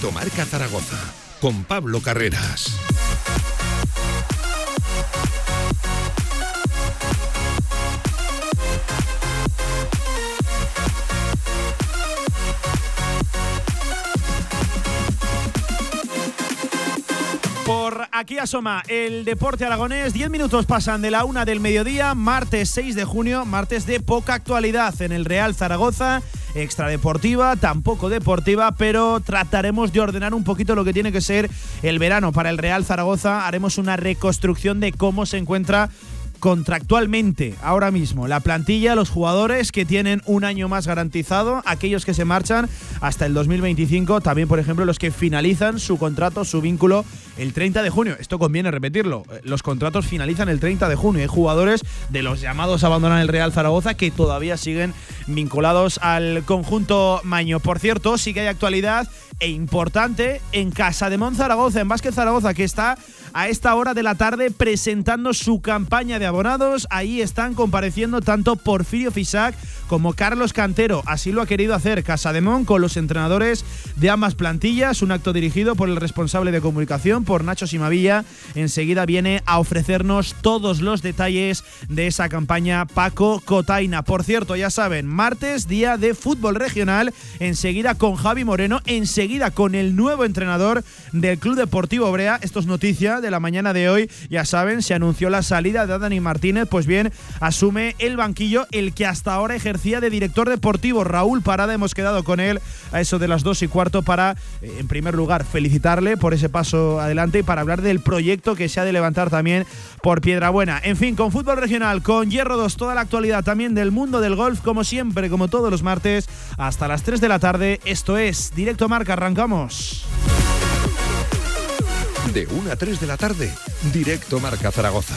Directo Marca Zaragoza con Pablo Carreras. Por aquí asoma el deporte aragonés. Diez minutos pasan de la una del mediodía, martes 6 de junio, martes de poca actualidad en el Real Zaragoza. Extradeportiva, tampoco deportiva, pero trataremos de ordenar un poquito lo que tiene que ser el verano para el Real Zaragoza. Haremos una reconstrucción de cómo se encuentra contractualmente ahora mismo la plantilla, los jugadores que tienen un año más garantizado, aquellos que se marchan hasta el 2025, también por ejemplo los que finalizan su contrato, su vínculo el 30 de junio. Esto conviene repetirlo, eh, los contratos finalizan el 30 de junio. Hay jugadores de los llamados a abandonar el Real Zaragoza que todavía siguen vinculados al conjunto Maño. Por cierto, sí que hay actualidad e importante en Casa de Zaragoza, en Vázquez Zaragoza, que está a esta hora de la tarde presentando su campaña de abonados. Ahí están compareciendo tanto Porfirio Fisac como Carlos Cantero. Así lo ha querido hacer Casademón con los entrenadores de ambas plantillas. Un acto dirigido por el responsable de comunicación, por Nacho Simavilla. Enseguida viene a ofrecernos todos los detalles de esa campaña Paco Cotaina. Por cierto, ya saben, martes, día de fútbol regional. Enseguida con Javi Moreno. Enseguida con el nuevo entrenador del Club Deportivo Brea. Esto es noticia de la mañana de hoy. Ya saben, se anunció la salida de Dani Martínez. Pues bien, asume el banquillo el que hasta ahora ejercía de director deportivo, Raúl Parada. Hemos quedado con él a eso de las dos y cuarto para, eh, en primer lugar, felicitarle por ese paso adelante para hablar del proyecto que se ha de levantar también por Piedrabuena. En fin, con fútbol regional, con Hierro 2, toda la actualidad también del mundo del golf, como siempre, como todos los martes, hasta las 3 de la tarde. Esto es Directo Marca, arrancamos. De 1 a 3 de la tarde, directo Marca Zaragoza.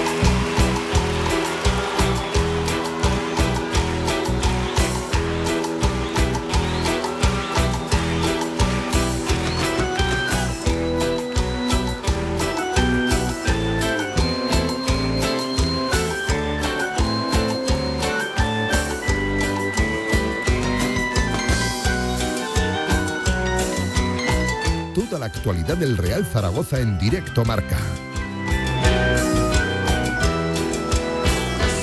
actualidad del Real Zaragoza en directo Marca.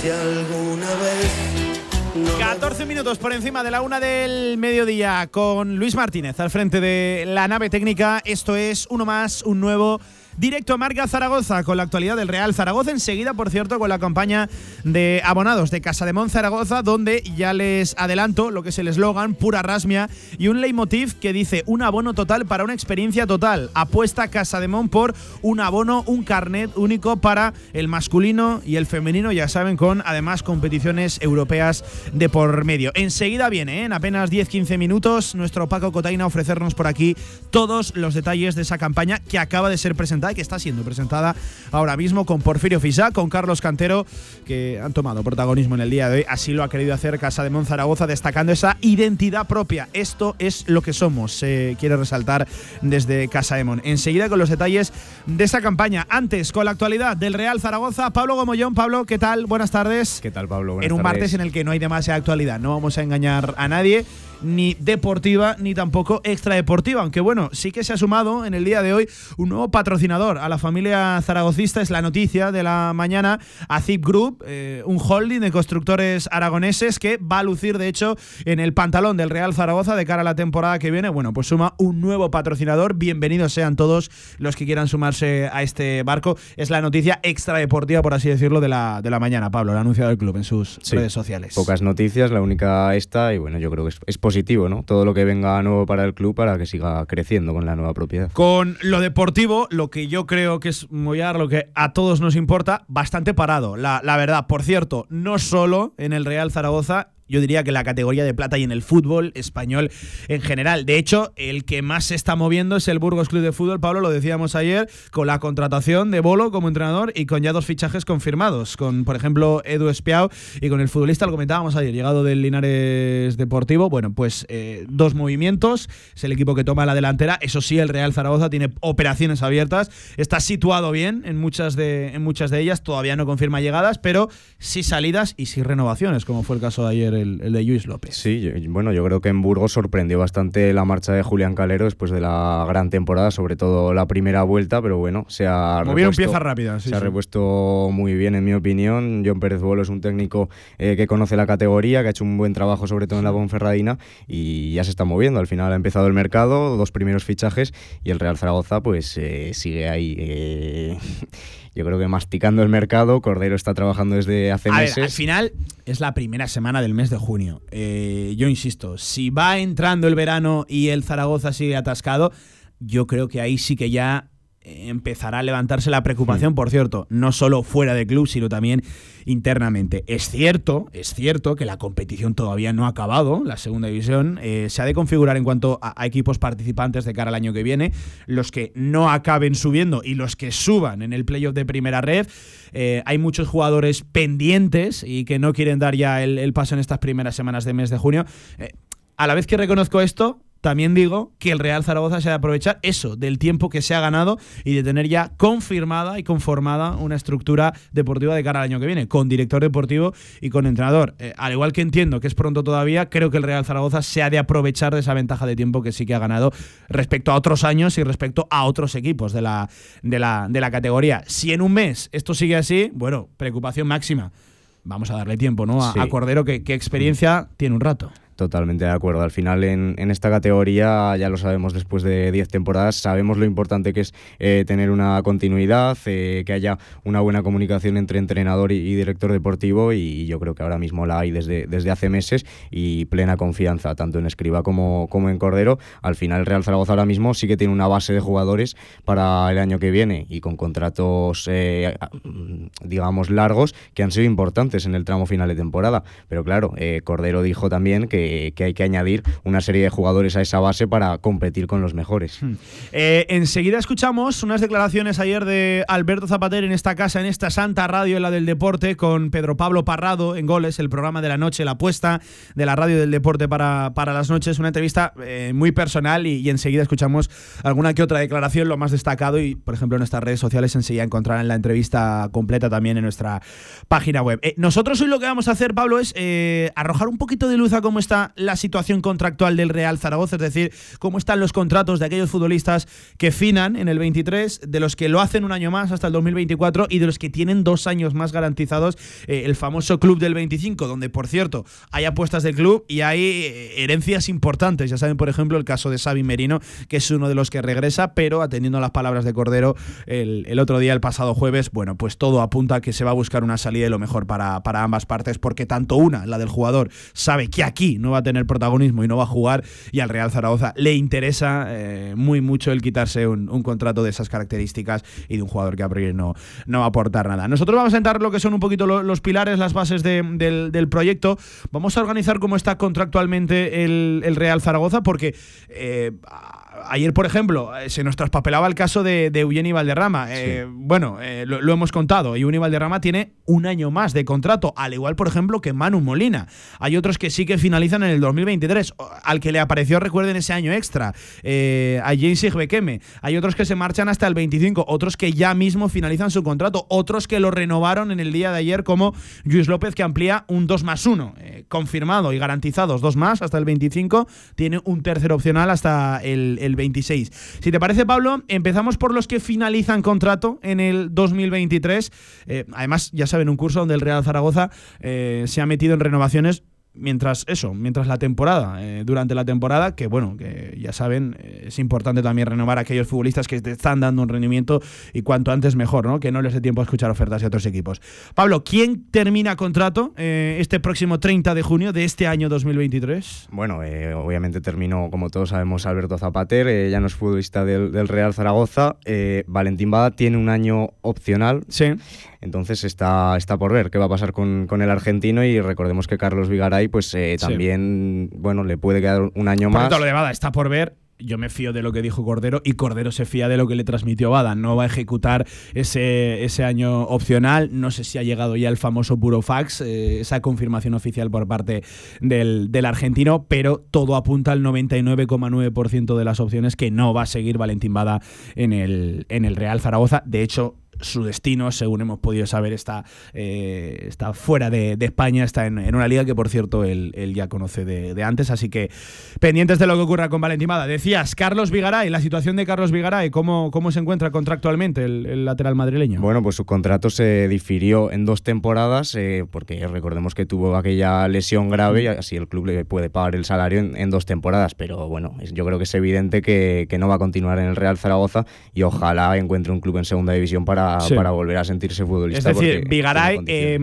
Si alguna vez 14 minutos por encima de la una del mediodía con Luis Martínez al frente de la nave técnica. Esto es uno más, un nuevo Directo Marca Zaragoza con la actualidad del Real Zaragoza. Enseguida, por cierto, con la campaña de abonados de Casa de Mon Zaragoza, donde ya les adelanto lo que es el eslogan, pura rasmia, y un leitmotiv que dice un abono total para una experiencia total. Apuesta Casa de Mon por un abono, un carnet único para el masculino y el femenino, ya saben, con además competiciones europeas de por medio. Enseguida viene, ¿eh? en apenas 10-15 minutos, nuestro Paco Cotaina a ofrecernos por aquí todos los detalles de esa campaña que acaba de ser presentada y que está siendo presentada ahora mismo con Porfirio Fisá, con Carlos Cantero, que han tomado protagonismo en el día de hoy. Así lo ha querido hacer Casa de Monzaragoza, destacando esa identidad propia. Esto es lo que somos, se quiere resaltar desde Casa de Mon. Enseguida con los detalles de esa campaña. Antes, con la actualidad del Real Zaragoza, Pablo Gomollón. Pablo, ¿qué tal? Buenas tardes. ¿Qué tal, Pablo? Buenas en un tardes. martes en el que no hay demasiada actualidad, no vamos a engañar a nadie ni deportiva ni tampoco extradeportiva. Aunque bueno, sí que se ha sumado en el día de hoy un nuevo patrocinador a la familia zaragocista. Es la noticia de la mañana. ACIP Group, eh, un holding de constructores aragoneses que va a lucir, de hecho, en el pantalón del Real Zaragoza de cara a la temporada que viene. Bueno, pues suma un nuevo patrocinador. Bienvenidos sean todos los que quieran sumarse a este barco. Es la noticia extradeportiva, por así decirlo, de la, de la mañana. Pablo, lo ha anunciado el club en sus Sí, redes sociales. Pocas noticias, la única esta, y bueno, yo creo que es, es positivo, ¿no? Todo lo que venga nuevo para el club para que siga creciendo con la nueva propiedad. Con lo deportivo, lo que yo creo que es muy a lo que a todos nos importa, bastante parado. La, la verdad, por cierto, no solo en el Real Zaragoza, yo diría que la categoría de plata y en el fútbol español en general. De hecho, el que más se está moviendo es el Burgos Club de Fútbol, Pablo, lo decíamos ayer, con la contratación de Bolo como entrenador y con ya dos fichajes confirmados, con por ejemplo Edu Espiao y con el futbolista, lo comentábamos ayer, llegado del Linares Deportivo. Bueno, pues eh, dos movimientos, es el equipo que toma la delantera. Eso sí, el Real Zaragoza tiene operaciones abiertas, está situado bien en muchas de, en muchas de ellas, todavía no confirma llegadas, pero sí salidas y sí renovaciones, como fue el caso de ayer el, el de Luis López. Sí, yo- bueno, yo creo que en Burgos sorprendió bastante la marcha de Julián Calero después de la gran temporada, sobre todo la primera vuelta, pero bueno, se ha Movieron repuesto- piezas rápidas, sí, se ha repuesto muy bien, en mi opinión. John Pérez Bolo es un técnico eh, que conoce la categoría, que ha hecho un buen trabajo, sobre todo en la Ponferradina, y ya se está moviendo. Al final ha empezado el mercado, dos primeros fichajes, y el Real Zaragoza, pues eh, sigue ahí. eh, yo creo que masticando el mercado. Cordero está trabajando desde hace A ver, meses. al final es la primera semana del mes de junio. Eh, yo insisto, si va entrando el verano y el Zaragoza sigue atascado, yo creo que ahí sí que ya empezará a levantarse la preocupación, por cierto, no solo fuera del club, sino también internamente. Es cierto, es cierto que la competición todavía no ha acabado, la segunda división, eh, se ha de configurar en cuanto a, a equipos participantes de cara al año que viene, los que no acaben subiendo y los que suban en el playoff de primera red. Eh, hay muchos jugadores pendientes y que no quieren dar ya el, el paso en estas primeras semanas de mes de junio. Eh, a la vez que reconozco esto, también digo que el Real Zaragoza se ha de aprovechar eso, del tiempo que se ha ganado y de tener ya confirmada y conformada una estructura deportiva de cara al año que viene, con director deportivo y con entrenador. Eh, al igual que entiendo que es pronto todavía, creo que el Real Zaragoza se ha de aprovechar de esa ventaja de tiempo que sí que ha ganado respecto a otros años y respecto a otros equipos de la, de la, de la categoría. Si en un mes esto sigue así, bueno, preocupación máxima. Vamos a darle tiempo, ¿no? A, Sí. a Cordero, que, que experiencia tiene un rato. Totalmente de acuerdo. Al final, en, en esta categoría, ya lo sabemos después de 10 temporadas, sabemos lo importante que es eh, tener una continuidad, eh, que haya una buena comunicación entre entrenador y, director deportivo, y yo creo que ahora mismo la hay desde, desde hace meses y plena confianza, tanto en Escriba como, como en Cordero. Al final, Real Zaragoza ahora mismo sí que tiene una base de jugadores para el año que viene y con contratos, eh, digamos, largos que han sido importantes en el tramo final de temporada. Pero claro, eh, Cordero dijo también que, que hay que añadir una serie de jugadores a esa base para competir con los mejores. Eh, enseguida escuchamos unas declaraciones ayer de Alberto Zapater en esta casa, en esta santa radio, la del deporte, con Pedro Pablo Parrado en Goles, el programa de la noche, la apuesta de la radio del deporte para, para las noches. Una entrevista eh, muy personal y, enseguida escuchamos alguna que otra declaración, lo más destacado. Y, por ejemplo, en nuestras redes sociales enseguida encontrarán la entrevista completa también en nuestra página web. Eh, nosotros hoy lo que vamos a hacer, Pablo, es arrojar un poquito de luz a cómo está la situación contractual del Real Zaragoza, es decir, cómo están los contratos de aquellos futbolistas que finan en el 23, de los que lo hacen un año más hasta el 2024 y de los que tienen dos años más garantizados eh, el famoso club del 25, donde por cierto hay apuestas del club y hay eh, herencias importantes. Ya saben, por ejemplo, el caso de Xavi Merino, que es uno de los que regresa, pero atendiendo a las palabras de Cordero el, el otro día, el pasado jueves, bueno, pues todo apunta a que se va a buscar una salida y lo mejor para, para ambas partes, porque tanto una, la del jugador, sabe que aquí no va a tener protagonismo y no va a jugar, y al Real Zaragoza le interesa eh, muy mucho el quitarse un, contrato de esas características y de un jugador que a priori no, no va a aportar nada. Nosotros vamos a entrar lo que son un poquito lo- los pilares, las bases de- del, proyecto. Vamos a organizar cómo está contractualmente el, Real Zaragoza, porque eh, ayer, por ejemplo, eh, se nos traspapelaba el caso de, de Eugeni Valderrama. Eh, Bueno, eh, lo, lo hemos contado. Eugeni Valderrama tiene un año más de contrato, al igual, por ejemplo, que Manu Molina. Hay otros que sí que finalizan en el 2023, o- al que le apareció, recuerden, ese año extra, eh, a James Bekeme. Hay otros que se marchan hasta el 25, otros que ya mismo finalizan su contrato, otros que lo renovaron en el día de ayer, como Luis López, que amplía un 2 más 1, eh, confirmado y garantizados dos más hasta el 25, tiene un tercer opcional hasta el, el 26. Si te parece, Pablo, empezamos por los que finalizan contrato en el 2023. Eh, además, ya saben, un curso donde el Real Zaragoza eh, se ha metido en renovaciones mientras eso, mientras la temporada, eh, durante la temporada, que bueno, que ya saben, eh, es importante también renovar a aquellos futbolistas que te están dando un rendimiento y cuanto antes mejor, ¿no? Que no les dé tiempo a escuchar ofertas de otros equipos. Pablo, ¿quién termina contrato eh, este próximo 30 de junio de este año 2023? Bueno, obviamente terminó, como todos sabemos, Alberto Zapater, ya no es futbolista del, del Real Zaragoza. Valentín Bada tiene un año opcional, Sí. entonces está, está por ver qué va a pasar con, con el argentino y recordemos que Carlos Vigaray pues eh, Sí. también, bueno, le puede quedar un año Por más. lo de Bada está por ver. Yo me fío de lo que dijo Cordero y Cordero se fía de lo que le transmitió Bada. No va a ejecutar ese, ese año opcional. No sé si ha llegado ya el famoso Burofax, eh, esa confirmación oficial por parte del, del argentino, pero todo apunta al 99,9% de las opciones que no va a seguir Valentín Bada en el, en el Real Zaragoza. De hecho, su destino, según hemos podido saber, está, eh, está fuera de, España, está en, en una liga que, por cierto, él, él ya conoce de, de antes. Así que pendientes de lo que ocurra con Valentín Bada. Decías, Carlos Vigaray, la situación de Carlos Vigaray, ¿cómo, cómo se encuentra contractualmente el, lateral madrileño? Bueno, pues su contrato se difirió en dos temporadas, eh, porque recordemos que tuvo aquella lesión grave y así el club le puede pagar el salario en, en dos temporadas. Pero bueno, yo creo que es evidente que, que no va a continuar en el Real Zaragoza y ojalá encuentre un club en segunda división para, Sí. para volver a sentirse Es futbolista. decir, porque Vigaray, eh,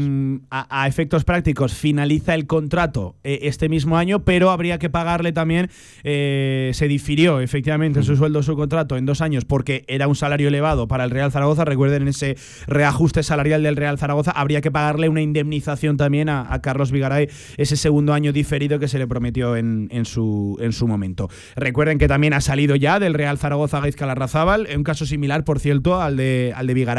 a, a efectos prácticos, finaliza el contrato eh, este mismo año, pero habría que pagarle también, eh, se difirió efectivamente su sueldo, su contrato en dos años, porque era un salario elevado para el Real Zaragoza. Recuerden en ese reajuste salarial del Real Zaragoza, habría que pagarle una indemnización también a, a Carlos Vigaray, ese segundo año diferido que se le prometió en, en su, en su momento. Recuerden que también ha salido ya del Real Zaragoza Gaizka Larrazábal, un caso similar, por cierto, al de, al de Vigaray,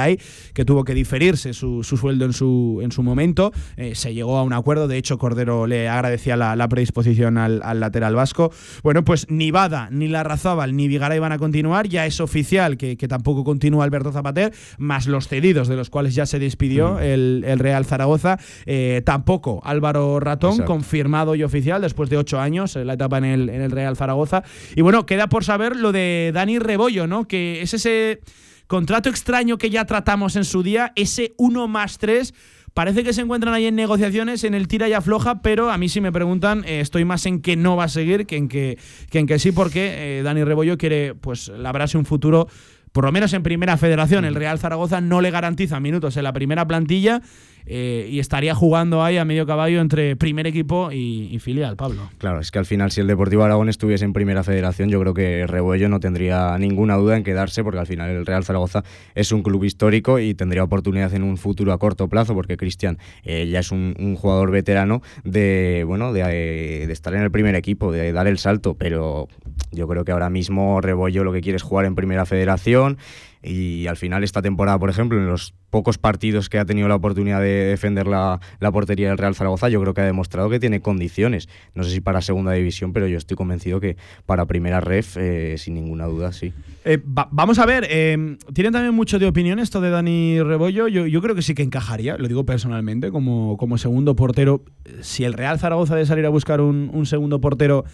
que tuvo que diferirse su, su sueldo en su, en su momento. Eh, se llegó a un acuerdo, de hecho, Cordero le agradecía la, la predisposición al, al lateral vasco. Bueno, pues ni Bada, ni Larrazábal, ni Vigaray van a continuar. Ya es oficial que, que tampoco continúa Alberto Zapater, más los cedidos, de los cuales ya se despidió el, el Real Zaragoza. Eh, tampoco Álvaro Ratón, Exacto. confirmado y oficial después de ocho años en la etapa en el, en el Real Zaragoza. Y bueno, queda por saber lo de Dani Rebollo, ¿no? Que es ese contrato extraño que ya tratamos en su día, ese 1 más 3. Parece que se encuentran ahí en negociaciones, en el tira y afloja, pero a mí si me preguntan, eh, estoy más en que no va a seguir que en que, que, en que sí, porque eh, Dani Rebollo quiere pues labrarse un futuro, por lo menos en primera federación. El Real Zaragoza no le garantiza minutos en la primera plantilla eh, y estaría jugando ahí a medio caballo entre primer equipo y, filial, Pablo. Claro, es que al final si el Deportivo Aragón estuviese en primera federación, yo creo que Rebollo no tendría ninguna duda en quedarse, porque al final el Real Zaragoza es un club histórico y tendría oportunidad en un futuro a corto plazo, porque Cristian eh, ya es un, un jugador veterano de bueno de, eh, de estar en el primer equipo, de dar el salto, pero yo creo que ahora mismo Rebollo lo que quiere es jugar en primera federación. Y al final esta temporada, por ejemplo, en los pocos partidos que ha tenido la oportunidad de defender la, la, portería del Real Zaragoza, yo creo que ha demostrado que tiene condiciones. No sé si para segunda división, pero yo estoy convencido que para primera ref, eh, sin ninguna duda, sí. Eh, vamos a ver, eh, tiene también mucho de opinión esto de Dani Rebollo. Yo, yo, creo que sí que encajaría, lo digo personalmente, como, como segundo portero. Si el Real Zaragoza de salir a buscar un, un segundo portero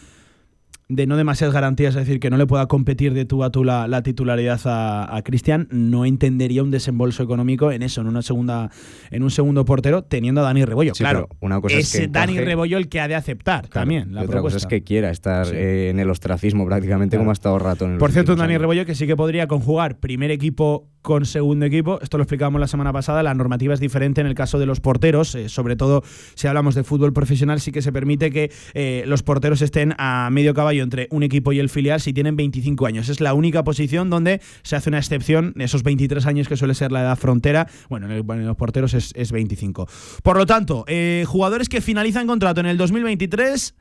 de no demasiadas garantías, es decir, que no le pueda competir de tú a tú la, titularidad a, Cristian, no entendería un desembolso económico en eso, en una segunda, en un segundo portero, teniendo a Dani Rebollo. claro, una cosa es, que Dani Rebollo el que ha de aceptar también. La otra cosa es que quiera estar eh, en el ostracismo prácticamente como ha estado rato en el Por cierto, Dani Rebollo que sí que podría conjugar primer equipo con segundo equipo. Esto lo explicábamos la semana pasada. La normativa es diferente en el caso de los porteros. Eh, sobre todo si hablamos de fútbol profesional, sí que se permite que eh, los porteros estén a medio caballo entre un equipo y el filial si tienen 25 años. Es la única posición donde se hace una excepción, esos 23 años que suele ser la edad frontera. Bueno, en, los porteros es, 25. Por lo tanto, eh, jugadores que finalizan contrato en el 2023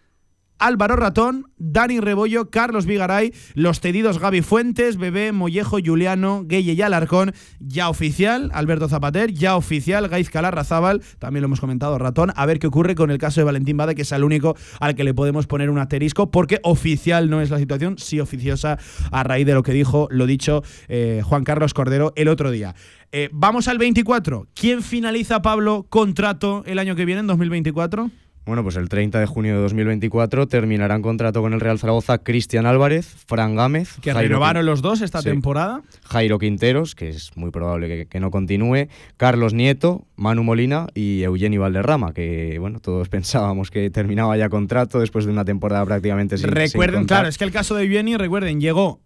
Álvaro Ratón, Dani Rebollo, Carlos Vigaray, los cedidos Gaby Fuentes, Bebé, Mollejo, Juliano, Gueye y Alarcón, ya oficial, Alberto Zapater, ya oficial, Gaiz Calarrazábal, también lo hemos comentado, Ratón, a ver qué ocurre con el caso de Valentín Bade, que es el único al que le podemos poner un asterisco, porque oficial no es la situación, sí oficiosa a raíz de lo que dijo, lo dicho, eh, Juan Carlos Cordero el otro día. Eh, vamos al 24. ¿Quién finaliza, Pablo, contrato el año que viene, en 2024? Bueno, pues el 30 de junio de 2024 terminarán contrato con el Real Zaragoza Cristian Álvarez, Fran Gámez. Que renovaron los dos esta temporada. Jairo Quinteros, que es muy probable que, no continúe. Carlos Nieto, Manu Molina y Eugenio Valderrama, que bueno, todos pensábamos que terminaba ya contrato después de una temporada prácticamente sin Recuerden, claro, es que el caso de Eugenio, recuerden, llegó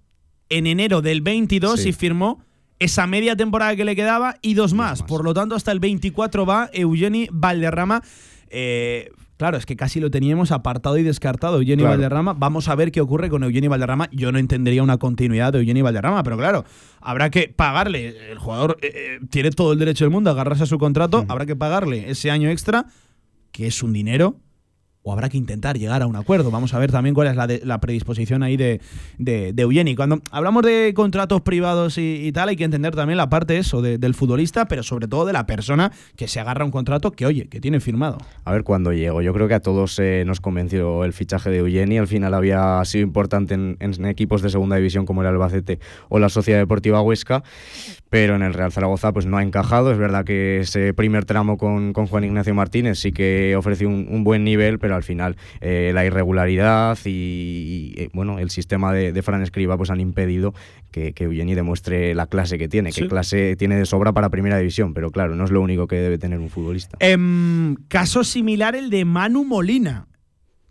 en enero del 22 y firmó esa media temporada que le quedaba y dos más. Por lo tanto, hasta el 24 va Eugeni Valderrama. Eh, Claro, es que casi lo teníamos apartado y descartado Eugenio Valderrama. Vamos a ver qué ocurre con Eugenio Valderrama. Yo no entendería una continuidad de Eugenio Valderrama, pero claro, habrá que pagarle. El jugador eh, eh, tiene todo el derecho del mundo a agarrarse a su contrato. Habrá que pagarle ese año extra, que es un dinero o habrá que intentar llegar a un acuerdo. Vamos a ver también cuál es la, la predisposición ahí de, de, Eugeni. Cuando hablamos de contratos privados y, tal, hay que entender también la parte eso del futbolista, pero sobre todo de la persona que se agarra un contrato que, oye, que tiene firmado. A ver cuándo llego. Yo creo que a todos eh, nos convenció el fichaje de Eugeni. Al final había sido importante en, equipos de segunda división como el Albacete o la Sociedad Deportiva Huesca pero en el Real Zaragoza pues no ha encajado. Es verdad que ese primer tramo con, con Juan Ignacio Martínez sí que ofreció un, buen nivel, pero al final eh, la irregularidad y, eh, bueno el sistema de, Fran Escriba pues han impedido que, que Eugeni demuestre la clase que tiene, que clase tiene de sobra para primera división, pero claro, no es lo único que debe tener un futbolista. Em, caso similar el de Manu Molina.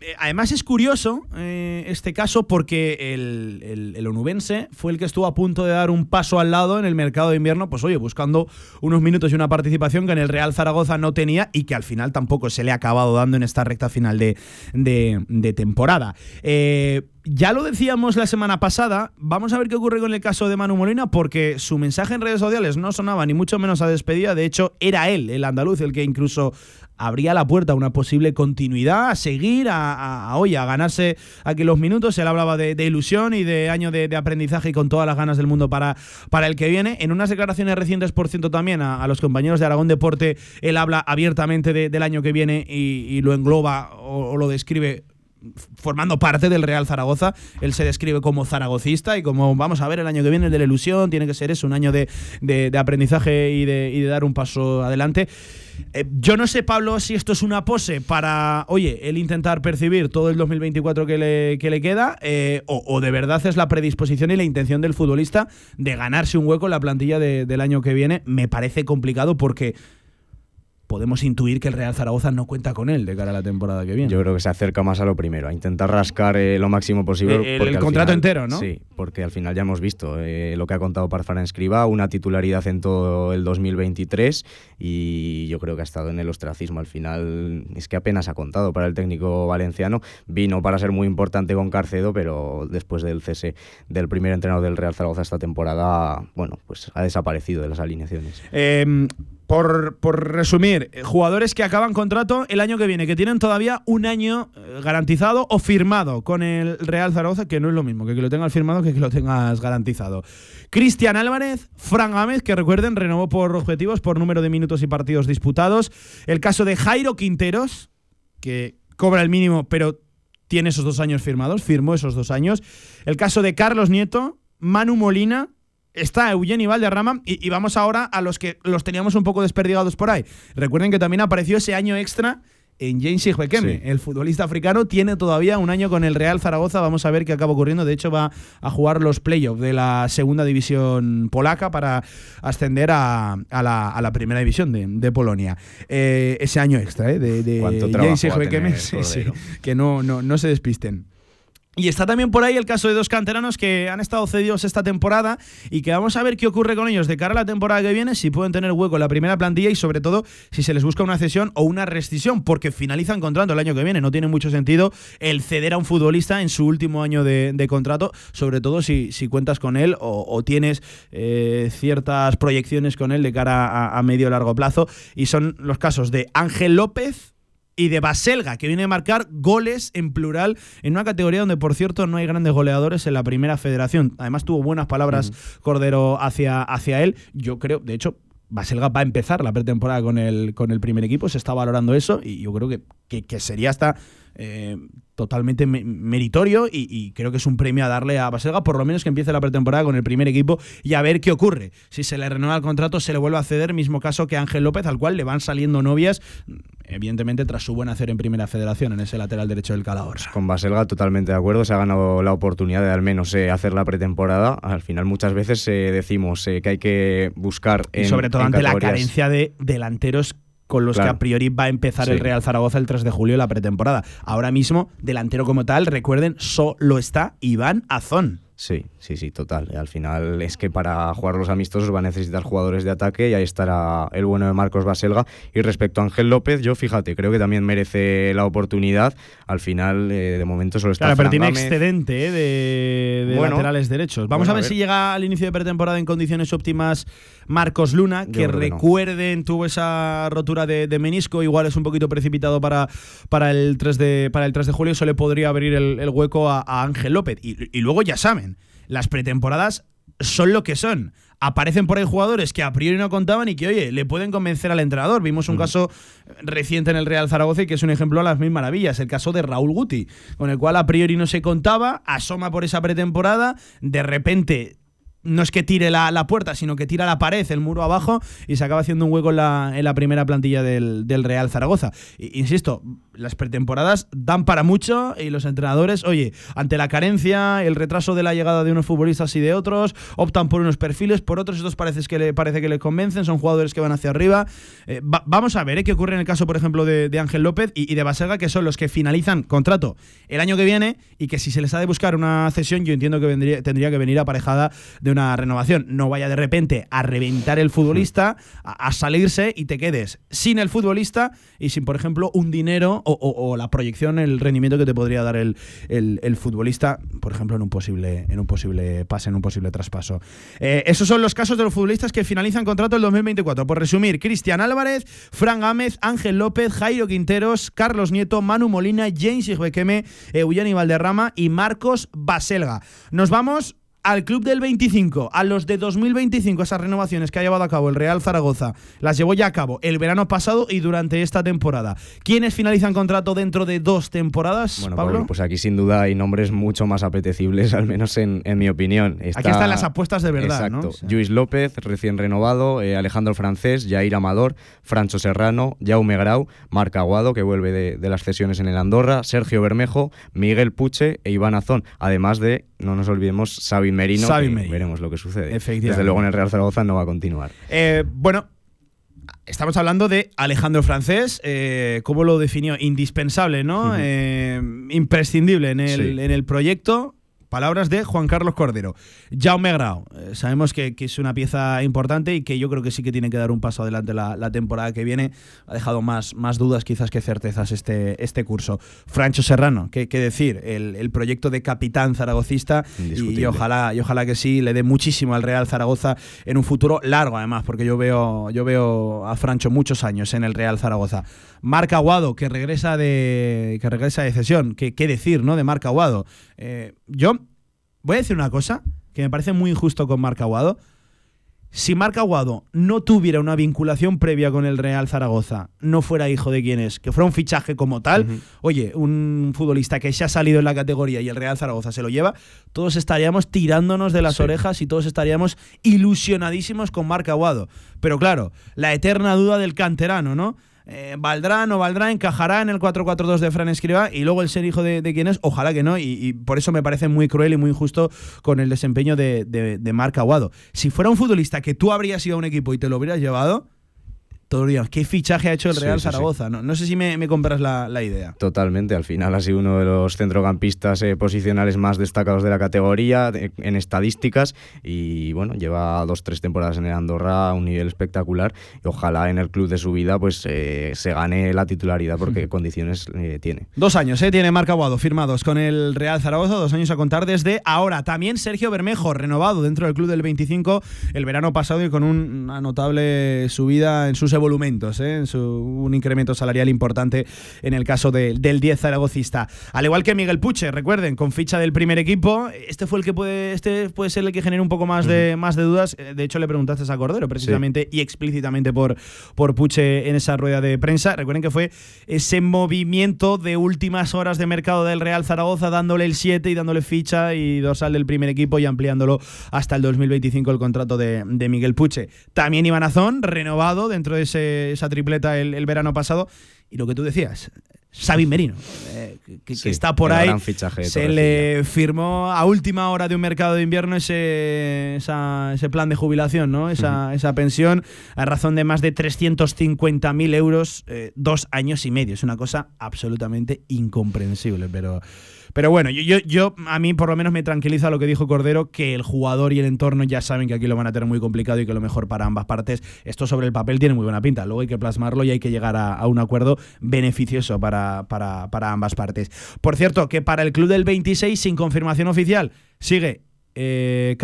Eh, además es curioso eh, este caso porque el, el, onubense fue el que estuvo a punto de dar un paso al lado en el mercado de invierno, pues oye, buscando unos minutos y una participación que en el Real Zaragoza no tenía y que al final tampoco se le ha acabado dando en esta recta final de, de, temporada. Eh, ya lo decíamos la semana pasada, vamos a ver qué ocurre con el caso de Manu Molina, porque su mensaje en redes sociales no sonaba ni mucho menos a despedida, de hecho era él, el andaluz, el que incluso abría la puerta a una posible continuidad, a seguir, a, a, a ganarse aquí los minutos. Él hablaba de, ilusión y de año de, aprendizaje y con todas las ganas del mundo para, para el que viene. En unas declaraciones recientes, por ciento, también a, los compañeros de Aragón Deporte, él habla abiertamente del año que viene y, lo engloba o, lo describe formando parte del Real Zaragoza. Él se describe como zaragocista y como, vamos a ver, el año que viene el de la ilusión, tiene que ser eso, un año de, de aprendizaje y de, y de, dar un paso adelante. Eh, yo no sé, Pablo, si esto es una pose para, oye, él intentar percibir todo el 2024 que le, que le queda, eh, o, de verdad es la predisposición y la intención del futbolista de ganarse un hueco en la plantilla del año que viene. Me parece complicado porque podemos intuir que el Real Zaragoza no cuenta con él de cara a la temporada que viene. Yo creo que se acerca más a lo primero, a intentar rascar eh, lo máximo posible. El, contrato entero, ¿no? Sí, porque al final ya hemos visto eh, lo que ha contado Parfara Escriba, una titularidad en todo el 2023 y yo creo que ha estado en el ostracismo al final. Es que apenas ha contado para el técnico valenciano. Vino para ser muy importante con Carcedo, pero después del cese del primer entrenador del Real Zaragoza esta temporada, bueno, pues ha desaparecido de las alineaciones. Por, por resumir, resumir, eh, jugadores que acaban contrato el año que viene, que tienen todavía un año eh, garantizado o firmado con el Real Zaragoza, que no es lo mismo que que lo tengas firmado que que lo tengas garantizado. Cristian Álvarez, Fran Gámez, que recuerden, renovó por objetivos, por número de minutos y partidos disputados. El caso de Jairo Quinteros, que cobra el mínimo, pero tiene esos dos años firmados, firmó esos dos años. El caso de Carlos Nieto, Manu Molina, está Eugenio Valderrama y, y vamos ahora a los que los teníamos un poco desperdigados por ahí. Recuerden que también apareció ese año extra en James Ijuekeme. Sí. El futbolista africano tiene todavía un año con el Real Zaragoza. Vamos a ver qué acaba ocurriendo. De hecho, va a jugar los playoffs de la segunda división polaca para ascender a, a la, a la primera división de, de Polonia. Eh, ese año extra, ¿eh? De, de James Sí, sí. Que no, no, no se despisten. Y está también por ahí el caso de dos canteranos que han estado cedidos esta temporada y que vamos a ver qué ocurre con ellos de cara a la temporada que viene, si pueden tener hueco en la primera plantilla y sobre todo si se les busca una cesión o una rescisión, porque finalizan contrato el año que viene. No tiene mucho sentido el ceder a un futbolista en su último año de, contrato, sobre todo si, si cuentas con él o, o tienes eh, ciertas proyecciones con él de cara a, a medio o largo plazo. Y son los casos de Ángel López, y de Baselga, que viene a marcar goles en plural en una categoría donde, por cierto, no hay grandes goleadores en la primera federación. Además, tuvo buenas palabras Cordero hacia, hacia él. Yo creo, de hecho. Baselga va a empezar la pretemporada con el, con el primer equipo, se está valorando eso y yo creo que, que, que sería hasta eh, totalmente me- meritorio y, y creo que es un premio a darle a Baselga, por lo menos que empiece la pretemporada con el primer equipo y a ver qué ocurre. Si se le renueva el contrato, se le vuelve a ceder, mismo caso que Ángel López, al cual le van saliendo novias, evidentemente tras su buen hacer en primera federación, en ese lateral derecho del Calahorra. Con Baselga totalmente de acuerdo, se ha ganado la oportunidad de al menos eh, hacer la pretemporada. Al final muchas veces eh, decimos que hay que buscar Y sobre todo en ante la carencia de delanteros con los que a priori va a empezar el. Real Zaragoza el 3 de julio la pretemporada. Ahora mismo, delantero como tal, recuerden, solo está Iván Azón. Sí, sí, sí, total. Al final es que para jugar los amistosos va a necesitar jugadores de ataque y ahí estará el bueno de Marcos Baselga. Y respecto a Ángel López, yo fíjate, creo que también merece la oportunidad. Al final, eh, de momento solo está Claro, pero Fran tiene Gámez. excedente ¿eh? de, de Bueno, laterales derechos. Vamos bueno, a ver, a ver. si llega al inicio de pretemporada en condiciones óptimas Marcos Luna, que no. recuerden, tuvo esa rotura de, de menisco, igual es un poquito precipitado para, para, el, 3 de, para el 3 de julio, eso le podría abrir el, el hueco a, a Ángel López. Y, y luego ya saben, las pretemporadas son lo que son. Aparecen por ahí jugadores que a priori no contaban y que, oye, le pueden convencer al entrenador. Vimos un caso reciente en el Real Zaragoza y que es un ejemplo a las mil maravillas. El caso de Raúl Guti, con el cual a priori no se contaba, asoma por esa pretemporada, de repente no es que tire la, la puerta, sino que tira la pared, el muro abajo, y se acaba haciendo un hueco en la, en la primera plantilla del, del Real Zaragoza. Insisto, las pretemporadas dan para mucho y los entrenadores, oye, ante la carencia, el retraso de la llegada de unos futbolistas y de otros, optan por unos perfiles, por otros estos parece que le, parece que le convencen, son jugadores que van hacia arriba. Eh, va- vamos a ver ¿eh? qué ocurre en el caso, por ejemplo, de, Ángel López y, de Baselga, que son los que finalizan contrato el año que viene y que si se les ha de buscar una cesión, yo entiendo que tendría que venir aparejada de una renovación. No vaya de repente a reventar el futbolista, a salirse y te quedes sin el futbolista y sin, por ejemplo, un dinero o, la proyección, el rendimiento que te podría dar el, el- futbolista, por ejemplo, en un posible, en un posible pase, en un posible traspaso. Eh, esos son los casos de los futbolistas que finalizan contrato el 2024. Por resumir, Cristian Álvarez, Fran Gámez, Ángel López, Jairo Quinteros, Carlos Nieto, Manu Molina, James Ijuequeme, Eugeni Valderrama y Marcos Baselga. Nos vamos al club del 25, a los de 2025, esas renovaciones que ha llevado a cabo el Real Zaragoza, las llevó ya a cabo el verano pasado y durante esta temporada. ¿Quiénes finalizan contrato dentro de dos temporadas, Bueno, Pablo? Pablo, pues aquí sin duda hay nombres mucho más apetecibles, al menos en, en mi opinión. Aquí están las apuestas de verdad, ¿no? Exacto. O sea. Luis López, recién renovado, eh, Alejandro Francés, Jair Amador, Francho Serrano, Jaume Grau, Marc Aguado, que vuelve de, de las cesiones en el Andorra, Sergio Bermejo, Miguel Puche e Iván Azón. Además de, no nos olvidemos, Sabin Merino, veremos lo que sucede. Efectivamente. Desde luego en el Real Zaragoza no va a continuar. Eh, bueno, estamos hablando de Alejandro Francés, eh, ¿cómo lo definió? Indispensable, ¿no? Eh, imprescindible en el, Sí. en el proyecto. Palabras de Juan Carlos Cordero. Jaume Grau, eh, sabemos que, que es una pieza importante y que yo creo que sí que tiene que dar un paso adelante la, la temporada que viene. Ha dejado más, más dudas quizás que certezas este, este curso. Francho Serrano, ¿qué, qué decir? El, el proyecto de capitán zaragocista y, y ojalá, y ojalá que sí le dé muchísimo al Real Zaragoza en un futuro largo además, porque yo veo, yo veo a Francho muchos años en el Real Zaragoza. Marc Aguado, que regresa de, que regresa de cesión. ¿Qué, qué decir ¿no? de Marc Aguado? Eh, yo voy a decir una cosa que me parece muy injusto con Marc Aguado. Si Marc Aguado no tuviera una vinculación previa con el Real Zaragoza, no fuera hijo de quien es, que fuera un fichaje como tal, oye, un futbolista que se ha salido en la categoría y el Real Zaragoza se lo lleva, todos estaríamos tirándonos de las Sí. orejas y todos estaríamos ilusionadísimos con Marc Aguado. Pero claro, la eterna duda del canterano, ¿no? Eh, ¿Valdrá, no valdrá? ¿Encajará en el 4-4-2 de Fran Escriba? Y luego el ser hijo de, de quien es, ojalá que no. Y, y por eso me parece muy cruel y muy injusto con el desempeño de, de, de Marc Aguado. Si fuera un futbolista que tú habrías ido a un equipo y te lo hubieras llevado, diríamos, ¿qué fichaje ha hecho el Sí, Real sí, sí. Zaragoza? No, no sé si me, me compras la, la idea. Totalmente, al final ha sido uno de los centrocampistas eh, posicionales más destacados de la categoría de- en estadísticas y bueno, lleva dos, tres temporadas en el Andorra a un nivel espectacular y ojalá en el club de su vida pues eh, se gane la titularidad porque condiciones eh, tiene. Dos años, ¿eh? Tiene Marc Aguado firmados con el Real Zaragoza, dos años a contar desde ahora. También Sergio Bermejo, renovado dentro del club del 25 el verano pasado y con un- una notable subida en sus evolumentos, ¿eh? En su- un incremento salarial importante en el caso de- del 10 zaragocista. Al igual que Miguel Puche, recuerden, con ficha del primer equipo, este fue el que puede, este puede ser el que genere un poco más de, más de dudas. Eh, De hecho, le preguntaste a Cordero precisamente y explícitamente por, por Puche en esa rueda de prensa. Recuerden que fue ese movimiento de últimas horas de mercado del Real Zaragoza, dándole el 7 y dándole ficha y dorsal del primer equipo y ampliándolo hasta el 2025 el contrato de, de Miguel Puche. También Iván Azón, renovado dentro de ese- esa tripleta el, el verano pasado. Y lo que tú decías, Xavi Merino, eh, que, que Sí, está por ahí. Se le firmó a última hora de un mercado de invierno ese, esa- ese plan de jubilación, ¿no? Esa, esa pensión a razón de más de 350.000 euros, eh, dos años y medio. Es una cosa absolutamente incomprensible, pero... Pero bueno, yo, yo, yo, a mí por lo menos me tranquiliza lo que dijo Cordero, que el jugador y el entorno ya saben que aquí lo van a tener muy complicado y que lo mejor para ambas partes. Esto sobre el papel tiene muy buena pinta. Luego hay que plasmarlo y hay que llegar a, un acuerdo beneficioso para, para, para ambas partes. Por cierto, que para el club del 26, sin confirmación oficial, sigue eh,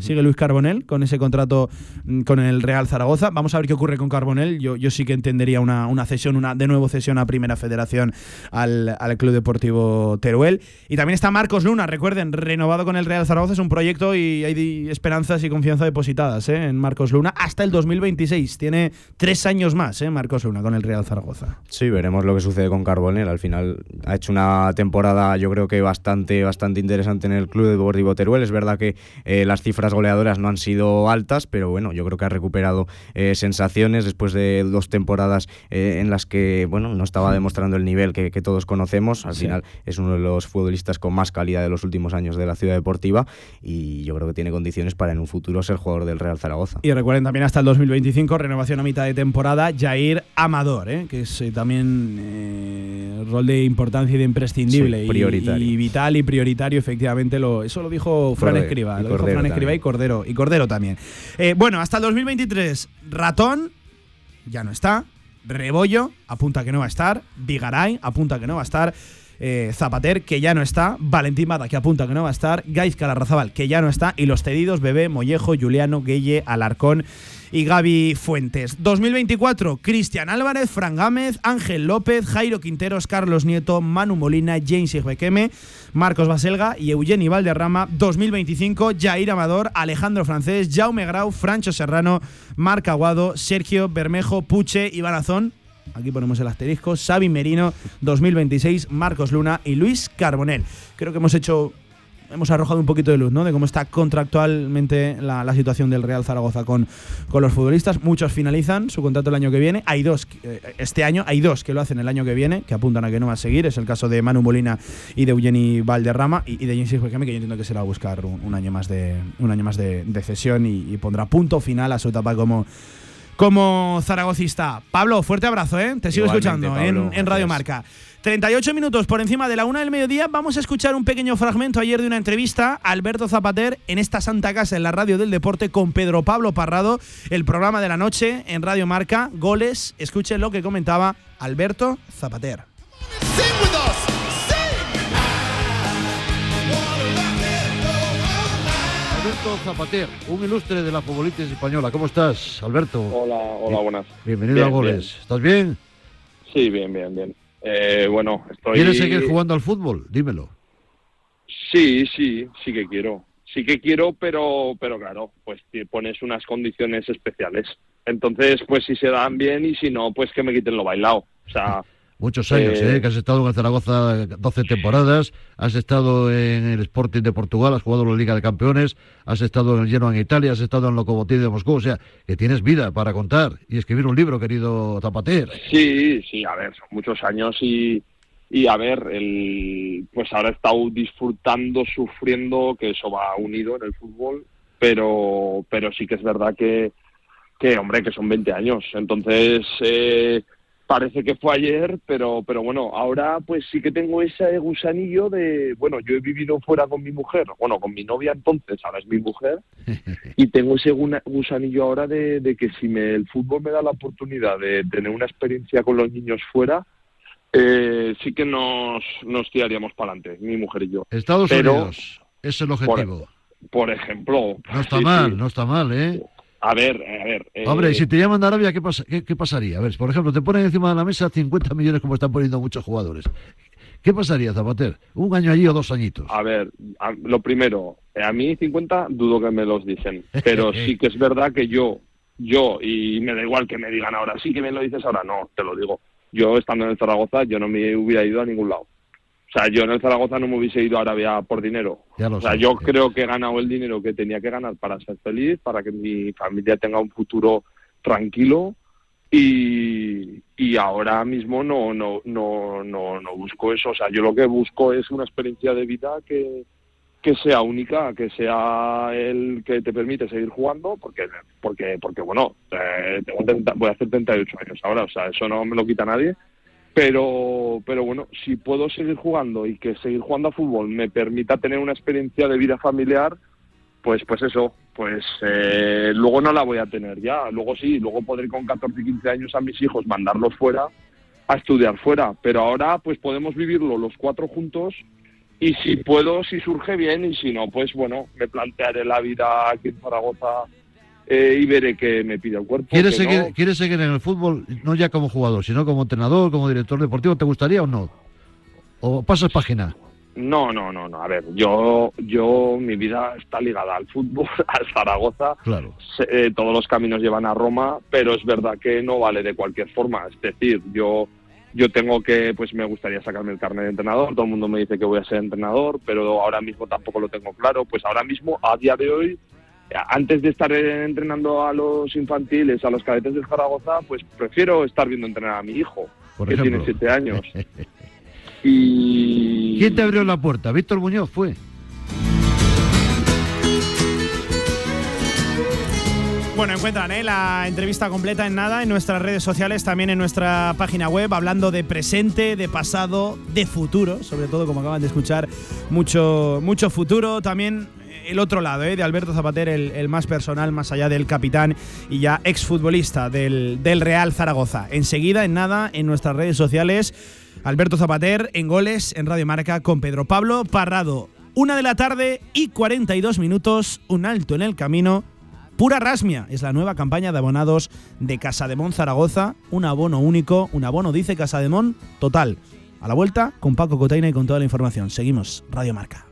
Sigue Luis Carbonell con ese contrato mm, con el Real Zaragoza. Vamos a ver qué ocurre con Carbonell. Yo, yo sí que entendería una, una cesión, una de nuevo cesión a Primera Federación al, al Club Deportivo Teruel. Y también está Marcos Luna, recuerden, renovado con el Real Zaragoza. Es un proyecto y hay esperanzas y confianza depositadas ¿eh? en Marcos Luna hasta el 2026. Tiene tres años más ¿eh? Marcos Luna con el Real Zaragoza. Sí, veremos lo que sucede con Carbonell. Al final ha hecho una temporada, yo creo que bastante, bastante interesante en el Club Deportivo Teruel. Es verdad que eh, las cifras goleadoras no han sido altas, pero bueno, yo creo que ha recuperado eh, sensaciones después de dos temporadas eh, en las que bueno no estaba demostrando el nivel que, que todos conocemos. Al Sí. final es uno de los futbolistas con más calidad de los últimos años de la ciudad deportiva y yo creo que tiene condiciones para en un futuro ser jugador del Real Zaragoza. Y recuerden también hasta el 2025, renovación a mitad de temporada, Jair Amador, ¿eh? que es también rol de importancia y de imprescindible. Sí, prioritario. Y, vital y prioritario, efectivamente. Lo, eso lo dijo Fran Escriba. Lo dijo Fran Escriba y. Cordero, y Cordero también. Eh, bueno, hasta el 2023, Ratón ya no está. Rebollo apunta que no va a estar. Vigaray apunta que no va a estar. Eh, Zapater, que ya no está, Valentín Mada, que apunta que no va a estar, Gaizka Larrazabal, que ya no está, y los cedidos, Bebé, Mollejo, Juliano, Gueye, Alarcón y Gaby Fuentes. 2024, Cristian Álvarez, Fran Gámez, Ángel López, Jairo Quinteros, Carlos Nieto, Manu Molina, James Igbequeme, Marcos Baselga y Eugeni Valderrama. 2025, Jair Amador, Alejandro Francés, Jaume Grau, Francho Serrano, Marc Aguado, Sergio Bermejo, Puche, Iván Azón. Aquí ponemos el asterisco. Xavi Merino, 2026, Marcos Luna y Luis Carbonell. Creo que hemos hecho hemos arrojado un poquito de luz, ¿no? De cómo está contractualmente la, situación del Real Zaragoza con, con los futbolistas. Muchos finalizan su contrato el año que viene. Hay dos, eh, este año, hay dos que lo hacen el año que viene, que apuntan a que no va a seguir. Es el caso de Manu Molina y de Eugeni Valderrama y, y de James Huekeme, que yo entiendo que se va a buscar un, año más de un año más de, de cesión y, y pondrá punto final a su etapa como como zaragocista. Pablo, fuerte abrazo, ¿eh? Te sigo Igualmente, escuchando Pablo, en, en Radio. Marca. 38 minutos por encima de la una del mediodía. Vamos a escuchar un pequeño fragmento ayer de una entrevista a Alberto Zapater en esta Santa Casa en la Radio del Deporte con Pedro Pablo Parrado, el programa de la noche en Radio Marca. Goles. Escuchen lo que comentaba Alberto Zapater. Alberto Zapater, un ilustre de la futbolista española. ¿Cómo estás, Alberto? Hola, hola, buenas. Bienvenido Bien, a Goles. ¿Estás bien? Sí, bien, bien, bien. Eh, bueno, estoy. ¿Quieres seguir jugando al fútbol? Dímelo. Sí, sí, sí que quiero. Sí que quiero, pero, pero claro, pues te pones unas condiciones especiales. Entonces, pues si se dan bien y si no, pues que me quiten lo bailado. O sea, Muchos años, Eh, ¿eh? Que has estado en Zaragoza 12 temporadas, has estado en el Sporting de Portugal, has jugado en la Liga de Campeones, has estado en el Genoa en Italia, has estado en Lokomotiv de Moscú, o sea, que tienes vida para contar y escribir un libro, querido Zapater. sí, sí, a ver, son muchos años y, y a ver, el, pues ahora he estado disfrutando, sufriendo, que eso va unido en el fútbol, pero, pero sí que es verdad que, que hombre, que son 20 años. Entonces, eh, parece que fue ayer, pero, pero bueno, ahora pues sí que tengo ese gusanillo de, bueno, yo he vivido fuera con mi mujer, bueno, con mi novia entonces, ahora es mi mujer, y tengo ese gusanillo ahora de, de que si me, el fútbol me da la oportunidad de tener una experiencia con los niños fuera, eh, sí que nos, nos tiraríamos para adelante, mi mujer y yo. Estados Pero, Unidos, es el objetivo. Por ejemplo, No está sí, mal, sí. no está mal, ¿eh? A ver, a ver. eh, Hombre, y si te llaman de Arabia, ¿qué, pasa- qué, qué pasaría? A ver, por ejemplo, te ponen encima de la mesa 50 millones como están poniendo muchos jugadores. ¿Qué pasaría, Zapater? ¿Un año allí o dos añitos? A ver, a- lo primero, eh, a mí 50 dudo que me los dicen, pero sí que es verdad que yo, yo, y me da igual que me digan ahora, sí que me lo dices ahora, no, te lo digo. Yo estando en el Zaragoza, yo no me hubiera ido a ningún lado. O sea, yo en el Zaragoza no me hubiese ido a Arabia por dinero. Ya lo O sea, sé, yo sí. creo que he ganado el dinero que tenía que ganar para ser feliz, para que mi familia tenga un futuro tranquilo y, y ahora mismo no, no, no, no, no busco eso. O sea, yo lo que busco es una experiencia de vida que, que sea única, que sea el que te permite seguir jugando, porque, porque, porque bueno, eh, tengo 30 voy a hacer 38 años ahora, o sea, eso no me lo quita nadie. Pero, pero bueno, si puedo seguir jugando y que seguir jugando a fútbol me permita tener una experiencia de vida familiar, pues, pues eso, pues eh, luego no la voy a tener ya. Luego sí, luego podré con 14 y 15 años a mis hijos mandarlos fuera a estudiar fuera. Pero ahora pues podemos vivirlo los cuatro juntos y si puedo, si surge bien y si no, pues bueno, me plantearé la vida aquí en Zaragoza eh, y veré qué me pide el cuerpo. ¿Quieres que seguir, no. ¿Quieres seguir en el fútbol, no ya como jugador, sino como entrenador, como director deportivo? ¿Te gustaría o no? ¿O pasas página? No, no, no, no. A ver, yo, yo, mi vida está ligada al fútbol, al Zaragoza. Claro. Eh, todos los caminos llevan a Roma, pero es verdad que no vale de cualquier forma. Es decir, yo, yo tengo que, pues me gustaría sacarme el carnet de entrenador. Todo el mundo me dice que voy a ser entrenador, pero ahora mismo tampoco lo tengo claro. Pues ahora mismo, a día de hoy, antes de estar entrenando a los infantiles, a los cadetes del Zaragoza, pues prefiero estar viendo entrenar a mi hijo, Por que ejemplo. tiene siete años. Y ¿Quién te abrió la puerta? Víctor Muñoz fue. Bueno, encuentran ¿eh? la entrevista completa en nada en nuestras redes sociales, también en nuestra página web, hablando de presente, de pasado, de futuro, sobre todo como acaban de escuchar, mucho, mucho futuro. También el otro lado, ¿eh? de Alberto Zapater, el, el más personal, más allá del capitán y ya exfutbolista del, del Real Zaragoza. Enseguida, en nada, en nuestras redes sociales, Alberto Zapater en goles en Radio Marca con Pedro Pablo Parrado. Una de la tarde y 42 minutos, un alto en el camino. Pura Rasmia es la nueva campaña de abonados de Casademón Zaragoza. Un abono único, un abono dice Casademón total. A la vuelta con Paco Cotaina y con toda la información. Seguimos, Radio Marca.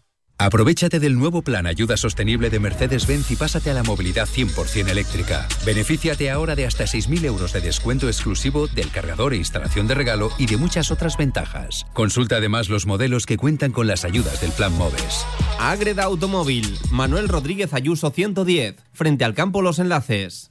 Aprovechate del nuevo plan Ayuda Sostenible de Mercedes-Benz y pásate a la movilidad 100% eléctrica. Benefíciate ahora de hasta 6.000 euros de descuento exclusivo del cargador e instalación de regalo y de muchas otras ventajas. Consulta además los modelos que cuentan con las ayudas del plan MOVES. Agreda Automóvil, Manuel Rodríguez Ayuso 110, frente al campo Los Enlaces.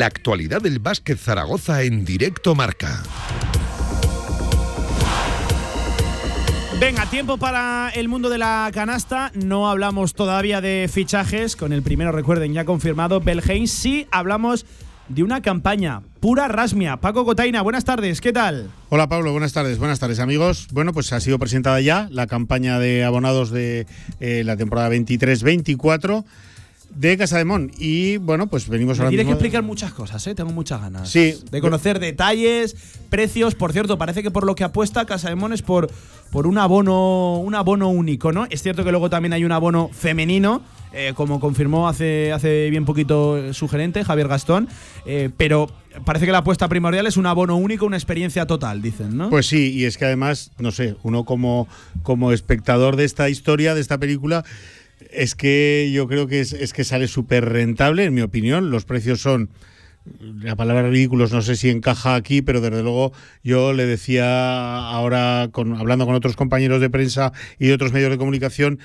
La actualidad del básquet Zaragoza en directo marca. Venga, tiempo para el mundo de la canasta. No hablamos todavía de fichajes. Con el primero, recuerden, ya confirmado, Belheim. Sí hablamos de una campaña pura rasmia. Paco Cotaina, buenas tardes, ¿qué tal? Hola Pablo, buenas tardes, buenas tardes amigos. Bueno, pues ha sido presentada ya la campaña de abonados de eh, la temporada 23-24 de Casa de Mon. Y bueno, pues venimos Me ahora tiene que explicar muchas cosas, ¿eh? tengo muchas ganas. Sí. De conocer detalles, precios. Por cierto, parece que por lo que apuesta Casa de Mon es por, por un abono un abono único, ¿no? Es cierto que luego también hay un abono femenino, eh, como confirmó hace, hace bien poquito eh, su gerente, Javier Gastón. eh, pero parece que la apuesta primordial es un abono único, una experiencia total, dicen, ¿no? Pues sí, y es que además, no sé, uno como, como espectador de esta historia, de esta película, es que yo creo que es, es que sale súper rentable, en mi opinión. Los precios son, la palabra ridículos no sé si encaja aquí, pero desde luego yo le decía ahora, con, hablando con otros compañeros de prensa y de otros medios de comunicación,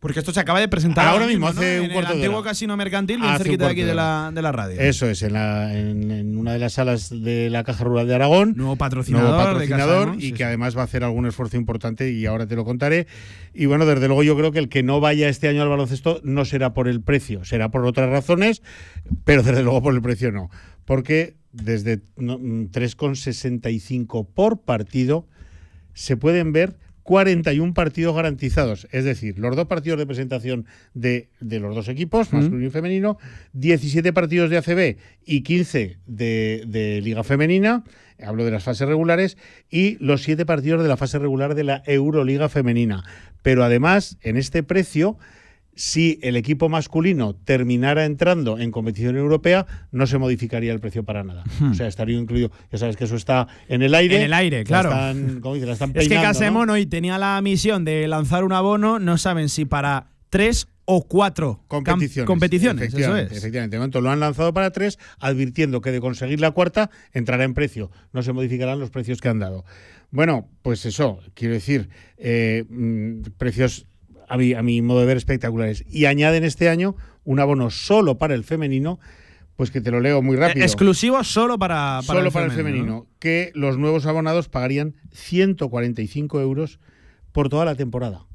Porque esto se acaba de presentar Ahora mismo, ¿no? hace un en cuarto el antiguo casino mercantil, bien cerquita de aquí de la, de la radio. Eso es, en, la- en- en una de las salas de la Caja Rural de Aragón. Nuevo patrocinador Nuevo de Casa patrocinador y sí, que sí. además va a hacer algún esfuerzo importante y ahora te lo contaré. Y bueno, desde luego yo creo que el que no vaya este año al baloncesto no será por el precio, será por otras razones, pero desde luego por el precio no. Porque desde no, mm, 3,65 por partido se pueden ver 41 partidos garantizados. Es decir, los dos partidos de presentación de, de los dos equipos, masculino y femenino, 17 partidos de ACB y 15 de, de Liga Femenina, hablo de las fases regulares, y los 7 partidos de la fase regular de la Euroliga Femenina. Pero además, en este precio, si el equipo masculino terminara entrando en competición europea, no se modificaría el precio para nada. Hmm. O sea, estaría incluido. Ya sabes que eso está en el aire. En el aire, La claro. están- ¿cómo dice? La están Es que Casemón ¿no? hoy tenía la misión de lanzar un abono, no saben si para tres o cuatro competiciones. competiciones, eso efectivamente, es. efectivamente. De momento lo han lanzado para tres, advirtiendo que de conseguir la cuarta entrará en precio. No se modificarán los precios que han dado. Bueno, pues eso, quiero decir, eh, mm, precios a mi, a mi modo de ver espectaculares. Y añaden este año un abono solo para el femenino, pues que te lo leo muy rápido. Eh, Exclusivo solo para, para Solo el para el femenino, femenino. Que los nuevos abonados pagarían 145 euros por toda la temporada.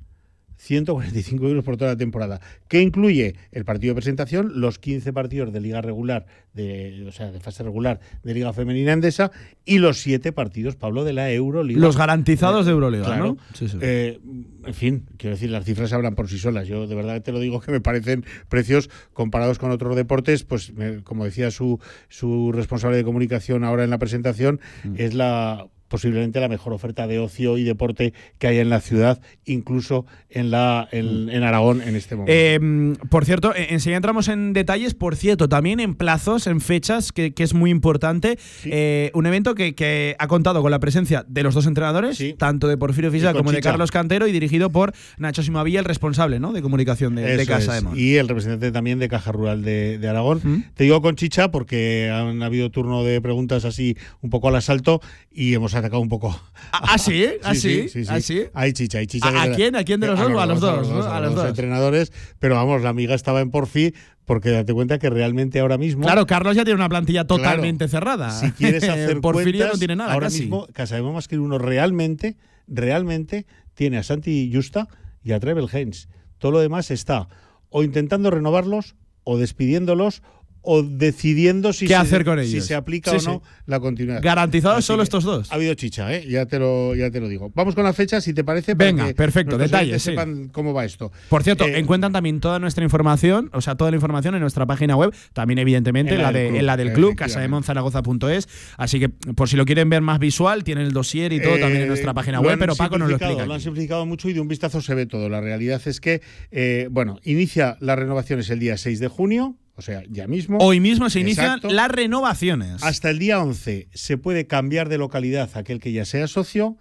145 euros por toda la temporada. Que incluye el partido de presentación, los 15 partidos de liga regular, de, o sea, de fase regular de liga femenina endesa y los 7 partidos, Pablo, de la Euroliga. Los garantizados de Euroliga, Claro. ¿no? Sí, sí. Eh, en fin, quiero decir, las cifras hablan por sí solas. Yo de verdad te lo digo que me parecen precios comparados con otros deportes, pues me- como decía su, su responsable de comunicación ahora en la presentación, Mm. es la posiblemente la mejor oferta de ocio y deporte que hay en la ciudad, incluso en la en, en Aragón en este momento. Eh, por cierto, eh, enseguida entramos en detalles, por cierto, también en plazos, en fechas, que, que es muy importante. Eh, un evento que, que ha contado con la presencia de los dos entrenadores, tanto de Porfirio Fisac con como de. Carlos Cantero, y dirigido por Nacho Simavilla, el responsable ¿no? de comunicación de, de Casa de. Y el representante también de Caja Rural de, de Aragón. Te digo con chicha porque han habido turno de preguntas así un poco al asalto y hemos atacado un poco. ¿Ah, sí? ¿Ah, sí? ¿Ah, sí? Hay chicha, hay chicha. ¿A- a quién? ¿A quién de los dos a los dos? A los dos. entrenadores, pero vamos, la amiga estaba en Porfi porque date cuenta que realmente ahora mismo. Claro, Carlos ya tiene una plantilla Claro, totalmente cerrada. Si quieres hacer Porfirio cuentas, no tiene nada ahora casi. mismo Casa de Mon más que uno realmente, realmente tiene a Santi Justa y a Trevel Heinz. Todo lo demás está o intentando renovarlos o despidiéndolos o decidiendo si, ¿Qué se, hacer con si ellos? se aplica Sí, o no sí. la continuidad. Garantizados Así solo estos dos. Ha habido chicha, ¿eh? ya, te lo, ya te lo digo. Vamos con la fecha, si te parece. Venga, perfecto, detalles, sí. sepan cómo va esto. Por cierto, Eh, encuentran también toda nuestra información, o sea, toda la información en nuestra página web, también evidentemente En la de, club, en la del club, casademonzaragoza.es. Así que por si lo quieren ver más visual, tienen el dossier y todo Eh, también en nuestra página lo web, pero Paco nos lo explica. Lo han aquí. simplificado mucho y de un vistazo se ve todo. La realidad es que, eh, bueno, inicia las renovaciones el día 6 de junio, o sea, ya mismo. Hoy mismo se inician Exacto. las renovaciones. Hasta el día 11 se puede cambiar de localidad aquel que ya sea socio.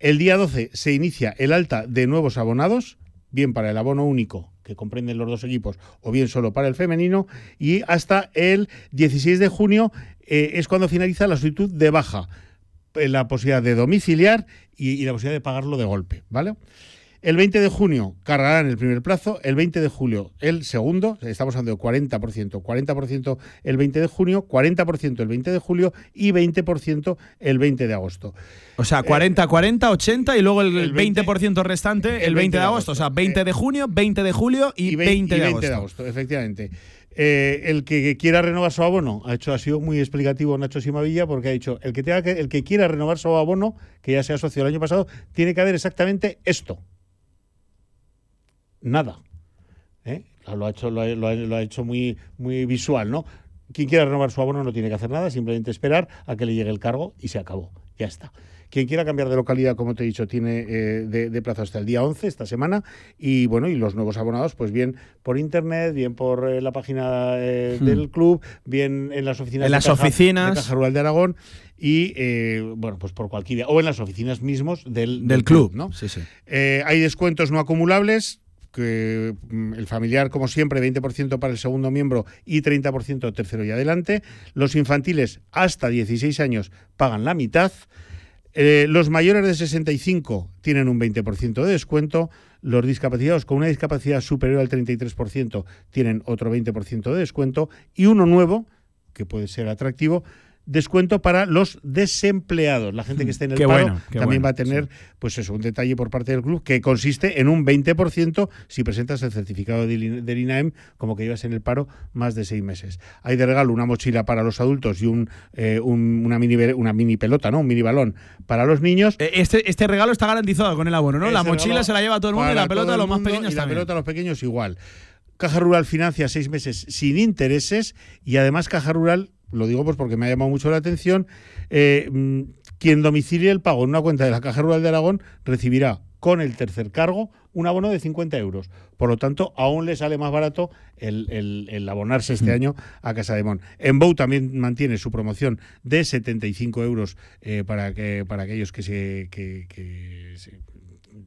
El día 12 se inicia el alta de nuevos abonados, bien para el abono único, que comprenden los dos equipos, o bien solo para el femenino. Y hasta el 16 de junio eh, es cuando finaliza la solicitud de baja, eh, la posibilidad de domiciliar y, y la posibilidad de pagarlo de golpe, ¿vale? El 20 de junio cargarán el primer plazo, el 20 de julio el segundo, estamos hablando de 40%, 40% el 20 de junio, 40% el 20 de julio y 20% el 20 de agosto. O sea, 40, 40, 80 y luego el, el 20 20%, restante el 20 de agosto. O sea, 20 de junio, 20 de julio y, 20, y de 20 agosto. de agosto, efectivamente. Eh, el que quiera renovar su abono ha hecho ha sido muy explicativo Nacho Simavilla porque ha dicho el que tenga que el que quiera renovar su abono que ya sea socio el año pasado tiene que haber exactamente esto nada ¿Eh? lo ha hecho lo ha, lo hecho muy muy visual no quien quiera renovar su abono no tiene que hacer nada simplemente esperar a que le llegue el cargo y se acabó ya está quien quiera cambiar de localidad, como te he dicho, tiene eh, de, de plazo hasta el día 11, esta semana. Y bueno, y los nuevos abonados, pues bien por internet, bien por eh, la página eh, Hmm. del club, bien en las oficinas, En de las Caja- oficinas. de Caja Rural de Aragón y, eh, bueno, pues por cualquier. O en las oficinas mismos del, Del club, ¿no? Sí, sí. Eh, hay descuentos no acumulables. Que mm, el familiar, como siempre, 20% para el segundo miembro y 30% tercero y adelante. Los infantiles hasta 16 años pagan la mitad. Eh, los mayores de 65 tienen un 20% de descuento. Los discapacitados con una discapacidad superior al 33% tienen otro 20% de descuento. Y uno nuevo, que puede ser atractivo, descuento para los desempleados. La gente que esté en el Qué paro bueno, también bueno, va a tener pues eso, un detalle por parte del club que consiste en un 20% si presentas el certificado del IN- del INAEM como que llevas en el paro más de seis meses. Hay de regalo una mochila para los adultos y un, eh, un- una, mini, una mini pelota, ¿no? un mini balón para los niños. Eh, Este, este regalo está garantizado con el abono, ¿no? la Ese mochila se la lleva todo el mundo y la pelota a los más pequeños y la también. pelota a los pequeños igual. Caja Rural financia seis meses sin intereses y además Caja Rural, lo digo pues porque me ha llamado mucho la atención, eh, mm, quien domicilie el pago en una cuenta de la Caja Rural de Aragón recibirá con el tercer cargo un abono de 50 euros. Por lo tanto, aún le sale más barato el, el- el abonarse este año a Casa de Mon. En Bou también mantiene su promoción de 75 euros eh, para, que, para aquellos que se, que- que se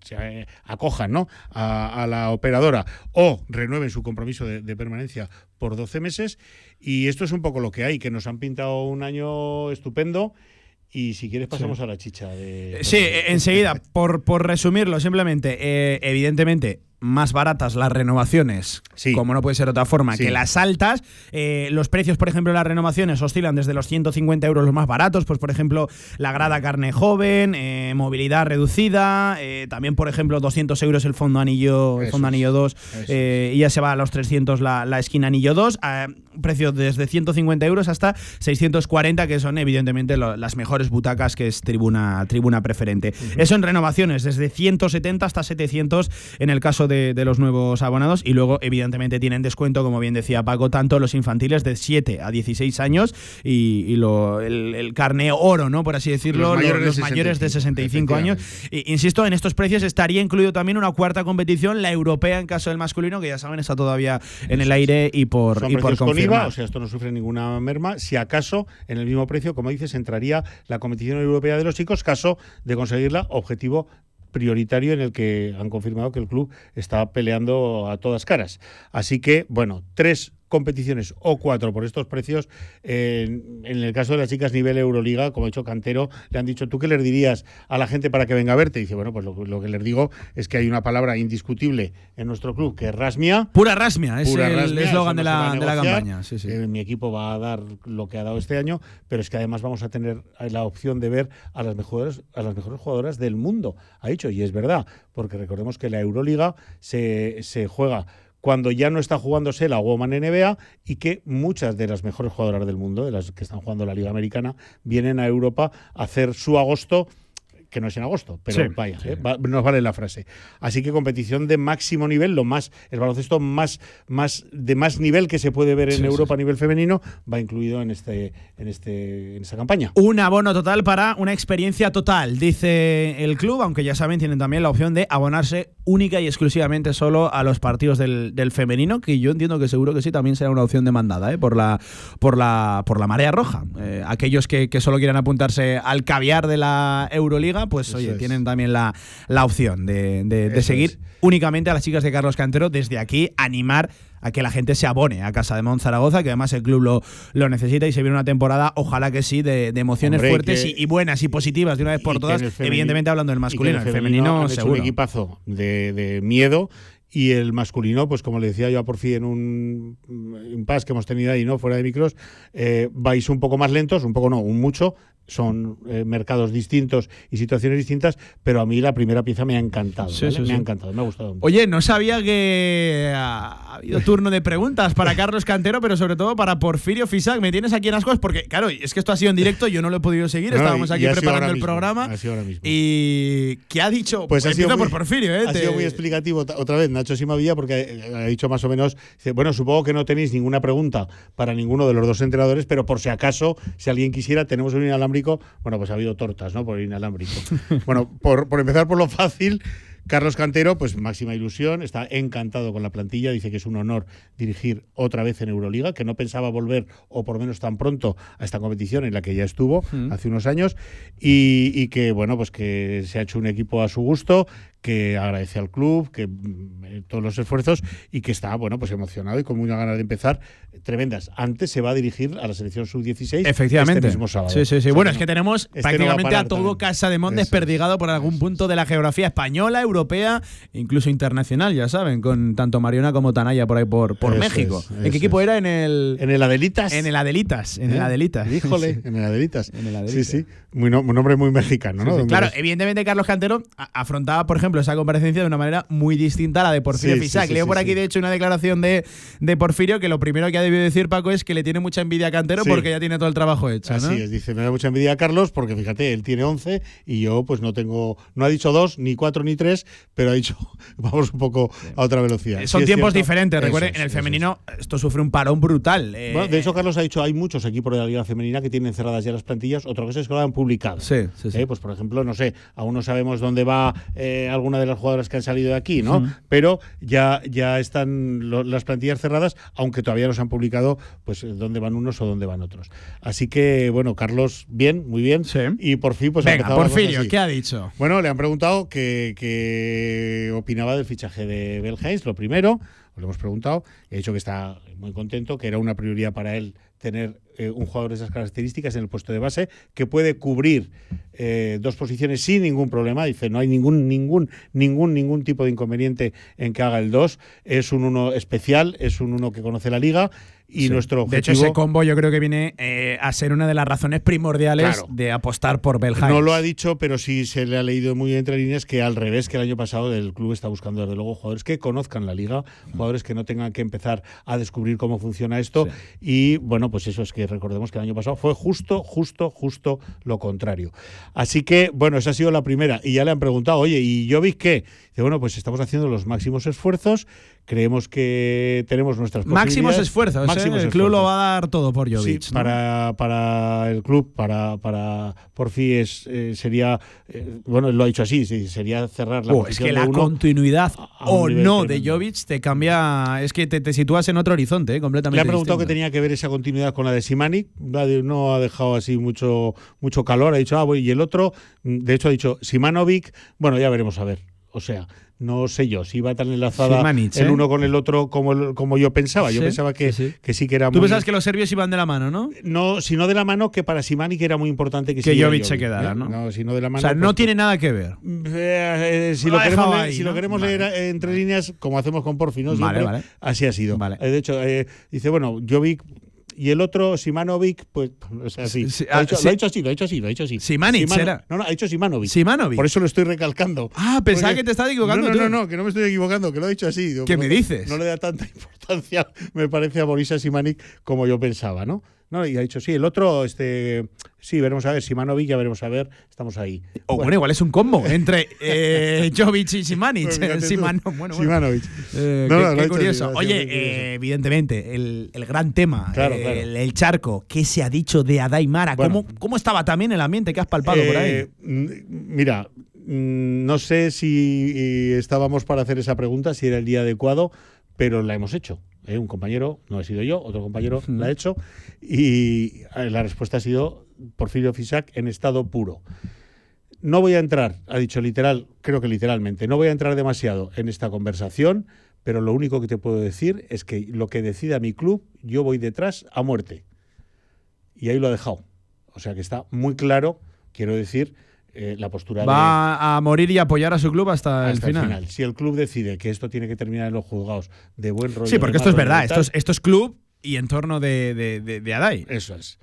se eh, acojan ¿no? a, a la operadora o renueven su compromiso de, de permanencia por 12 meses. Y esto es un poco lo que hay, que nos han pintado un año estupendo. Y si quieres pasamos a la chicha de... Sí, eh, enseguida, por, por resumirlo simplemente, eh, evidentemente más baratas las renovaciones, como no puede ser de otra forma, Sí. que las altas. Eh, los precios, por ejemplo, de las renovaciones oscilan desde los 150 euros los más baratos, pues por ejemplo, la grada carne joven, eh, movilidad reducida, eh, también por ejemplo 200 euros el fondo anillo, el fondo anillo 2, eso eh, y ya se va a los 300 la, la esquina anillo 2, a precios desde 150 euros hasta 640, que son evidentemente lo- las mejores butacas que es tribuna, tribuna preferente. Eso en renovaciones, desde 170 hasta 700 en el caso de, de los nuevos abonados, y luego evidentemente tienen descuento, como bien decía Paco, tanto los infantiles de 7 a 16 años y, y lo- el, el carné oro, ¿no? Por así decirlo, Los los, mayores de los mayores de 65 años. Insisto, en estos precios estaría incluido también una cuarta competición, la europea en caso del masculino, que ya saben, está todavía en el aire y por, Son y por con. IVA, o sea, esto no sufre ninguna merma. Si acaso, en el mismo precio, como dices, entraría la competición europea de los chicos, caso de conseguirla, objetivo prioritario en el que han confirmado que el club está peleando a todas caras. Así que, bueno, tres competiciones o cuatro por estos precios, en, en el caso de las chicas nivel Euroliga, como ha dicho Cantero, le han dicho, ¿tú qué les dirías a la gente para que venga a verte? Y dice, bueno, pues lo, lo que les digo es que hay una palabra indiscutible en nuestro club, que es Rasmia. Pura Rasmia, es Pura el eslogan de la, de campaña. Sí, sí. Eh, mi equipo va a dar lo que ha dado este año, pero es que además vamos a tener la opción de ver a las mejores, a las mejores jugadoras del mundo, ha dicho, y es verdad, porque recordemos que la Euroliga se, se juega cuando ya no está jugándose la Woman NBA y que muchas de las mejores jugadoras del mundo, de las que están jugando la Liga Americana, vienen a Europa a hacer su agosto que no es en agosto, pero Sí, vaya, eh, va- nos vale la frase. Así que competición de máximo nivel, lo más, el baloncesto más, más de más nivel que se puede ver en Sí, sí, Europa a nivel femenino, va incluido en este, en este, en esta campaña. Un abono total para una experiencia total, dice el club, aunque ya saben, tienen también la opción de abonarse única y exclusivamente solo a los partidos del, del femenino, que yo entiendo que seguro que sí, también será una opción demandada ¿eh? por, la, por, la, por la marea roja. Eh, aquellos que, que solo quieran apuntarse al caviar de la Euroliga, pues Eso oye, es. tienen también la, la opción de, de- seguir es. únicamente a las chicas de Carlos Cantero. Desde aquí, animar a que la gente se abone a Casa de Mon Zaragoza, que además el club lo, lo necesita y se viene una temporada, ojalá que sí, de, de emociones Hombre, fuertes que- y, y buenas y positivas de una vez por todas, en el femenino- evidentemente hablando del masculino, el femenino, hecho seguro. un equipazo de, de miedo y el masculino, pues como le decía yo a Porfi en un impasse que hemos tenido ahí, ¿no? Fuera de micros, eh, vais un poco más lentos, un poco no, un mucho. Son eh, mercados distintos y situaciones distintas, pero a mí la primera pieza me ha encantado. Sí, ¿vale? sí, me sí. ha encantado, me ha gustado. mucho. Oye, no sabía que ha habido turno de preguntas para Carlos Cantero, pero sobre todo para Porfirio Fisac. Me tienes aquí en ascuas porque, claro, es que esto ha sido en directo, yo no lo he podido seguir, No, estábamos aquí preparando el mismo, programa. ha sido ahora mismo. Y ¿qué ha dicho? Pues ha sido muy- por Porfirio, ¿eh? Ha sido muy explicativo otra vez Nacho Simavilla porque eh, ha dicho más o menos, bueno, supongo que no tenéis ninguna pregunta para ninguno de los dos entrenadores, pero por si acaso, si alguien quisiera, tenemos un inalámbrico, bueno, pues ha habido tortas, ¿no? Por el inalámbrico. bueno, por, por empezar por lo fácil, Carlos Cantero, pues máxima ilusión, está encantado con la plantilla, dice que es un honor dirigir otra vez en Euroliga, que no pensaba volver, o por lo menos tan pronto, a esta competición en la que ya estuvo Mm. hace unos años, y, y que, bueno, pues que se ha hecho un equipo a su gusto, que agradece al club, que mm, eh, todos los esfuerzos, y que está, bueno, pues emocionado y con muchas ganas de empezar, tremendas. Antes se va a dirigir a la selección sub-16 Efectivamente. este mismo sábado. Sí, sí, sí. O sea, bueno, es que tenemos este no va a prácticamente a, todo también. Casa de Mon Eso es. desperdigado por algún punto de la geografía española, europea, incluso internacional, ya saben, con tanto Mariona como Tanaya por ahí por, por Eso México. es, ¿En qué equipo es. era? En el. En el Adelitas. En el Adelitas. En el ¿Eh? Adelitas. Híjole, Sí. en el Adelitas. En el Sí, Adelitas. sí. Muy no- un nombre muy mexicano, Sí, ¿no? sí. Claro, evidentemente Carlos Cantero afrontaba, por ejemplo, esa comparecencia de una manera muy distinta a la de Porfirio Sí, sí, Fisac. sí, Leo por aquí, de hecho, una declaración de, de Porfirio que lo primero que ha debido decir Paco es que le tiene mucha envidia a Cantero porque ya tiene todo el trabajo hecho. ¿no? Así es, dice, me da mucha envidia a Carlos porque fíjate, él tiene 11 y yo pues no tengo, no ha dicho dos, ni cuatro, ni tres, pero ha dicho, vamos un poco a otra velocidad. Eh, Son Sí tiempos diferentes. Recuerden, en el es. femenino esto sufre un parón brutal. eh, Bueno, de hecho, Carlos ha dicho, hay muchos equipos de la Liga Femenina que tienen cerradas ya las plantillas, otra cosa es que lo han publicado. Sí, sí, sí. Eh, Pues por ejemplo, no sé, aún no sabemos dónde va eh, alguna de las jugadoras que han salido de aquí, ¿no? Pero ya, ya están lo- las plantillas cerradas, aunque todavía no se han publicado pues eh, dónde van unos o dónde van otros. Así que, bueno, Carlos, bien, muy bien. Y por fin, pues ha Venga, cosa Porfirio, así. ¿qué ha dicho? Bueno, le han preguntado qué qué opinaba del fichaje de Belheinz, lo primero, lo hemos preguntado, y ha dicho que está muy contento, que era una prioridad para él tener eh, un jugador de esas características en el puesto de base, que puede cubrir eh, dos posiciones sin ningún problema, dice, no hay ningún, ningún, ningún, ningún tipo de inconveniente en que haga el 2, es un uno especial, es un uno que conoce la liga, y Sí. nuestro De hecho, objetivo... ese combo yo creo que viene eh, a ser una de las razones primordiales Claro. de apostar por Belheinz. No lo ha dicho, pero sí se le ha leído muy entre líneas que al revés que el año pasado el club está buscando desde luego jugadores que conozcan la liga, jugadores que no tengan que empezar a descubrir cómo funciona esto y bueno, pues eso es que recordemos que el año pasado fue justo, justo, justo lo contrario. Así que bueno, esa ha sido la primera y ya le han preguntado, oye, ¿y Jovic qué? Dice, bueno, pues estamos haciendo los máximos esfuerzos, creemos que tenemos nuestras Máximos esfuerzos. ¿eh? Máximos el club lo va a dar todo por Jovic. Sí, ¿no? para, para el club, para, para Porfi es, eh, sería, eh, bueno, él lo ha dicho así, sí, sería cerrar la Oh, es que la continuidad o no de. Jovic te cambia. Es que te, te sitúas en otro horizonte, eh, completamente. Le ha preguntado distinto. que tenía que ver esa continuidad con la de Simani, no ha dejado así mucho, mucho calor, ha dicho, ah, bueno, y el otro, mm, de hecho ha dicho Simanovic, bueno, ya veremos a ver. O sea, no sé yo si iba tan enlazada Simanic, el ¿eh? uno con el otro como, el- como yo pensaba. Yo Sí, pensaba que sí, que sí que era Tú muy- pensabas que los serbios iban de la mano, ¿no? no, sino de la mano que para Simani que era muy importante que, Que Jovic se quedara, ¿eh? ¿no? No, sino de la O mano. sea, no pues, tiene nada que ver. eh, si Lo queremos, ahí, si ¿no? lo queremos Vale. leer entre líneas, como hacemos con Porfi, ¿no? Vale, Siempre, vale. Así ha sido. Vale. De hecho, dice, bueno, Jovic y el otro, Simanovic, pues, o sea, sí. Sí, lo, ha ah, sí. lo ha dicho así, lo ha dicho así, lo ha dicho así. Simanic Simano- era. No, no, ha dicho Simanovic. Simanovic. Por eso lo estoy recalcando. Ah, pensaba Porque- que te estabas equivocando No, tú. no, no, que no me estoy equivocando, que lo ha dicho así. Digo, ¿Qué me dices? No le da tanta importancia, me parece, a Borisa Simanic como yo pensaba, ¿no? No, y ha dicho, sí, el otro, este, sí, veremos a ver, Simanovic, ya veremos a ver, estamos ahí. O bueno, igual es un combo entre eh, Jovic y Simanic. Pues. Simano, bueno, bueno. Simanovic. Eh, No, qué, no, qué curioso. ha Oye, eh, evidentemente, el, el gran tema, Claro, eh, claro. El, el charco, ¿qué se ha dicho de Adaimara? Bueno. ¿Cómo, ¿Cómo estaba también el ambiente que has palpado por ahí? Eh, Mira, no sé si eh, estábamos para hacer esa pregunta, si era el día adecuado, pero la hemos hecho. ¿eh? Un compañero, no he sido yo, otro compañero la ha hecho, y eh, la respuesta ha sido Porfirio Fisac en estado puro. No voy a entrar, ha dicho literal, creo que literalmente, no voy a entrar demasiado en esta conversación, pero lo único que te puedo decir es que lo que decida mi club, yo voy detrás a muerte. Y ahí lo ha dejado. O sea que está muy claro, quiero decir, eh, la postura de, Va a morir y apoyar a su club hasta, hasta el final. Si el club decide que esto tiene que terminar en los juzgados de buen rollo. Sí, porque esto es verdad. Esto es, esto es club y entorno de, de, de- de Adai. Eso es.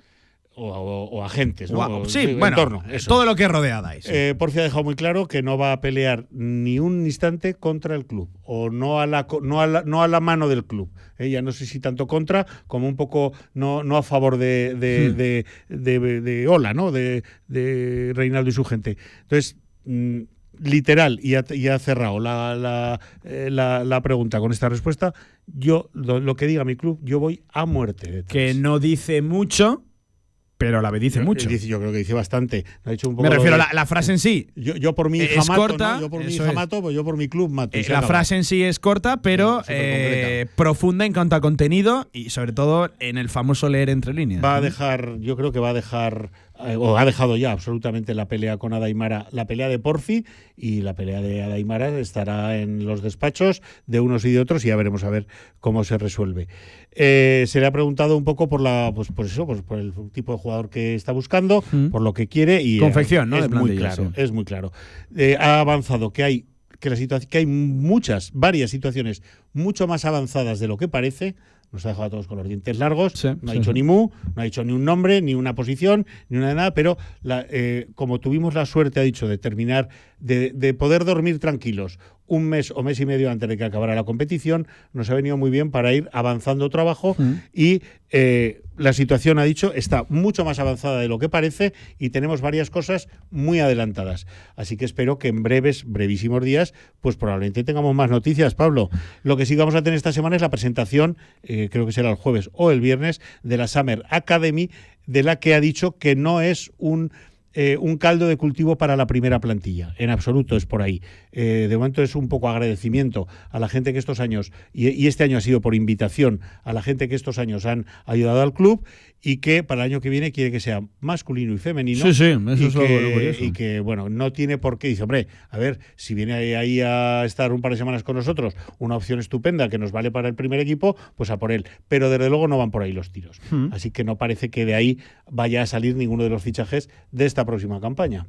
O, o- o agentes, ¿no? O a- O- sí, bueno, entorno, eso. todo lo que rodea sí. Eh, Porfi ha dejado muy claro que no va a pelear ni un instante contra el club o no a la, no a la, no a la mano del club. Eh, ya no sé si tanto contra como un poco no, no a favor de, de, Hmm. de, de- de Ola, ¿no? De, de Reinaldo y su gente. Entonces, mm, literal, y ha, y ha cerrado la, la, eh, la- la pregunta con esta respuesta, yo lo, lo que diga mi club, yo voy a muerte. detrás. que no dice mucho, pero a la vez dice mucho. Dice- yo creo que dice bastante. Ha dicho un poco Me refiero a la, la frase en sí. yo, yo por mi Es hija mato, corta, ¿no? Yo por mi hija es. mato, pues yo por mi club mato. Eh, la acaba. frase en sí es corta, pero eh, profunda en cuanto a contenido y sobre todo en el famoso leer entre líneas. va a dejar, yo creo que va a dejar, o ha dejado ya absolutamente la pelea con Adaimara, la pelea de Porfi y la pelea de Adaimara estará en los despachos de unos y de otros y ya veremos a ver cómo se resuelve. Eh, se le ha preguntado un poco por la, pues por eso, pues por el tipo de jugador que está buscando, Mm. por lo que quiere y eh, Confección, ¿no? es de muy claro, es muy claro. Eh, ha avanzado que hay que la situación que hay muchas, varias situaciones mucho más avanzadas de lo que parece. Nos ha dejado a todos con los dientes largos. Sí, no ha sí, dicho sí. ni mu, no ha dicho ni un nombre, ni una posición, ni una de nada, pero la- eh, como tuvimos la suerte, ha dicho, de terminar, de, de poder dormir tranquilos un mes o mes y medio antes de que acabara la competición, nos ha venido muy bien para ir avanzando trabajo Mm. y eh, la situación, ha dicho, está mucho más avanzada de lo que parece y tenemos varias cosas muy adelantadas. Así que espero que en breves, brevísimos días, pues probablemente tengamos más noticias, Pablo. Lo que sí vamos a tener esta semana es la presentación, eh, creo que será el jueves o el viernes, de la Summer Academy, de la que ha dicho que no es un eh, un caldo de cultivo para la primera plantilla. En absoluto es por ahí. Eh, de momento es un poco agradecimiento a la gente que estos años, y, y este año ha sido por invitación, a la gente que estos años han ayudado al club y que para el año que viene quiere que sea masculino y femenino. Sí, sí, eso y es lo- que, curioso. y que, bueno, no tiene por qué. Dice, hombre, a ver, si viene ahí- ahí a estar un par de semanas con nosotros, una opción estupenda que nos vale para el primer equipo, pues a por él. Pero desde luego no van por ahí los tiros. Hmm. Así que no parece que de ahí vaya a salir ninguno de los fichajes de esta próxima campaña.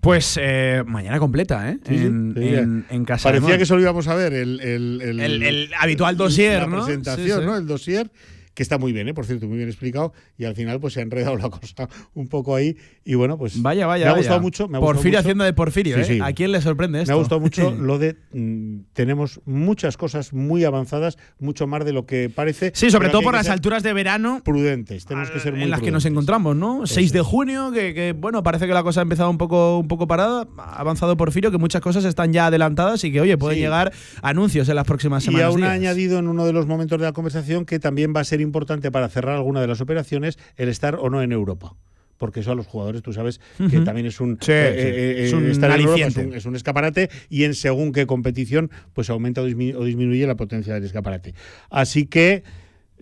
Pues eh, mañana completa, ¿eh? Sí, sí, en, en casa. Parecía que solo íbamos a ver el, el, el- El- habitual dossier, la ¿no? presentación, Sí, sí. ¿no? El dossier, que está muy bien, ¿eh? por cierto, muy bien explicado. Y al final, pues se ha enredado la cosa un poco ahí. Y bueno, pues. Vaya, vaya. Me ha vaya. gustado mucho. Me ha gustado Porfirio mucho. haciendo de Porfirio, Sí, ¿eh? sí. ¿A quién le sorprende esto? Me ha gustado mucho lo de. mm, tenemos muchas cosas muy avanzadas, mucho más de lo que parece. Sí, sobre todo por las alturas de verano Prudentes, tenemos que ser muy en las que nos encontramos, ¿no? 6 de junio, que, que, bueno, parece que la cosa ha empezado un poco, un poco parada. Ha avanzado Porfirio, que muchas cosas están ya adelantadas y que, oye, pueden Sí. llegar anuncios en las próximas Y semanas. aún ha añadido en uno de los momentos de la conversación que también va a ser importante para cerrar alguna de las operaciones el estar o no en Europa. Porque eso a los jugadores, tú sabes, que también es un, Sí, eh, sí. eh, Es un estar en Europa es aliciente. un, es un escaparate y en según qué competición, pues aumenta o, dismi- o disminuye la potencia del escaparate. Así que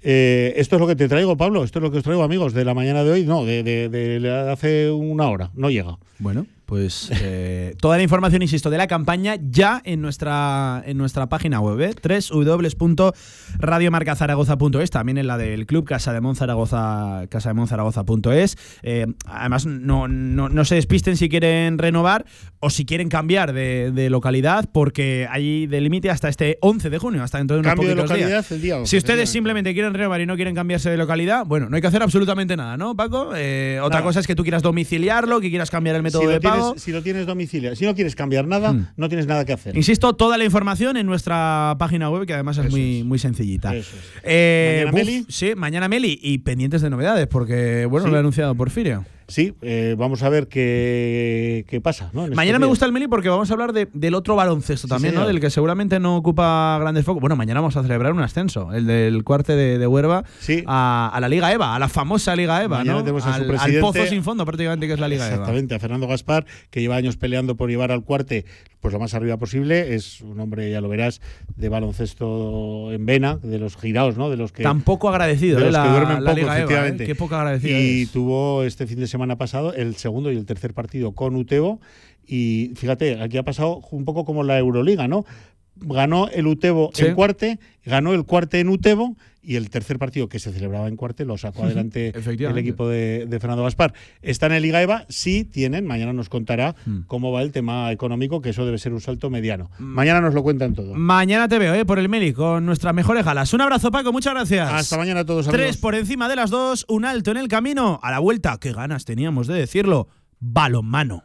eh, esto es lo que te traigo, Pablo. Esto es lo que os traigo, amigos, de la mañana de hoy. No, de, de- de hace una hora. No llega. Bueno. pues eh, toda la información, insisto, de la campaña ya en nuestra, en nuestra página web, ¿eh? www.radiomarcazaragoza.es, también en la del club Casa de Monzaragoza, Casa de Monzaragoza.es. Eh, además, no, no, no, se despisten si quieren renovar o si quieren cambiar de, de localidad, porque hay de límite hasta este 11 de junio, hasta dentro de unos Cambio de localidad días. el día 11, Si ustedes simplemente quieren renovar y no quieren cambiarse de localidad, bueno, no hay que hacer absolutamente nada, ¿no, Paco? Eh, otra cosa es que tú quieras domiciliarlo, que quieras cambiar el método si, de tienes, pago. si lo tienes domicilio, si no quieres cambiar nada, Hmm. no tienes nada que hacer. Insisto, toda la información en nuestra página web, que además es muy, muy sencillita. Eso es. Eh, ¿Mañana buf, Meli? Sí, mañana Meli. Y pendientes de novedades, porque, bueno, Sí. lo ha anunciado Porfirio. Sí, eh, vamos a ver qué, qué pasa. ¿no? Mañana me gusta el Meli porque vamos a hablar de- del otro baloncesto Sí, también, ¿no? Del que seguramente no ocupa grandes focos. Bueno, mañana vamos a celebrar un ascenso, el del cuarte de, de Huerva a, a la Liga EVA, a la famosa Liga EVA, Mañana ¿no? tenemos a su al, al pozo sin fondo prácticamente que es la Liga EVA. Exactamente, a Fernando Gaspar, que lleva años peleando por llevar al cuarte pues lo más arriba posible. Es un hombre, ya lo verás, de baloncesto en vena, de los girados, ¿no? De los que. Tampoco agradecido, de ¿eh? los que la, duermen la poco, Liga EVA, ¿eh? efectivamente. Qué poco agradecido Y es. tuvo este fin de semana pasado el segundo y el tercer partido con Utebo. Y fíjate, aquí ha pasado un poco como la Euroliga, ¿no? Ganó el Utebo Sí. en cuarte, ganó el cuarte en Utebo y el tercer partido que se celebraba en cuarte lo sacó adelante el equipo de, de Fernando Gaspar. Están en Liga EVA, sí tienen, mañana nos contará Hmm. cómo va el tema económico, que eso debe ser un salto mediano. Mañana nos lo cuentan todo. Mañana te veo, ¿eh? Por el Meli, con nuestras mejores galas. Un abrazo, Paco, muchas gracias. Hasta mañana a todos, Tres por encima de las dos, un alto en el camino. A la vuelta, qué ganas teníamos de decirlo. Balonmano.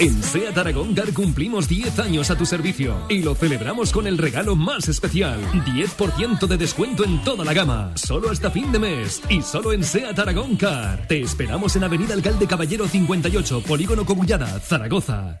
En SEAT Aragón Car cumplimos 10 años a tu servicio y lo celebramos con el regalo más especial. 10% de descuento en toda la gama, solo hasta fin de mes y solo en SEAT Aragón Car. Te esperamos en Avenida Alcalde Caballero 58, Polígono Cogullada, Zaragoza.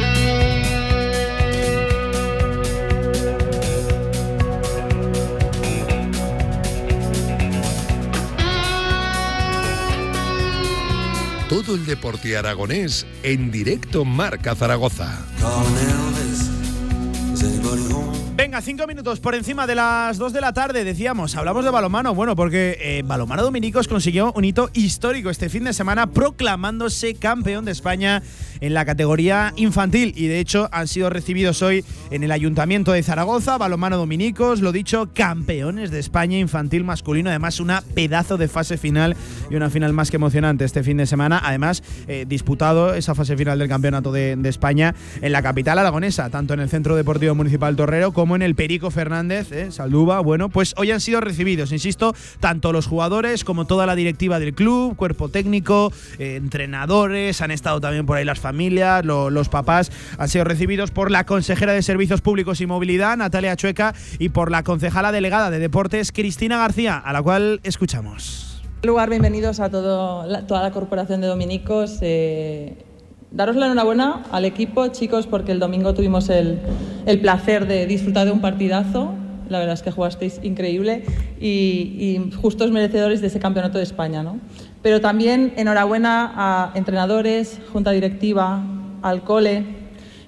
Todo el deporte aragonés en directo Marca Zaragoza. Venga, cinco minutos por encima de las dos de la tarde, decíamos, hablamos de balomano, bueno, porque eh, Balomano Dominicos consiguió un hito histórico este fin de semana proclamándose campeón de España en la categoría infantil y de hecho han sido recibidos hoy en el Ayuntamiento de Zaragoza, Balomano Dominicos, lo dicho, campeones de España infantil masculino, además una pedazo de fase final y una final más que emocionante este fin de semana, además eh, disputado esa fase final del Campeonato de, de España en la capital aragonesa, tanto en el Centro Deportivo Municipal Torrero como en el Perico Fernández, eh, Salduba. Bueno, pues hoy han sido recibidos, insisto, tanto los jugadores como toda la directiva del club, cuerpo técnico, eh, entrenadores, han estado también por ahí las familias, lo- los papás, han sido recibidos por la consejera de Servicios Públicos y Movilidad, Natalia Chueca, y por la concejala delegada de Deportes, Cristina García, a la cual escuchamos. En lugar, bienvenidos a todo la- toda la corporación de dominicos. Eh, daros la enhorabuena al equipo, chicos, porque el domingo tuvimos el, el placer de disfrutar de un partidazo. La verdad es que jugasteis increíble y, y justos merecedores de ese campeonato de España. ¿no? Pero también enhorabuena a entrenadores, junta directiva, al cole.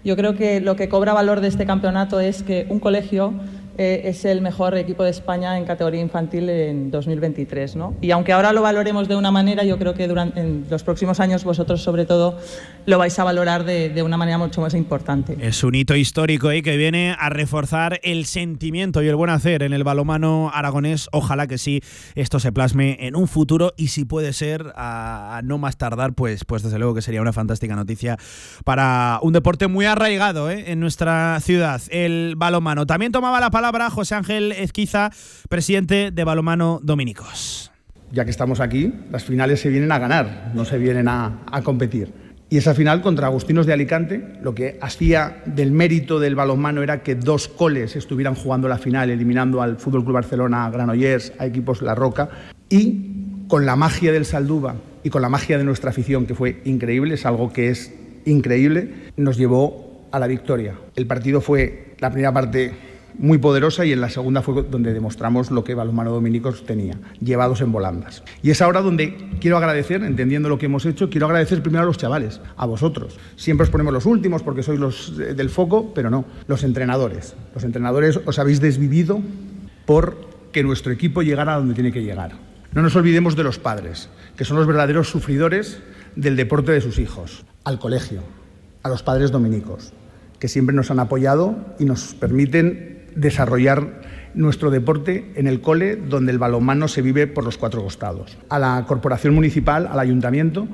Yo creo que lo que cobra valor de este campeonato es que un colegio eh, es el mejor equipo de España en categoría infantil en 2023. ¿no? Y aunque ahora lo valoremos de una manera, yo creo que durante en los próximos años vosotros sobre todo lo vais a valorar de, de una manera mucho más importante. Es un hito histórico ¿eh? que viene a reforzar el sentimiento y el buen hacer en el balomano aragonés. Ojalá que sí esto se plasme en un futuro y si puede ser a, a no más tardar, pues, pues desde luego que sería una fantástica noticia para un deporte muy arraigado ¿eh? en nuestra ciudad, el balomano. También tomaba la palabra palabra José Ángel Ezquiza, presidente de Balomano Dominicos. Ya que estamos aquí, las finales se vienen a ganar, no se vienen a, competir. Y esa final contra Agustinos de Alicante, lo que hacía del mérito del balonmano era que dos coles estuvieran jugando la final, eliminando al Fútbol Club Barcelona, Granollers, a equipos La Roca, y con la magia del Salduba y con la magia de nuestra afición, que fue increíble, es algo que es increíble, nos llevó a la victoria. El partido fue la primera parte muy poderosa y en la segunda fue donde demostramos lo que Balonmano Dominicos tenía, llevados en volandas. Y es ahora donde quiero agradecer, entendiendo lo que hemos hecho, quiero agradecer primero a los chavales, a vosotros. Siempre os ponemos los últimos porque sois los del foco, pero no, los entrenadores. Los entrenadores os habéis desvivido por que nuestro equipo llegara a donde tiene que llegar. No nos olvidemos de los padres, que son los verdaderos sufridores del deporte de sus hijos, al colegio, a los padres dominicos, que siempre nos han apoyado y nos permiten desarrollar nuestro deporte en el cole donde el balonmano se vive por los cuatro costados. A la corporación municipal, al ayuntamiento,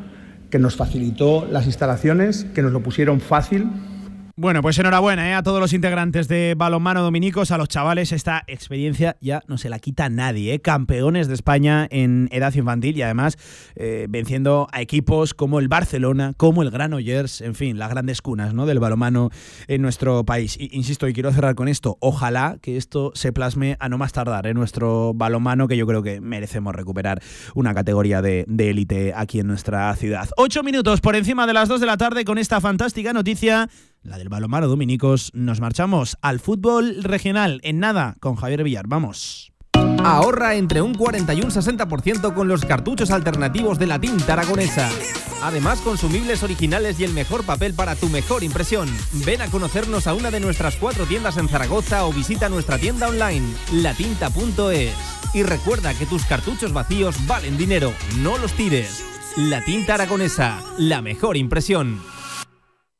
que nos facilitó las instalaciones, que nos lo pusieron fácil bueno, pues enhorabuena ¿eh? a todos los integrantes de Balonmano Dominicos, a los chavales. Esta experiencia ya no se la quita nadie. ¿eh? Campeones de España en edad infantil y además eh, venciendo a equipos como el Barcelona, como el Granollers, en fin, las grandes cunas ¿no? del balonmano en nuestro país. insisto, y quiero cerrar con esto. Ojalá que esto se plasme a no más tardar en nuestro balonmano, que yo creo que merecemos recuperar una categoría de élite aquí en nuestra ciudad. Ocho minutos por encima de las dos de la tarde con esta fantástica noticia la del balomano dominicos, nos marchamos al fútbol regional en nada con Javier Villar. Vamos. Ahorra entre un 40 y un 60% con los cartuchos alternativos de la tinta aragonesa. Además, consumibles originales y el mejor papel para tu mejor impresión. Ven a conocernos a una de nuestras cuatro tiendas en Zaragoza o visita nuestra tienda online, latinta.es. Y recuerda que tus cartuchos vacíos valen dinero, no los tires. La tinta aragonesa, la mejor impresión.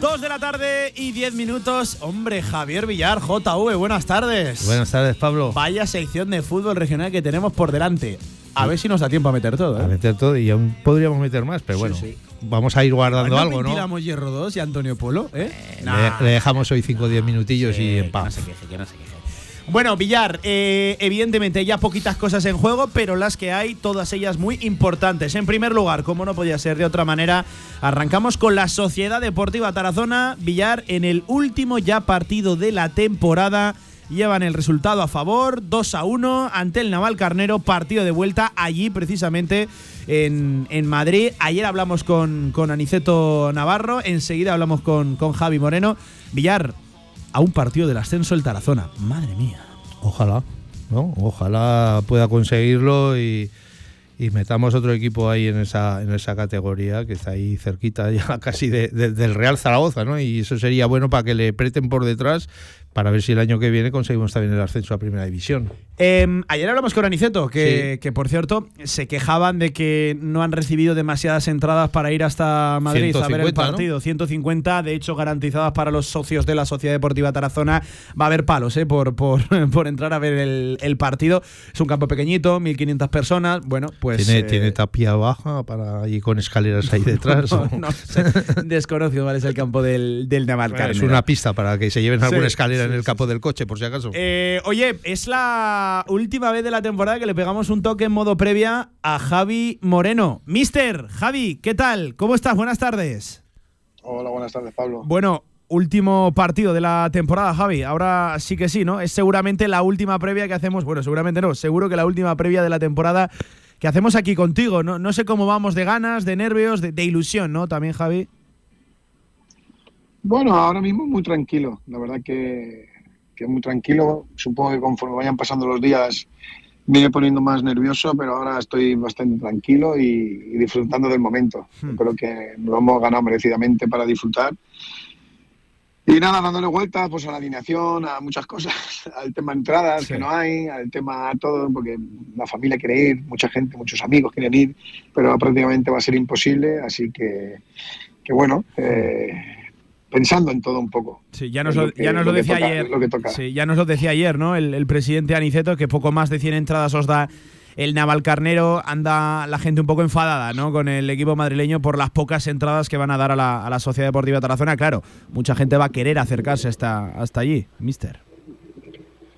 2 de la tarde y 10 minutos. Hombre, Javier Villar, JV, buenas tardes. Buenas tardes, Pablo. Vaya sección de fútbol regional que tenemos por delante. A ver si nos da tiempo a meter todo. A ¿eh? meter todo y aún podríamos meter más, pero bueno. Vamos a ir guardando algo, ¿no? Tiramos Hierro 2 y Antonio Polo, ¿eh? Le, dejamos hoy 5 o 10 minutillos eh, y en paz. No se queje, no se queje. Bueno, Villar, eh, evidentemente ya poquitas cosas en juego, pero las que hay, todas ellas muy importantes. En primer lugar, como no podía ser de otra manera, arrancamos con la Sociedad Deportiva Tarazona. Villar, en el último ya partido de la temporada, llevan el resultado a favor, 2 a 1 ante el Naval Carnero, partido de vuelta allí precisamente en, Madrid. Ayer hablamos con, con, Aniceto Navarro, enseguida hablamos con, con Javi Moreno. Villar, a un partido del ascenso el Tarazona. Madre mía. Ojalá, ¿no? Ojalá pueda conseguirlo y, metamos otro equipo ahí en esa, en esa categoría que está ahí cerquita ya casi del Real Zaragoza, ¿no? Y eso sería bueno para que le preten por detrás para ver si el año que viene conseguimos también el ascenso a Primera División. Em, ayer hablamos con Aniceto, que, que, por cierto se quejaban de que no han recibido demasiadas entradas para ir hasta Madrid a ver el partido. 150, de hecho, garantizadas para los socios de la Sociedad Deportiva Tarazona. Va a haber palos eh, por, por, por entrar a ver el, partido. Es un campo pequeñito, 1.500 personas. Bueno, pues. ¿Tiene, ¿Tiene, tapia baja para ir con escaleras ahí detrás? no, desconocido cuál es el campo del, del Navalcarnero. Es una pista para que se lleven alguna escalera en el capo del coche, por si acaso. Eh, oye, es la última vez de la temporada que le pegamos un toque en modo previa a Javi Moreno. Mister, Javi, ¿qué tal? ¿Cómo estás? Buenas tardes. Hola, buenas tardes, Pablo. Bueno, último partido de la temporada, Javi. Ahora sí que sí, ¿no? Es seguramente la última previa que hacemos. Bueno, seguramente no, seguro que la última previa de la temporada que hacemos aquí contigo. No, no sé cómo vamos de ganas, de nervios, de, de ilusión, ¿no? También, Javi. Bueno, ahora mismo muy tranquilo. La verdad que, que muy tranquilo. Supongo que conforme vayan pasando los días me iré poniendo más nervioso, pero ahora estoy bastante tranquilo y, y disfrutando del momento. Yo creo que lo hemos ganado merecidamente para disfrutar. Y nada, dándole vueltas pues, a la alineación, a muchas cosas, al tema entradas que no hay, al tema todo, porque la familia quiere ir, mucha gente, muchos amigos quieren ir, pero prácticamente va a ser imposible, así que, que bueno, eh, pensando en todo un poco. Sí, ya nos lo, que- ya nos lo decía toca, ayer. lo que toca. Sí, ya nos lo decía ayer, ¿no? El, el presidente Aniceto, que poco más de 100 entradas os da el Navalcarnero. Anda la gente un poco enfadada, ¿no? Con el equipo madrileño por las pocas entradas que van a dar a la, a la Sociedad Deportiva Tarazona. Claro, mucha gente va a querer acercarse hasta, hasta allí, mister.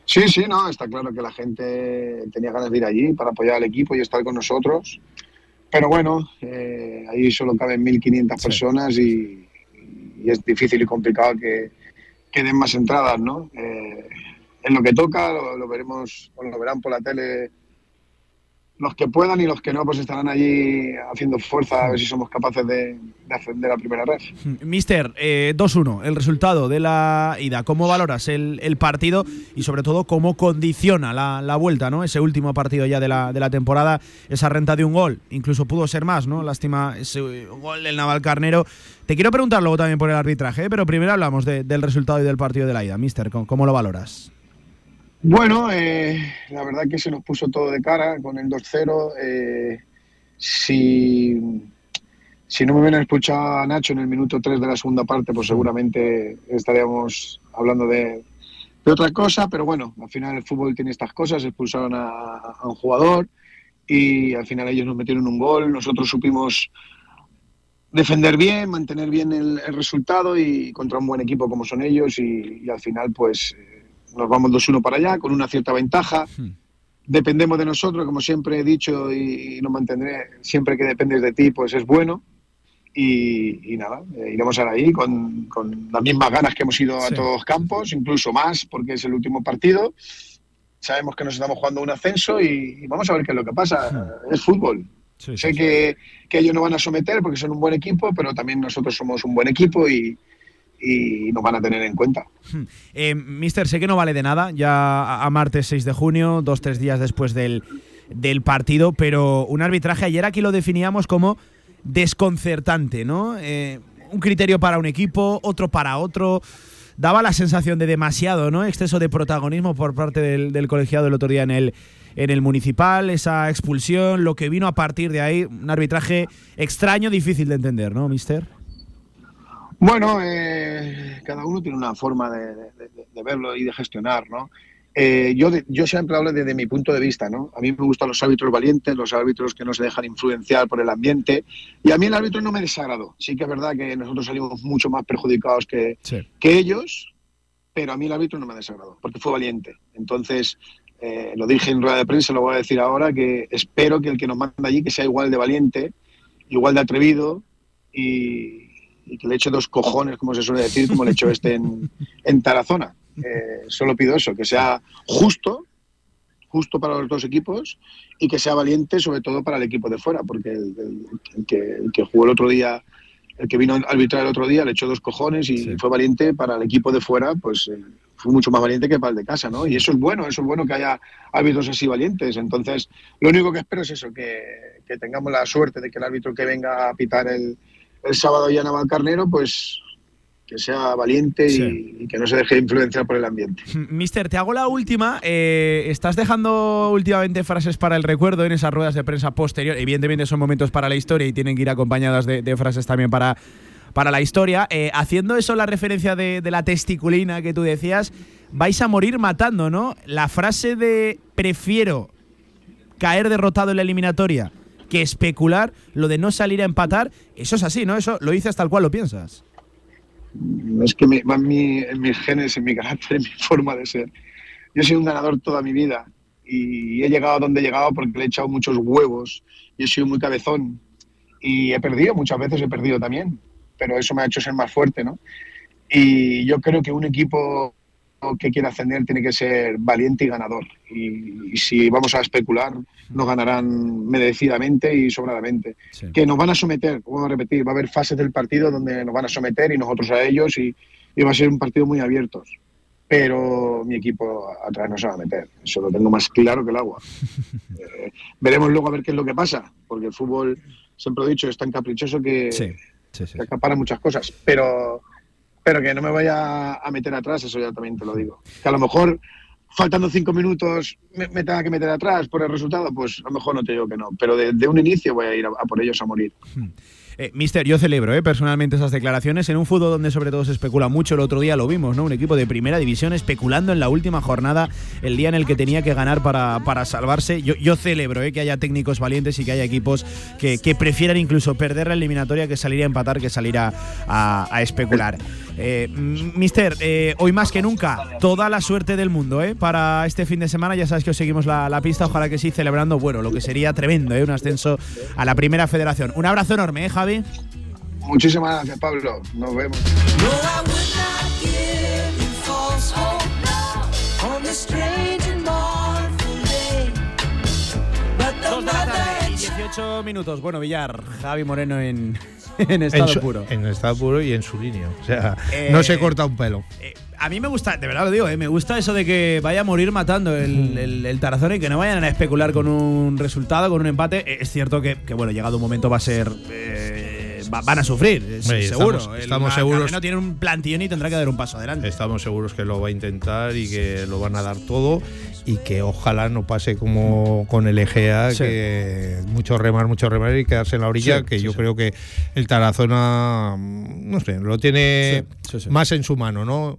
Sí, sí, no, está claro que la gente tenía ganas de ir allí para apoyar al equipo y estar con nosotros. Pero bueno, eh, ahí solo caben 1.500 personas y, y es difícil y complicado que, que den más entradas, ¿no? Eh, en lo que toca, lo, lo veremos, o lo verán por la tele los que puedan y los que no, pues estarán allí haciendo fuerza a ver si somos capaces de, de ascender a primera red. Mister, eh, 2-1, el resultado de la ida. ¿Cómo valoras el, partido y sobre todo cómo condiciona la, vuelta, ¿no? Ese último partido ya de la, de la temporada, esa renta de un gol, incluso pudo ser más, ¿no? Lástima ese eh, gol del Navalcarnero. Te quiero preguntar luego también por el arbitraje, ¿eh? pero primero hablamos de- del resultado y del partido de la ida. Mister, ¿cómo, cómo lo valoras? Bueno, eh, la verdad que se nos puso todo de cara con el 2-0. eh, si, si no me hubieran expulsado a Nacho en el minuto 3 de la segunda parte, pues seguramente estaríamos hablando de, de otra cosa. Pero bueno, al final el fútbol tiene estas cosas. Expulsaron a, a un jugador y al final ellos nos metieron un gol. Nosotros supimos defender bien, mantener bien el, el resultado y contra un buen equipo como son ellos y, y al final pues nos vamos 2-1 para allá con una cierta ventaja. Dependemos de nosotros, como siempre he dicho y, nos mantendré, siempre que dependes de ti pues es bueno y, y nada, eh, iremos ahora ahí con, con las mismas ganas que hemos ido a Sí. todos los campos, incluso más porque es el último partido. Sabemos que nos estamos jugando un ascenso y, y vamos a ver qué es lo que pasa. Es fútbol. sé Que, que ellos nos van a someter porque son un buen equipo, pero también nosotros somos un buen equipo y, y nos van a tener en cuenta. Eh, Mister, sé que no vale de nada, ya a, a martes 6 de junio, dos, tres días después del, del partido, pero un arbitraje ayer aquí lo definíamos como desconcertante, ¿no? Eh, un criterio para un equipo, otro para otro. Daba la sensación de demasiado, ¿no? Exceso de protagonismo por parte del, del colegiado el otro día en el, en el municipal, esa expulsión, lo que vino a partir de ahí, un arbitraje extraño, difícil de entender, ¿no, Mister? Bueno, eh, cada uno tiene una forma de, de- de- de verlo y de gestionar, ¿no? Eh, yo, de- yo siempre hablo desde mi punto de vista, ¿no? A mí me gustan los árbitros valientes, los árbitros que no se dejan influenciar por el ambiente. Y a mí el árbitro no me desagradó. Sí que es verdad que nosotros salimos mucho más perjudicados que, que ellos, pero a mí el árbitro no me desagradó, porque fue valiente. Entonces, eh, lo dije en rueda de prensa, lo voy a decir ahora, que espero que el que nos manda allí que sea igual de valiente, igual de atrevido y, y que le eche dos cojones, como se suele decir, como le echó este en, en Tarazona. Eh, solo pido eso, que sea justo, justo para los dos equipos y que sea valiente sobre todo para el equipo de fuera, porque el, el- el que, el que jugó el otro día, el que vino a arbitrar el otro día, le echó dos cojones y fue valiente para el equipo de fuera, pues eh, fue mucho más valiente que para el de casa, ¿no? Y eso es bueno, eso es bueno que haya árbitros así valientes. Entonces, lo único que espero es eso, que, que tengamos la suerte de que el árbitro que venga a pitar el, el sábado ya Navalcarnero, pues que sea valiente y- y, que no se deje influenciar por el ambiente. Mister, te hago la última. Eh, estás dejando últimamente frases para el recuerdo en esas ruedas de prensa posterior. Evidentemente son momentos para la historia y tienen que ir acompañadas de, de frases también para, para la historia. Eh, haciendo eso la referencia de, de la testiculina que tú decías, vais a morir matando, ¿no? La frase de prefiero caer derrotado en la eliminatoria que especular, lo de no salir a empatar, eso es así, ¿no? Eso lo dices tal cual lo piensas. Es que me- va en, mi- en mis genes, en mi carácter, en mi forma de ser. Yo soy un ganador toda mi vida y he llegado a donde he llegado porque le he echado muchos huevos. Yo he sido muy cabezón y he perdido, muchas veces he perdido también. pero eso me ha hecho ser más fuerte, ¿no? Y yo creo que un equipo que quiere ascender tiene que ser valiente y ganador. Y, y si vamos a especular, nos ganarán merecidamente y sobradamente. Que nos van a someter, vuelvo a repetir, va a haber fases del partido donde nos van a someter y nosotros a ellos y, y va a ser un partido muy abierto. Pero mi equipo atrás no se va a meter. Eso lo tengo más claro que el agua. Eh, veremos luego a ver qué es lo que pasa, porque el fútbol, siempre he dicho, es tan caprichoso que, que acapara muchas cosas. Pero, pero que no me vaya a meter atrás, eso ya también te lo digo. Que a lo mejor, faltando cinco minutos, me, me tenga que meter atrás por el resultado, pues a lo mejor no te digo que no. Pero de, de un inicio voy a ir a, a por ellos a morir. Eh, Mister, yo celebro eh, personalmente esas declaraciones en un fútbol donde sobre todo se especula mucho. El otro día lo vimos, ¿no? Un equipo de primera división especulando en la última jornada, el día en el que tenía que ganar para, para salvarse. Yo, yo celebro eh, que haya técnicos valientes y que haya equipos que, que prefieran incluso perder la eliminatoria que salir a empatar que salir a, a- a especular. Eh, Mister, eh, hoy más que nunca, toda la suerte del mundo eh, para este fin de semana. Ya sabes que os seguimos la, la pista, ojalá que sí, celebrando, bueno, lo que sería tremendo, eh, un ascenso a la primera federación. Un abrazo enorme, ¿eh, Javi? Muchísimas gracias, Pablo. Nos vemos. Dos de la tarde 18 minutos. Bueno, Villar, Javi Moreno en, en estado en su- puro. En estado puro y en su línea. O sea, Eh, no se corta un pelo. A mí me gusta, de verdad lo digo, eh, me gusta eso de que vaya a morir matando el, el, el Tarazona y que no vayan a especular con un resultado, con un empate. Eh, Es cierto que, que, bueno, llegado un momento va a ser. eh, va- van a sufrir, Sí, seguro. estamos- El estamos Mar- seguros- No tiene un plantillón y tendrá que dar un paso adelante. Estamos seguros que lo va a intentar y que lo van a dar todo y que ojalá no pase como con el Egea, Sí. que mucho remar, mucho remar y quedarse en la orilla, Sí, que sí, yo creo que el Tarazona, no sé, lo tiene más en su mano, ¿no?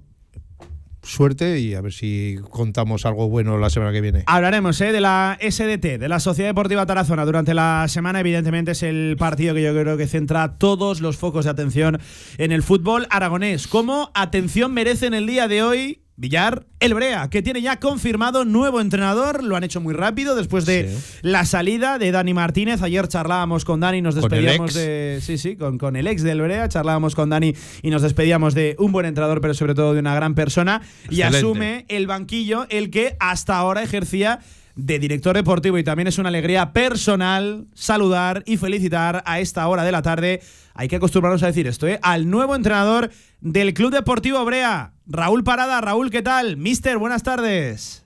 Suerte y a ver si contamos algo bueno la semana que viene. Hablaremos eh, de la SDT, de la Sociedad Deportiva Tarazona, durante la semana. Evidentemente es el partido que yo creo que centra todos los focos de atención en el fútbol aragonés. ¿Cómo atención merece en el día de hoy Villar, el Brea, que tiene ya confirmado nuevo entrenador? Lo han hecho muy rápido después de la salida de Dani Martínez. Ayer charlábamos con Dani, nos despedíamos de. Sí, sí, con, con el ex del Brea. Charlábamos con Dani y nos despedíamos de un buen entrenador, pero sobre todo de una gran persona. Y asume el banquillo el que hasta ahora ejercía de director deportivo y también es una alegría personal saludar y felicitar a esta hora de la tarde, hay que acostumbrarnos a decir esto, ¿eh? al nuevo entrenador del Club Deportivo Brea, Raúl Parada. Raúl, ¿qué tal? Mister, buenas tardes.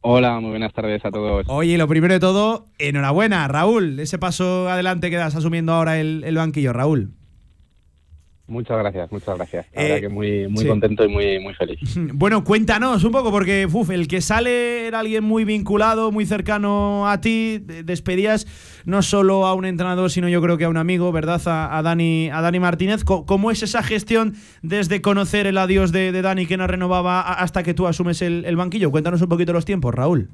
Hola, muy buenas tardes a todos. Oye, lo primero de todo, enhorabuena, Raúl, ese paso adelante que das asumiendo ahora el, el banquillo, Raúl. Muchas gracias, muchas gracias. La Eh, verdad que muy, muy sí. contento y muy, muy feliz. Bueno, cuéntanos un poco, porque uf, el que sale era alguien muy vinculado, muy cercano a ti. De- Despedías no solo a un entrenador, sino yo creo que a un amigo, ¿verdad? A, a Dani, a Dani Martínez. ¿Cómo es esa gestión desde conocer el adiós de, de Dani que no renovaba hasta que tú asumes el, el banquillo? Cuéntanos un poquito los tiempos, Raúl.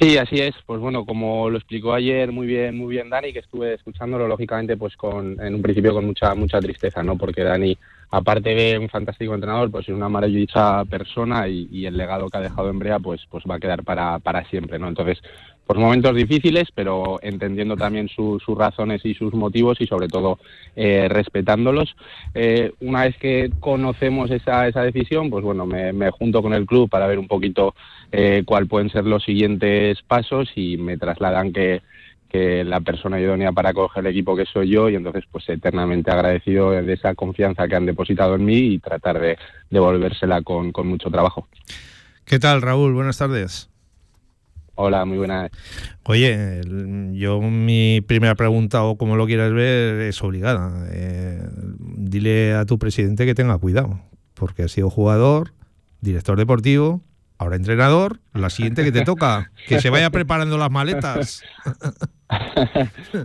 Sí, así es. Pues bueno, como lo explicó ayer muy bien, muy bien Dani, que estuve escuchándolo, lógicamente, pues con, en un principio con mucha, mucha tristeza, ¿no? Porque Dani, aparte de un fantástico entrenador, pues es una maravillosa persona y, el legado que ha dejado en pues, pues va a quedar para, para siempre, ¿no? Entonces, pues momentos difíciles, pero entendiendo también su- sus razones y sus motivos y sobre todo eh, respetándolos. Eh, una vez que conocemos esa, esa decisión, pues bueno, me, junto con el club para ver un poquito eh, cuál pueden ser los siguientes pasos y me trasladan que, que la persona idónea para coger el equipo que soy yo y entonces pues eternamente agradecido de esa confianza que han depositado en mí y tratar de devolvérsela con, con mucho trabajo. ¿Qué tal, Raúl? Buenas tardes. Hola, muy buenas. Oye, yo mi primera pregunta, o como lo quieras ver, es obligada. Eh, dile a tu presidente que tenga cuidado, porque ha sido jugador, director deportivo, ahora entrenador. La siguiente que te toca, que se vaya preparando las maletas.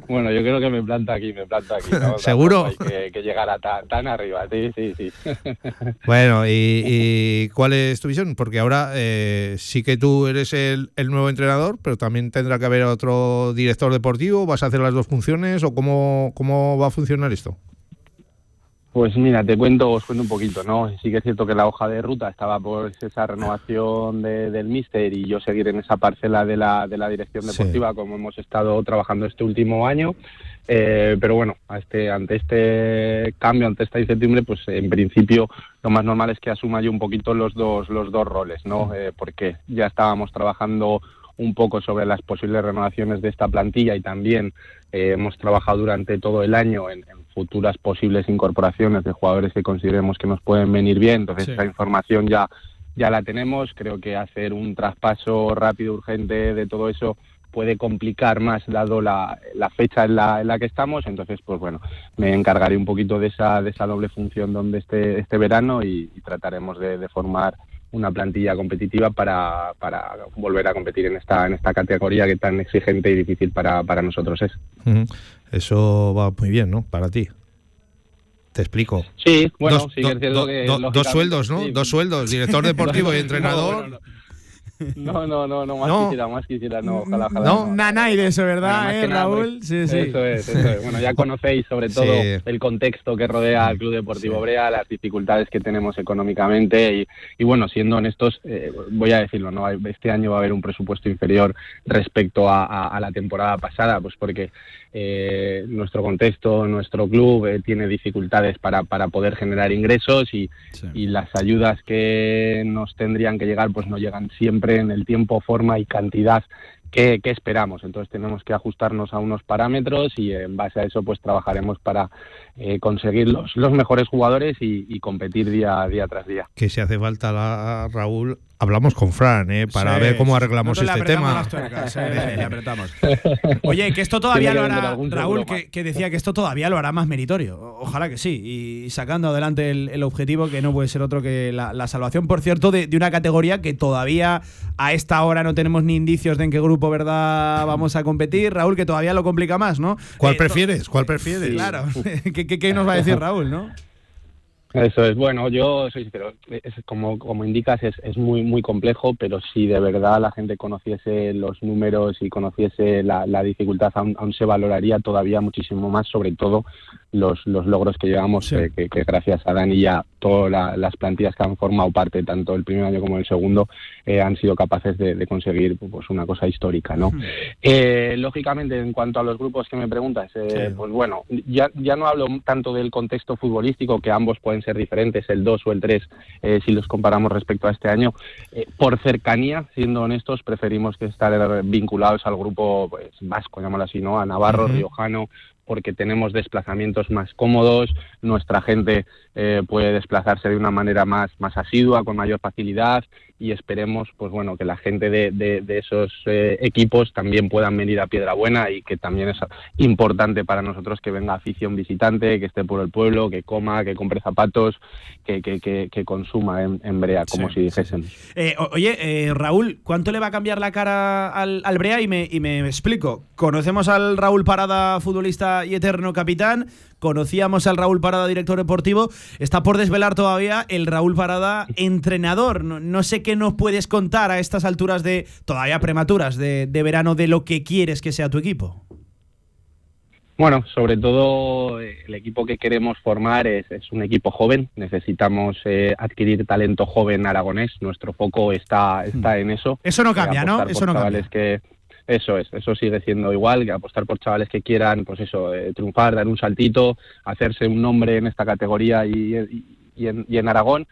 Bueno, yo creo que me planta aquí, me planta aquí. ¿no? ¿Seguro? Hay que, que llegar a tan, tan arriba, sí, sí, sí. Bueno, y, y cuál es tu visión? Porque ahora eh, sí que tú eres el, el nuevo entrenador, pero también tendrá que haber otro director deportivo. ¿Vas a hacer las dos funciones o cómo, cómo va a funcionar esto? Pues mira, te cuento, os cuento un poquito, ¿no? Sí que es cierto que la hoja de ruta estaba por esa renovación de- del míster y yo seguir en esa parcela de la, de la dirección Sí. deportiva como hemos estado trabajando este último año. Eh, pero bueno, a este, ante este cambio, ante esta incertidumbre, pues en principio lo más normal es que asuma yo un poquito los dos, los dos roles, ¿no? Eh, porque ya estábamos trabajando un poco sobre las posibles renovaciones de esta plantilla y también eh, hemos trabajado durante todo el año en, en futuras posibles incorporaciones de jugadores que consideremos que nos pueden venir bien. Entonces Sí. esa información ya, ya la tenemos. Creo que hacer un traspaso rápido, urgente de todo eso puede complicar más dado la, la fecha en la, en la que estamos. Entonces, pues bueno, me encargaré un poquito de esa, de esa doble función donde este, este verano y, y trataremos de, de formar una plantilla competitiva para, para volver a competir en esta, en esta categoría que tan exigente y difícil para, para nosotros es. Eso va muy bien, ¿no? Para ti. Te explico. Sí, bueno, Dos- sí que es do- cierto do- que, do- dos sueldos, ¿no? sí. Dos sueldos, director deportivo y entrenador. no, no. No, no, no, no, más No. quisiera, más quisiera, no, ojalá, ojalá. No, nanay de eso, ¿verdad, eh, nada, Raúl? pues, Sí, sí. Eso es, eso es. Bueno, ya conocéis sobre todo Sí. el contexto que rodea al Club Deportivo Brea, las dificultades que tenemos económicamente y, y bueno, siendo honestos, eh, voy a decirlo, ¿no? Este año va a haber un presupuesto inferior respecto a, a- a la temporada pasada, pues porque eh, nuestro contexto, nuestro club eh, tiene dificultades para, para poder generar ingresos y, y las ayudas que nos tendrían que llegar pues no llegan siempre en el tiempo, forma y cantidad que, que esperamos. Entonces tenemos que ajustarnos a unos parámetros y en base a eso pues trabajaremos para eh, conseguir los, los mejores jugadores y, y competir día, día tras día. Que si hace falta la, Raúl, hablamos con Fran, ¿eh? Para Sí, ver cómo arreglamos este apretamos tema. las tuercas, eh, le apretamos. Oye, que esto todavía Tiene lo que hará, Raúl, que, que decía que esto todavía lo hará más meritorio. Ojalá que sí. Y sacando adelante el, el objetivo, que no puede ser otro que la, la salvación, por cierto, de, de una categoría que todavía a esta hora no tenemos ni indicios de en qué grupo, ¿verdad?, vamos a competir. Raúl, que todavía lo complica más, ¿no? ¿Cuál Eh, prefieres? ¿Cuál prefieres? Claro. ¿Qué, qué, qué nos va a decir Raúl, no? Eso es, bueno, yo soy sincero, es como, como indicas es, es muy muy complejo, pero si de verdad la gente conociese los números y conociese la, la dificultad, aún, aún se valoraría todavía muchísimo más, sobre todo los, los logros que llevamos, eh, que, que gracias a Dani y a todas la- las plantillas que han formado parte, tanto el primer año como el segundo, eh, han sido capaces de, de conseguir pues una cosa histórica, ¿no? Eh, lógicamente, en cuanto a los grupos que me preguntas, eh, Sí. pues bueno, ya, ya no hablo tanto del contexto futbolístico, que ambos pueden ser diferentes, el 2 o el 3, eh, si los comparamos respecto a este año. Por cercanía, siendo honestos, preferimos que estar vinculados al grupo pues, vasco, llamémoslo así, ¿no? A Navarro. Riojano, porque tenemos desplazamientos más cómodos, nuestra gente eh, puede desplazarse de una manera más, más asidua, con mayor facilidad y esperemos pues bueno que la gente de, de- de esos eh, equipos también puedan venir a Piedrabuena y que también es importante para nosotros que venga afición visitante, que esté por el pueblo, que coma, que compre zapatos, que, que, que- que consuma en, en Brea, como Sí, si dijésemos. Eh, oye, eh, Raúl, ¿cuánto le va a cambiar la cara al, al Brea? Y me, y me explico. Conocemos al Raúl Parada, futbolista y eterno capitán. Conocíamos al Raúl Parada, director deportivo. Está por desvelar todavía el Raúl Parada, entrenador. No, no sé qué nos puedes contar a estas alturas de, todavía prematuras, de, de verano, de lo que quieres que sea tu equipo. Bueno, sobre todo eh, el equipo que queremos formar es, es un equipo joven. Necesitamos eh, adquirir talento joven aragonés. Nuestro foco está, está en eso. Hmm. Eso no Eh, cambia, ¿no? Eso no chavales que eso es, eso sigue siendo igual, que apostar por chavales que quieran, pues eso, eh, triunfar, dar un saltito, hacerse un nombre en esta categoría y, y- y en, y en Aragón.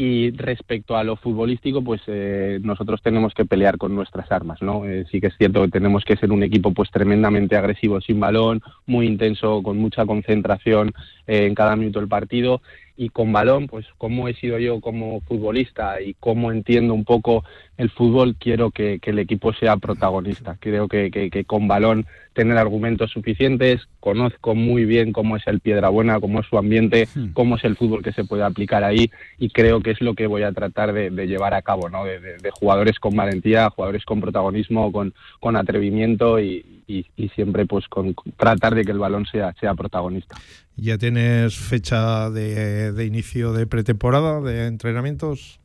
Y respecto a lo futbolístico, pues eh, nosotros tenemos que pelear con nuestras armas, ¿no? Eh, sí que es cierto que tenemos que ser un equipo pues tremendamente agresivo sin balón, muy intenso, con mucha concentración eh, en cada minuto del partido y con balón, pues como he sido yo como futbolista y cómo entiendo un poco el fútbol, quiero que, que el equipo sea protagonista. Creo que, que- que con balón tener argumentos suficientes, conozco muy bien cómo es el Piedrabuena, cómo es su ambiente, cómo es el fútbol que se puede aplicar ahí y creo que es lo que voy a tratar de, de llevar a cabo, ¿no? De, de- de jugadores con valentía, jugadores con protagonismo, con, con atrevimiento y, y- y siempre pues con con tratar de que el balón sea, sea protagonista. ¿Ya tienes fecha de, inicio de pretemporada, de entrenamientos?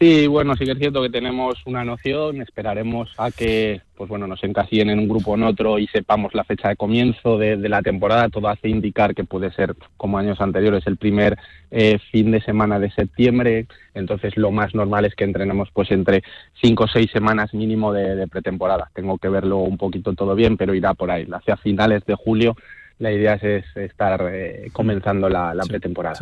Sí, bueno, sí que es cierto que tenemos una noción, esperaremos a que pues bueno, nos encasillen en un grupo o en otro y sepamos la fecha de comienzo de, de la temporada, todo hace indicar que puede ser, como años anteriores, el primer eh, fin de semana de septiembre, entonces lo más normal es que entrenemos pues entre cinco o seis semanas mínimo de, de pretemporada. Tengo que verlo un poquito todo bien, pero irá por ahí. Hacia finales de julio la idea es, es estar eh, comenzando la, la pretemporada.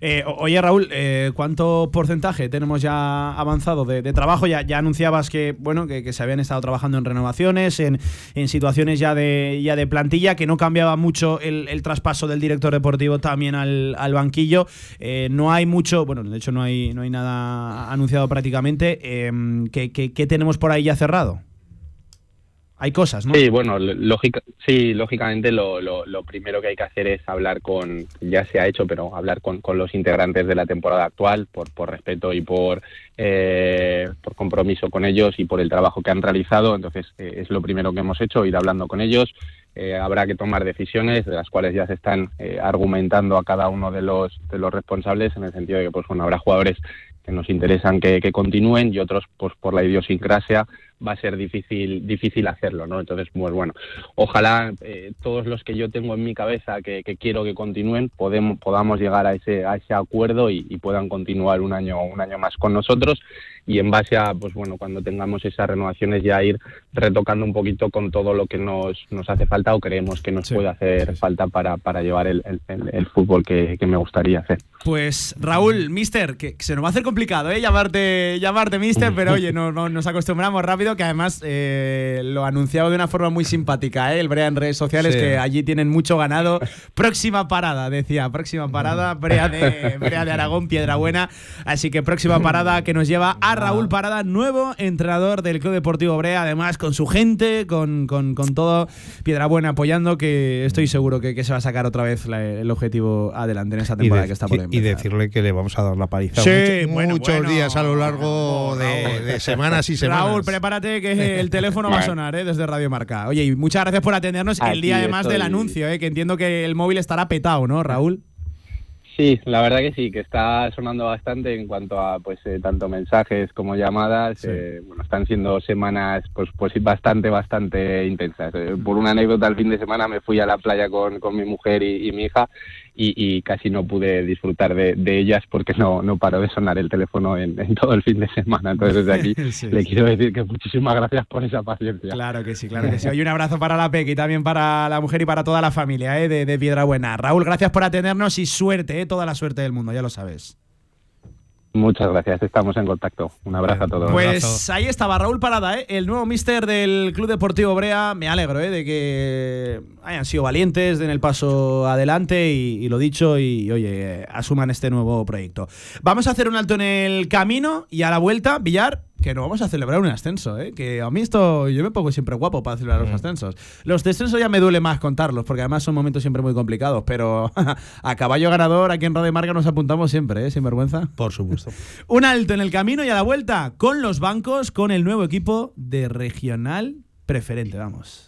Eh, oye, Raúl, eh, ¿cuánto porcentaje tenemos ya avanzado de, de trabajo? Ya, ya anunciabas que, bueno, que, que se habían estado trabajando en renovaciones, en, en situaciones ya de, ya de plantilla, que no cambiaba mucho el, el traspaso del director deportivo también al, al banquillo. No hay mucho, bueno, de hecho no hay, no hay nada anunciado prácticamente. Eh, ¿qué, qué- qué tenemos por ahí ya cerrado? Hay cosas, ¿no? Sí, bueno, lógica, sí, lógicamente lo, lo, lo primero que hay que hacer es hablar con, ya se ha hecho, pero hablar con, con los integrantes de la temporada actual, por, por respeto y por, eh, por compromiso con ellos y por el trabajo que han realizado. Entonces, eh, es lo primero que hemos hecho, ir hablando con ellos. Eh, habrá que tomar decisiones, de las cuales ya se están eh, argumentando a cada uno de los, de los responsables, en el sentido de que pues, bueno, habrá jugadores que nos interesan que, que continúen y otros, pues por la idiosincrasia, va a ser difícil difícil hacerlo, ¿no? Entonces, pues bueno, ojalá eh, todos los que yo tengo en mi cabeza que, que quiero que continúen podemos, podamos llegar a ese a ese acuerdo y, y puedan continuar un año un año más con nosotros y en base a pues bueno cuando tengamos esas renovaciones ya ir retocando un poquito con todo lo que nos, nos hace falta o creemos que nos puede hacer falta para, para llevar el, el- el- fútbol que, que me gustaría hacer. Pues Raúl, Mister, que se nos va a hacer complicado, ¿eh? Llamarte, llamarte Mister, pero oye, no, no- nos acostumbramos rápido, que además eh, lo anunciado de una forma muy simpática, ¿eh? El Brea en redes sociales, Sí. que allí tienen mucho ganado. Próxima parada, decía, próxima parada, Brea de, Brea de Aragón, Piedrabuena. Así que próxima parada que nos lleva a Raúl Parada, nuevo entrenador del Club Deportivo Brea, además con su gente, con, con, con todo Piedrabuena apoyando, que estoy seguro que, que se va a sacar otra vez la- el objetivo adelante en esa Y, temporada de- que está por y- y empezar. decirle que le vamos a dar la paliza Sí, mucho- bueno, muchos bueno. días a lo largo de, de semanas y semanas. Raúl, prepárate que el teléfono va a sonar ¿eh? desde Radio Marca. Oye, y muchas gracias por atendernos el día además del anuncio, ¿eh? que entiendo que el móvil estará petado, ¿no, Raúl? Sí, la verdad que sí, que está sonando bastante en cuanto a pues eh, tanto mensajes como llamadas. eh, bueno, están siendo semanas pues pues bastante bastante intensas. Eh, por una anécdota, el fin de semana me fui a la playa con, con mi mujer y, y mi hija y, y casi no pude disfrutar de, de ellas porque no no paró de sonar el teléfono en, en todo el fin de semana. Entonces desde aquí Sí, le sí. quiero decir que muchísimas gracias por esa paciencia. Claro que sí, claro que sí. Oye, un abrazo para la Peque y también para la mujer y para toda la familia ¿eh? de, de Piedrabuena. Raúl, gracias por atendernos y suerte, ¿eh? toda la suerte del mundo, ya lo sabes. Muchas gracias, estamos en contacto. Un abrazo a todos. Pues ahí estaba Raúl Parada, ¿eh? el nuevo mister del Club Deportivo Brea. Me alegro ¿eh? de que hayan sido valientes en el paso adelante y, y lo dicho, y oye, asuman este nuevo proyecto. Vamos a hacer un alto en el camino y a la vuelta, Villar, que no vamos a celebrar un ascenso, ¿eh? que a mí esto yo me pongo siempre guapo para celebrar los ascensos. Los descensos ya me duele más contarlos, porque además son momentos siempre muy complicados, pero a caballo ganador aquí en Radio Marca nos apuntamos siempre, ¿eh? sin vergüenza. Por supuesto. Un alto en el camino y a la vuelta con los bancos, con el nuevo equipo de regional preferente. Vamos.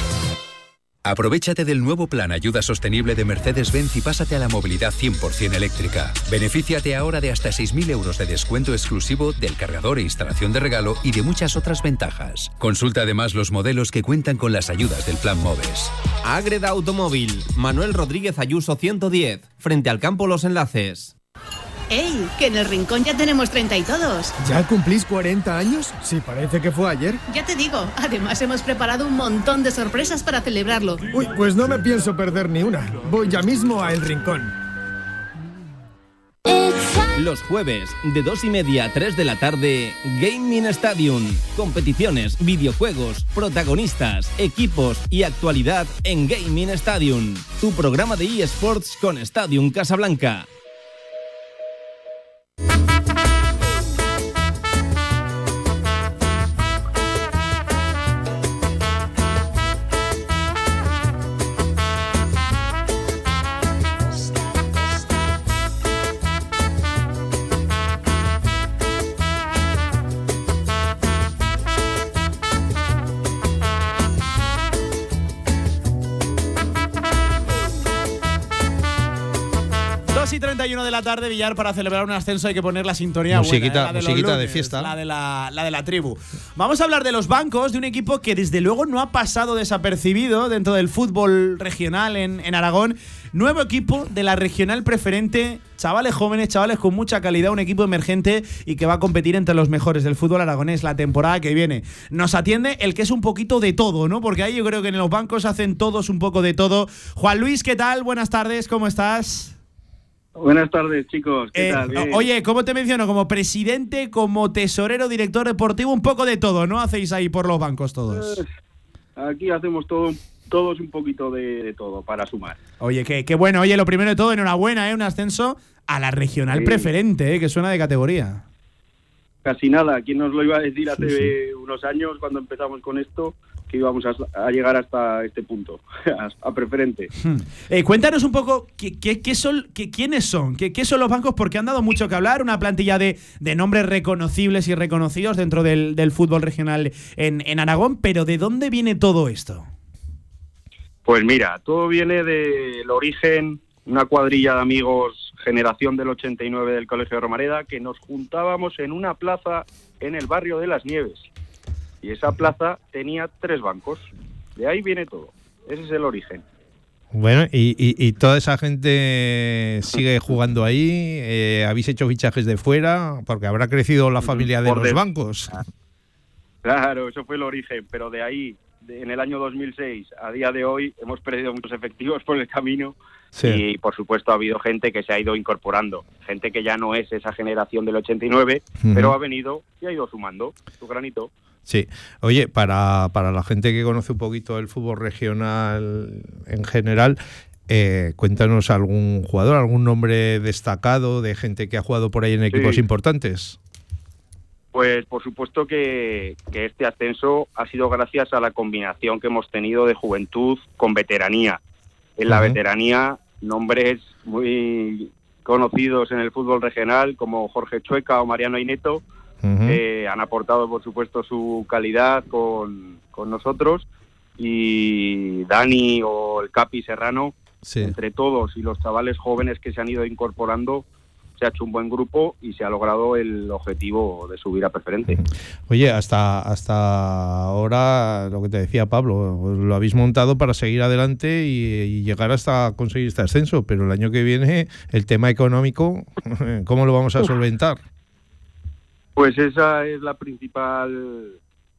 Aprovechate del nuevo plan Ayuda Sostenible de Mercedes-Benz y pásate a la movilidad 100% eléctrica. Benefíciate ahora de hasta 6.000 euros de descuento exclusivo del cargador e instalación de regalo y de muchas otras ventajas. Consulta además los modelos que cuentan con las ayudas del plan MOVES. Agreda Automóvil, Manuel Rodríguez Ayuso 110, frente al campo Los Enlaces. ¡Ey! Que en el rincón ya tenemos 30 y todos. ¿Ya cumplís 40 años? Sí, parece que fue ayer. Ya te digo, además hemos preparado un montón de sorpresas para celebrarlo. Uy, pues no me pienso perder ni una. Voy ya mismo a El Rincón. Los jueves, de 2 y media a 3 de la tarde, Gaming Stadium. Competiciones, videojuegos, protagonistas, equipos y actualidad en Gaming Stadium. Tu programa de eSports con Stadium Casablanca. La tarde, Villar, para celebrar un ascenso hay que poner la sintonía Musiquita- buena, ¿eh? la de, musiquita de lunes, fiesta. La de la, la de la tribu. Vamos a hablar de los bancos, de un equipo que desde luego no ha pasado desapercibido dentro del fútbol regional en, en Aragón. Nuevo equipo de la regional preferente, chavales jóvenes, chavales con mucha calidad, un equipo emergente y que va a competir entre los mejores del fútbol aragonés la temporada que viene. Nos atiende el que es un poquito de todo, ¿no? Porque ahí yo creo que en los bancos hacen todos un poco de todo. Juan Luis, ¿qué tal? Buenas tardes, ¿cómo estás? Buenas tardes, chicos. ¿Qué Eh, tal? Bien. oye, ¿cómo te menciono? Como presidente, como tesorero, director deportivo, un poco de todo, ¿no? Hacéis ahí por los bancos todos. Eh, Aquí hacemos todo, todos un poquito de, de todo para sumar. Oye, qué, qué bueno. Oye, lo primero de todo, enhorabuena, ¿eh? Un ascenso a la regional Sí. preferente, ¿eh? Que suena de categoría. Casi nada. ¿Quién nos lo iba a decir hace Sí, unos años cuando empezamos con esto? Que íbamos a, a llegar hasta este punto, a, preferente. Hmm. Eh, cuéntanos un poco qué, qué- qué son, qué- quiénes son, qué, qué son los bancos, porque han dado mucho que hablar, una plantilla de, de nombres reconocibles y reconocidos dentro del, del fútbol regional en, en Aragón, pero ¿de dónde viene todo esto? Pues mira, todo viene del origen, una cuadrilla de amigos, generación del 89 del Colegio de Romareda, que nos juntábamos en una plaza en el barrio de Las Nieves. Y esa plaza tenía tres bancos. De ahí viene todo. Ese es el origen. Bueno, y, y- y toda esa gente sigue jugando ahí. eh, ¿Habéis hecho fichajes de fuera? Porque habrá crecido la familia de Por los de- bancos. Claro, eso fue el origen, pero de ahí, de- en el año 2006 a día de hoy, hemos perdido muchos efectivos por el camino Sí. y, por supuesto, ha habido gente que se ha ido incorporando, gente que ya no es esa generación del 89, Ujú. pero ha venido y ha ido sumando su granito. Sí. Oye, para, para la gente que conoce un poquito el fútbol regional en general, eh, cuéntanos algún jugador, algún nombre destacado de gente que ha jugado por ahí en equipos Sí. importantes. Pues por supuesto que, que este ascenso ha sido gracias a la combinación que hemos tenido de juventud con veteranía. En la veteranía, nombres muy conocidos en el fútbol regional como Jorge Chueca o Mariano Eh, han aportado por supuesto su calidad con, con nosotros y Dani o el Capi Serrano, Sí. entre todos y los chavales jóvenes que se han ido incorporando, se ha hecho un buen grupo y se ha logrado el objetivo de subir a preferente. Oye, hasta, hasta ahora, lo que te decía Pablo, lo habéis montado para seguir adelante y, y llegar hasta conseguir este ascenso, pero el año que viene el tema económico, ¿cómo lo vamos a solventar? Pues esa es la principal,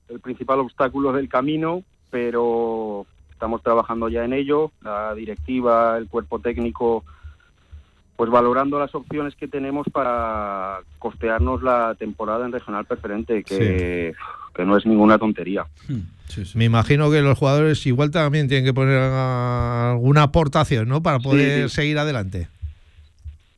el principal obstáculo del camino, pero estamos trabajando ya en ello. La directiva, el cuerpo técnico, pues valorando las opciones que tenemos para costearnos la temporada en regional preferente, que, que no es ninguna tontería. Me imagino que los jugadores igual también tienen que poner alguna aportación, ¿no? Para poder sí. seguir adelante.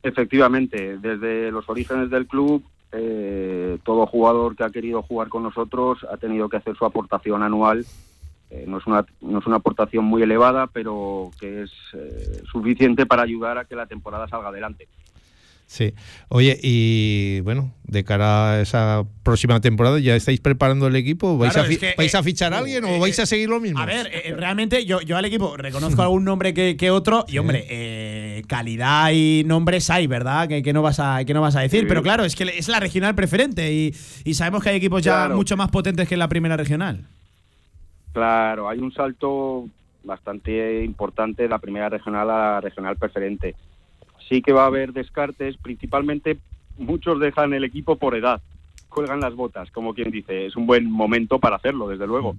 Efectivamente, desde los orígenes del club, eh, todo jugador que ha querido jugar con nosotros ha tenido que hacer su aportación anual. Eh, no, es una, no es una aportación muy elevada, pero que es eh, suficiente para ayudar a que la temporada salga adelante. Sí. Oye, y bueno, de cara a esa próxima temporada, ¿ya estáis preparando el equipo? ¿Vais, Claro, a, fi- es que, vais a eh, fichar a alguien o vais a seguir lo mismo? A ver, eh, realmente yo, yo al equipo reconozco algún nombre que, que otro y hombre, eh, calidad y nombres hay, ¿verdad? Que, que no vas a que no vas a decir, Sí. pero claro, es que es la regional preferente y, y sabemos que hay equipos ya mucho más potentes que en la primera regional. Claro, hay un salto bastante importante de la primera regional a la regional preferente. Sí que va a haber descartes, principalmente muchos dejan el equipo por edad, cuelgan las botas, como quien dice. Es un buen momento para hacerlo, desde luego.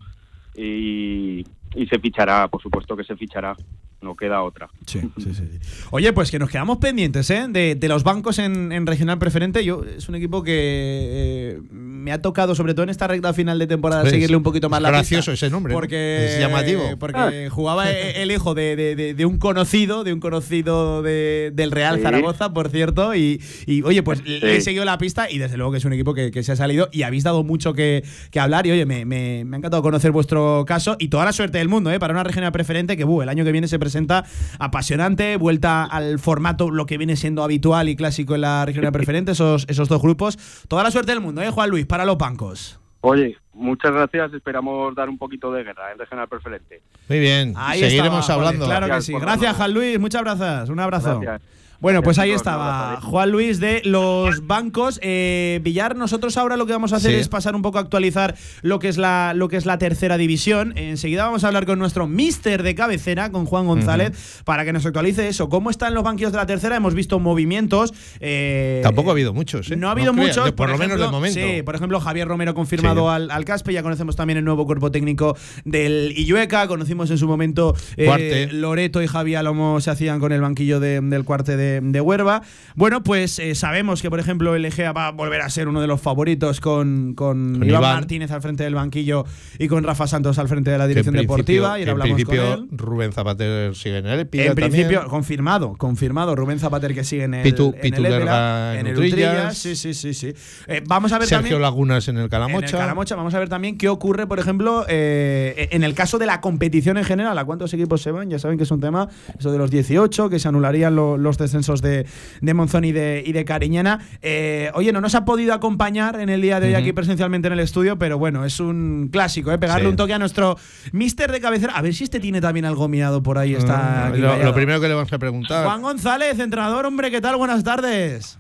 Y, y se fichará, por supuesto que se fichará, no queda otra. Sí, sí, sí. Oye, pues que nos quedamos pendientes ¿eh? de, de los bancos en, en regional preferente. Yo Es un equipo que eh, me ha tocado, sobre todo en esta recta final de temporada, seguirle un poquito más es la gracioso pista, ese nombre, ¿no? Porque, Es llamativo. Porque jugaba e- el hijo de, de- de- de un conocido, de un conocido de- del Real Sí. Zaragoza, por cierto. Y, y, oye, pues le he seguido la pista y desde luego que es un equipo que, que se ha salido y habéis dado mucho que, que hablar. Y oye, me, me- me ha encantado conocer vuestro caso y toda la suerte del mundo ¿eh? para una regional preferente que buh, el año que viene se presenta apasionante, vuelta al formato, lo que viene siendo habitual y clásico en la regional preferente, esos, esos dos grupos. Toda la suerte del mundo, ¿eh, Juan Luis? Para los bancos. Oye, muchas gracias, esperamos dar un poquito de guerra en regional preferente. Muy bien, Ahí seguiremos estaba, hablando. Que Gracias sí. Juan Luis. Muchas gracias. Un abrazo. Gracias. Bueno, pues ahí estaba Juan Luis de los bancos. Eh, Villar, nosotros ahora lo que vamos a hacer Sí. es pasar un poco a actualizar lo que es la lo que es la tercera división. Enseguida vamos a hablar con nuestro mister de cabecera, con Juan González, para que nos actualice eso. ¿Cómo están los banquillos de la tercera? Hemos visto movimientos. eh, Tampoco ha habido muchos, ¿eh? No ha habido muchos. por, lo menos de momento. Sí, por ejemplo, Javier Romero confirmado Sí. al, al Caspe. Ya conocemos también el nuevo cuerpo técnico del Illueca. Conocimos en su momento eh. Loreto y Javi Alomo se hacían con el banquillo de- del cuarte de, de Huerva. Bueno, pues eh, sabemos que, por ejemplo, el Egea va a volver a ser uno de los favoritos con, con Con Iván, Iván. Martínez al frente del banquillo y con Rafa Santos al frente de la dirección deportiva. Y en hablamos con principio él. Rubén Zapater sigue en el En principio, también. confirmado, confirmado. Rubén Zapater que sigue en el, Pitu- en Pitu el Lerga en en el Utrillas. Sí, sí, sí, sí. Eh, vamos a ver Sergio también. Lagunas en el En el Calamocha. Calamocha, vamos a ver también qué ocurre, por ejemplo, eh, en el caso de la competición en general. ¿A cuántos equipos se van? Ya saben que es un tema, eso de los 18, que se anularían lo- los descensos de, de Monzón y de, y de Cariñena. Eh, oye, no nos ha podido acompañar en el día de hoy aquí presencialmente en el estudio, pero bueno, es un clásico, ¿eh? Pegarle Sí. un toque a nuestro mister de cabecera. A ver si este tiene también algo miado por ahí. Está aquí lo, lo primero que le vamos a preguntar. Juan González, entrenador, hombre, ¿qué tal? Buenas tardes.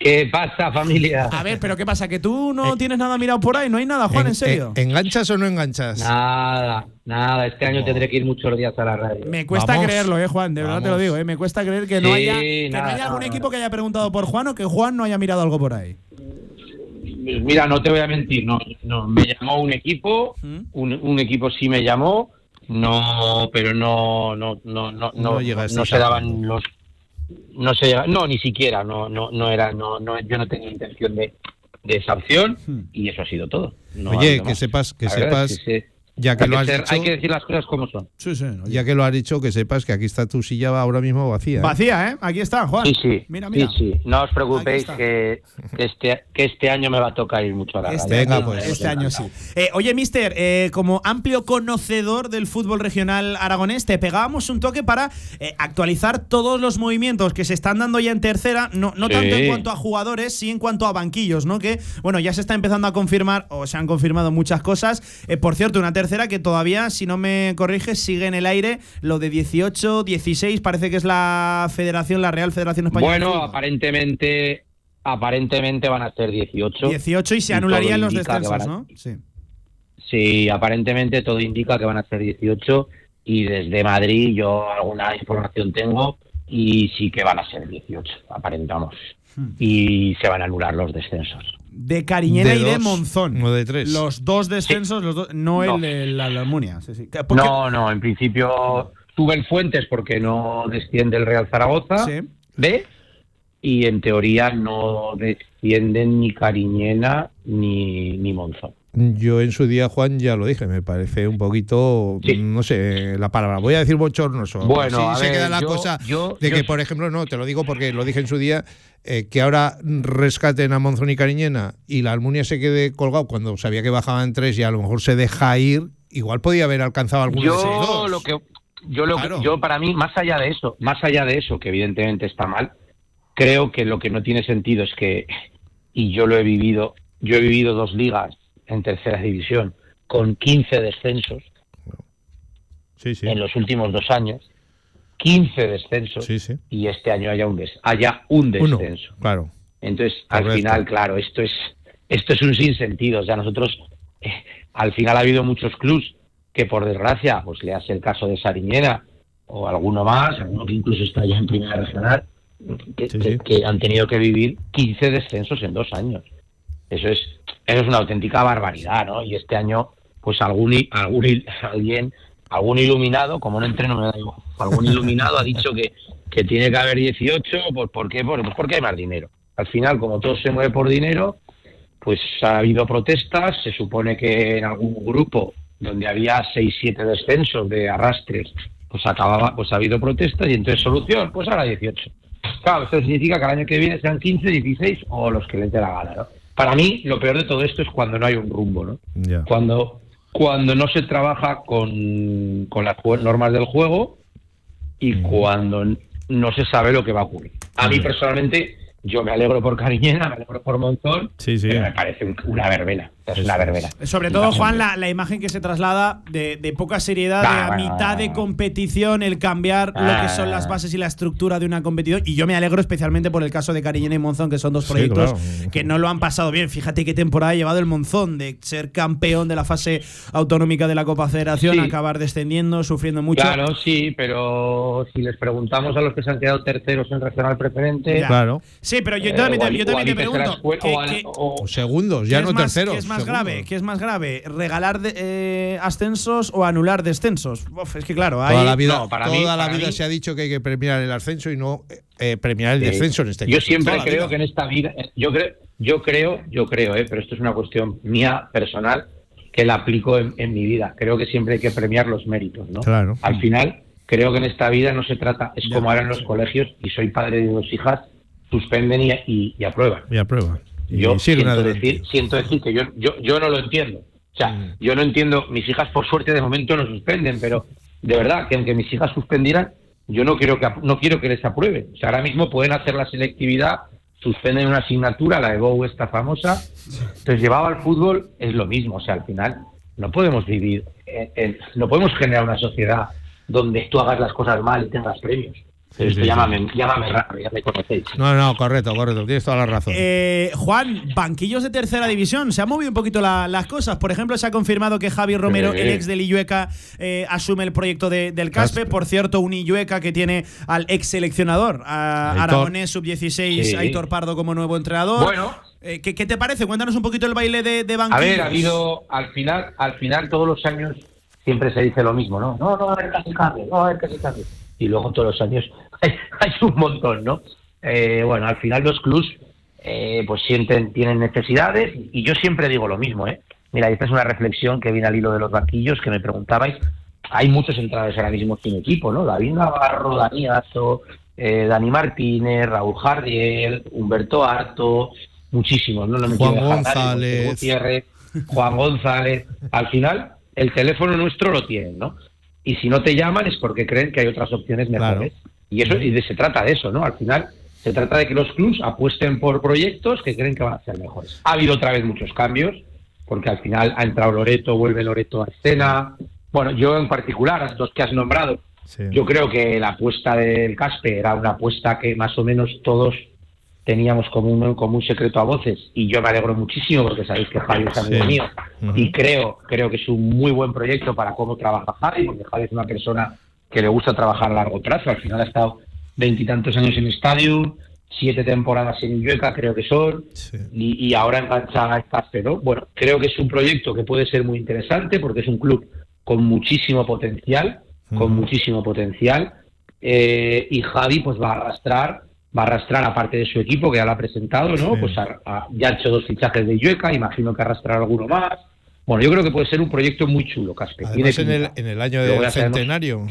¿Qué pasa, familia? A ver, pero ¿qué pasa? ¿Que tú no tienes nada mirado por ahí? ¿No hay nada, Juan? ¿En, serio? eh, ¿Enganchas o no enganchas? Nada, nada. Este año tendré que ir muchos días a la radio. Me cuesta Vamos. creerlo, eh, Juan, de verdad te lo digo, eh. Me cuesta creer que no Sí, haya, que no nada, haya algún nada, equipo que haya preguntado por Juan o que Juan no haya mirado algo por ahí. Mira, no te voy a mentir, no, no me llamó un equipo, ¿Mm? un, un equipo sí me llamó, no, pero no, no, no, no, no, No no a se daban los, no se llega- no, ni siquiera, no, no, no era, no, no, yo no tenía intención de, de esa opción y eso ha sido todo. No Oye, que sepas, que La sepas, es que sí. Ya que hay lo has ser- dicho, hay que decir las cosas como son. Sí, sí. ya que lo has dicho, que sepas que aquí está tu silla ahora mismo vacía. ¿eh? Vacía, ¿eh? Aquí está, Juan. Sí, sí. Mira, mira. Sí, sí. No os preocupéis que, que este, que este año me va a tocar ir mucho a la Este, radio. año, este año sí. Eh, oye, mister, eh, como amplio conocedor del fútbol regional aragonés, te pegábamos un toque para eh, actualizar todos los movimientos que se están dando ya en tercera, no, no Sí. tanto en cuanto a jugadores, sí en cuanto a banquillos, ¿no? Que, bueno, ya se está empezando a confirmar, o se han confirmado muchas cosas. Eh, por cierto, una tercera que todavía, si no me corriges, sigue en el aire. Lo de 18, 16, parece que es la federación, la Real Federación Española. Bueno, aparentemente, aparentemente van a ser 18. 18 y se anularían los van a- ¿no? Sí. Sí, aparentemente todo indica que van a ser 18 y desde Madrid yo alguna información tengo y sí que van a ser 18, aparentamos. Hmm. Y se van a anular los descensos. De Cariñena De y de Monzón. no de tres. Los dos descensos, los dos, no, No. el de la, la Almunia. No, no, en principio sube el Fuentes porque no desciende el Real Zaragoza. Sí. ¿Ve? Y en teoría no descienden ni Cariñena ni, ni Monzón. Yo en su día, Juan, ya lo dije, me parece un poquito, no sé, la palabra, voy a decir bochornoso. Bueno, a se ver, queda la yo- cosa yo- de yo- que, por ejemplo, no, te lo digo porque lo dije en su día, eh, que ahora rescaten a Monzón y Cariñena y la Almunia se quede colgado cuando sabía que bajaban tres y a lo mejor se deja ir, igual podía haber alcanzado de esos Yo dos. lo que yo lo que- Claro. yo para mí más allá de eso, más allá de eso que evidentemente está mal, creo que lo que no tiene sentido es que y yo lo he vivido, yo he vivido dos ligas en tercera división con 15 descensos Sí, sí. en los últimos dos años, 15 descensos Sí, y este año haya un des- haya un Uno, descenso. claro. Entonces, al final, claro, esto es esto es un sinsentido. O sea, nosotros, eh, al final ha habido muchos clubs que, por desgracia, pues le hace el caso de Sariñera o alguno más, alguno que incluso está ya en primera regional, que, que- que han tenido que vivir 15 descensos en dos años. Eso es eso es una auténtica barbaridad, ¿no? Y este año, pues algún, algún alguien, algún iluminado, como no entreno me da igual, algún iluminado ha dicho que, que tiene que haber 18, pues ¿por qué? Pues porque hay más dinero. Al final, como todo se mueve por dinero, pues ha habido protestas, se supone que en algún grupo donde había 6, 7 descensos de arrastres, pues acababa, pues ha habido protestas y entonces solución, pues ahora 18. Claro, esto significa que el año que viene sean 15, 16 o los que les dé la gana, ¿no? Para mí, lo peor de todo esto es cuando no hay un rumbo, ¿no? Cuando, cuando no se trabaja con, con las normas del juego y cuando no se sabe lo que va a ocurrir. A mí personalmente, yo me alegro por Cariñena, me alegro por Monzón, Sí, sí. pero me parece un- una verbena. Es una verbena. Sobre todo, Juan, la, la imagen que se traslada de, de poca seriedad, Ah, de a bueno, mitad de competición, el cambiar lo que son las bases y la estructura de una competición. Y yo me alegro especialmente por el caso de Cariñena y Monzón, que son dos Sí, proyectos claro. que no lo han pasado bien. Fíjate qué temporada ha llevado el Monzón, de ser campeón de la fase autonómica de la Copa Federación, Sí. acabar descendiendo, sufriendo mucho. Claro, sí, pero si les preguntamos a los que se han quedado terceros en regional preferente. Ya. Sí, pero yo eh, también, te- yo también te la pregunto. escuela, ¿qué- o al- qué- o- O segundos, ya ¿Qué no es más, terceros. ¿Qué es más grave? ¿Qué es más grave? ¿Regalar de- eh, ascensos o anular descensos? Uf, es que claro, hay. Toda la vida, No, para toda mí- la para vida mí- se ha dicho que hay que premiar el ascenso y no eh, premiar el Sí. descenso en este Yo caso. siempre Toda la creo que en esta vida, yo creo, yo creo, yo creo, eh, pero esto es una cuestión mía personal que la aplico en, en mi vida. Creo que siempre hay que premiar los méritos, ¿no? Claro. Al final, creo que en esta vida no se trata, es como ahora en los colegios, y soy padre de dos hijas, suspenden y, y- y aprueban. Y aprueba. Yo siento decir, siento decir que yo, yo, yo no lo entiendo. O sea, Mm. yo no entiendo, mis hijas por suerte de momento no suspenden, pero de verdad que aunque mis hijas suspendieran, yo no quiero que no quiero que les aprueben. O sea, ahora mismo pueden hacer la selectividad, suspenden una asignatura, la de Bow esta famosa, entonces llevado al fútbol es lo mismo. O sea, al final no podemos vivir, en- en- no podemos generar una sociedad donde tú hagas las cosas mal y tengas premios. Sí, Esto sí, llámame, llámame raro, ya me conocéis. No, no, correcto, correcto. Tienes toda la razón. Eh, Juan, banquillos de tercera división. Se han movido un poquito la- las cosas. Por ejemplo, se ha confirmado que Javi Romero, el ex del Illueca, eh, asume el proyecto de- del Caspe. Por cierto, un Illueca que tiene al ex seleccionador, a Aitor. Aragonés Sub-16, Sí. Aitor Pardo como nuevo entrenador. Bueno. Eh, ¿qué, qué te parece? Cuéntanos un poquito el baile de, de A banquillos. ver, ha habido, al final, al final todos los años siempre se dice lo mismo, ¿no? No, no va a haber casi cambio, no va a haber casi cambio. Y luego todos los años hay, hay un montón, ¿no? Eh, bueno, al final los clubs eh, pues sienten, tienen necesidades y yo siempre digo lo mismo, ¿eh? Mira, esta es una reflexión que viene al hilo de los banquillos que me preguntabais. Hay muchos entrenadores ahora mismo sin equipo, ¿no? David Navarro, Dani Azo, eh, Dani Martínez, Raúl Jardiel, Humberto Harto, muchísimos, ¿no? No me Juan nadie, González. Gutiérrez, Juan González. Al final, el teléfono nuestro lo tienen, ¿no? Y si no te llaman es porque creen que hay otras opciones mejores. Y eso y de- se trata de eso, ¿no? Al final se trata de que los clubs apuesten por proyectos que creen que van a ser mejores. Ha habido otra vez muchos cambios, porque al final ha entrado Loreto, vuelve Loreto a escena. Bueno, yo en particular, los que has nombrado, yo creo que la apuesta del Caspe era una apuesta que más o menos todos teníamos como un, como un secreto a voces y yo me alegro muchísimo porque sabéis que Javi es amigo Sí. mío y creo creo que es un muy buen proyecto para cómo trabaja Javi porque Javi es una persona que le gusta trabajar a largo plazo al final ha estado veintitantos años en estadio siete temporadas en Illueca creo que son y, y ahora engancha a Caspe ¿no? bueno creo que es un proyecto que puede ser muy interesante porque es un club con muchísimo potencial con muchísimo potencial eh, y Javi pues va a arrastrar va a arrastrar a parte de su equipo que ya lo ha presentado no pues a- a- ya ha hecho dos fichajes de Illueca imagino que arrastrará alguno más bueno yo creo que puede ser un proyecto muy chulo Caspe Además, en el, en el año del sabemos- centenario.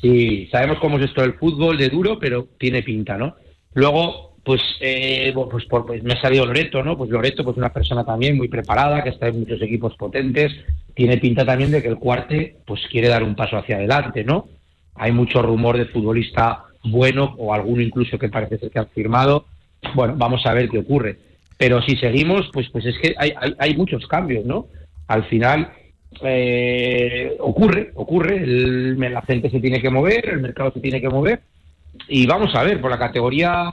Sí, sabemos cómo es esto del fútbol, de duro, pero tiene pinta, ¿no? Luego, pues, eh, pues, por- pues me ha salido Loreto, ¿no? Pues Loreto, pues una persona también muy preparada, que está en muchos equipos potentes. Tiene pinta también de que el cuarte, pues quiere dar un paso hacia adelante, ¿no? Hay mucho rumor de futbolista bueno, o alguno incluso que parece ser que han firmado. Bueno, vamos a ver qué ocurre. Pero si seguimos, pues, pues es que hay, hay, hay muchos cambios, ¿no? Al final, eh, ocurre, ocurre, el- la gente se tiene que mover, el mercado se tiene que mover y vamos a ver, por la categoría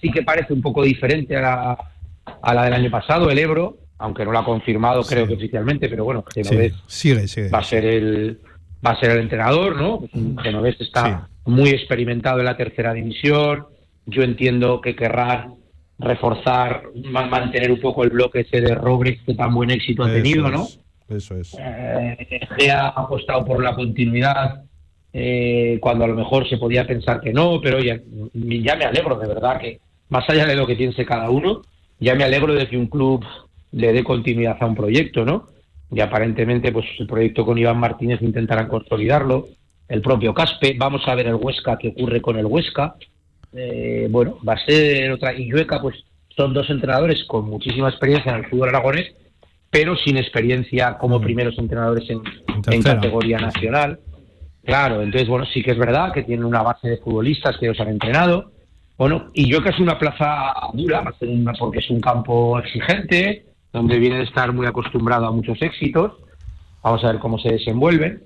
sí que parece un poco diferente a la, a la del año pasado, el Ebro, aunque no lo ha confirmado creo que oficialmente, pero bueno, Genovés Sí, sigue, sigue. va a ser el va a ser el entrenador, ¿no? Un Genovés está muy experimentado en la tercera división. Yo entiendo que querrán reforzar, ma- mantener un poco el bloque ese de Robrex que tan buen éxito ha Eso tenido, ¿no? es, Eso es. Eh, ha apostado por la continuidad eh, cuando a lo mejor se podía pensar que no, pero m- ya me alegro de verdad que más allá de lo que piense cada uno, ya me alegro de que un club le dé continuidad a un proyecto, ¿no? Y aparentemente, pues el proyecto con Iván Martínez intentarán consolidarlo. El propio Caspe, vamos a ver el Huesca, qué ocurre con el Huesca. Eh, bueno, va a ser otra. Y Llueca, pues son dos entrenadores con muchísima experiencia en el fútbol aragonés, pero sin experiencia como primeros entrenadores en, categoría nacional. Claro, entonces, bueno, sí que es verdad que tienen una base de futbolistas que ellos han entrenado. Bueno, y es una plaza dura, va a ser una- porque es un campo exigente, donde viene de estar muy acostumbrado a muchos éxitos. Vamos a ver cómo se desenvuelve.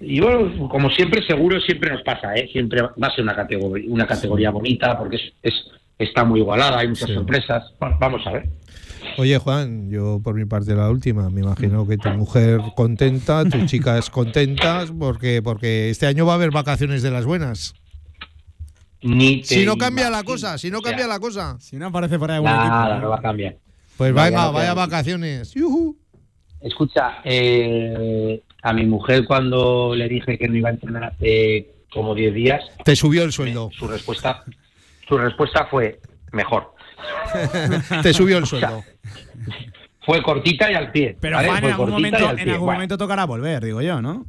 Y bueno, como siempre, seguro siempre nos pasa, ¿eh? Siempre va a ser una categoría, una categoría bonita porque es, es- está muy igualada, hay muchas sorpresas. Bueno, vamos a ver. Oye, Juan, yo por mi parte la última. Me imagino que tu mujer contenta, tus chicas contentas, porque, porque este año va a haber vacaciones de las buenas. Ni te Si no cambia la cosa, si no O sea, cambia la cosa. Si no aparece por ahí Nada, no va a cambiar. Pues Vaya, venga, no vaya vacaciones. Yujú. Escucha, eh, a mi mujer cuando le dije que no iba a entrenar hace como 10 días, Te subió el sueldo. su respuesta, su respuesta fue mejor. Te subió el sueldo. Fue cortita y al pie. Pero ¿vale? Juan, en algún momento, al en pie. algún Bueno, momento tocará volver, digo yo, ¿no?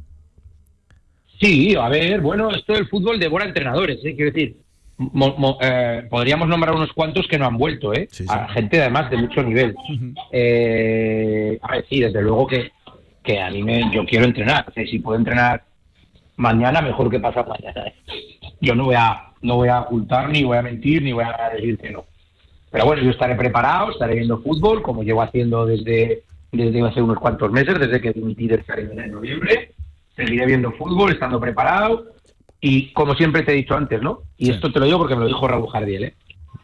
Sí, a ver, bueno, esto del fútbol devora entrenadores, ¿eh? quiero decir. Mo- mo- eh, podríamos nombrar unos cuantos que no han vuelto, ¿eh? A gente además de mucho nivel. Eh, a ver, sí, desde luego que, que a mí me, yo quiero entrenar. O sea, si puedo entrenar mañana, mejor que pasado mañana. ¿eh? Yo no voy a no voy a ocultar, ni voy a mentir, ni voy a decir que no. Pero bueno, yo estaré preparado, estaré viendo fútbol, como llevo haciendo desde, desde hace unos cuantos meses, desde que dimití del Caribbean en noviembre. Seguiré viendo fútbol, estando preparado. Y como siempre te he dicho antes, ¿no? Y esto te lo digo porque me lo dijo Raúl Jardiel, ¿eh?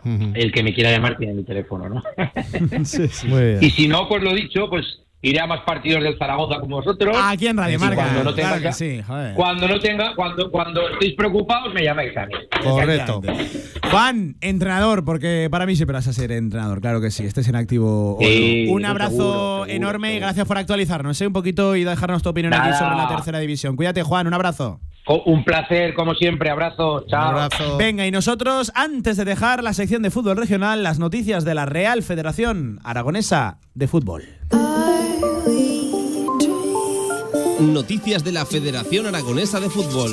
El que me quiera llamar tiene mi teléfono, ¿no? Muy bien. Y si no, pues lo dicho, pues iré a más partidos del Zaragoza como vosotros. Aquí en Radio Marca. Cuando no tenga, claro que sí, joder. cuando no tenga, cuando, cuando estéis preocupados, me llamáis a mí. Correcto. Juan, entrenador, porque para mí siempre vas a ser entrenador, claro que sí, estés en activo. Sí, Un abrazo seguro, seguro, enorme y gracias por actualizarnos ¿eh? un poquito y dejarnos tu opinión aquí sobre la tercera división. Cuídate, Juan, un abrazo. Un placer, como siempre. Abrazo. Chao. Venga, y nosotros, antes de dejar la sección de fútbol regional, las noticias de la Real Federación Aragonesa de Fútbol. Noticias de la Federación Aragonesa de Fútbol.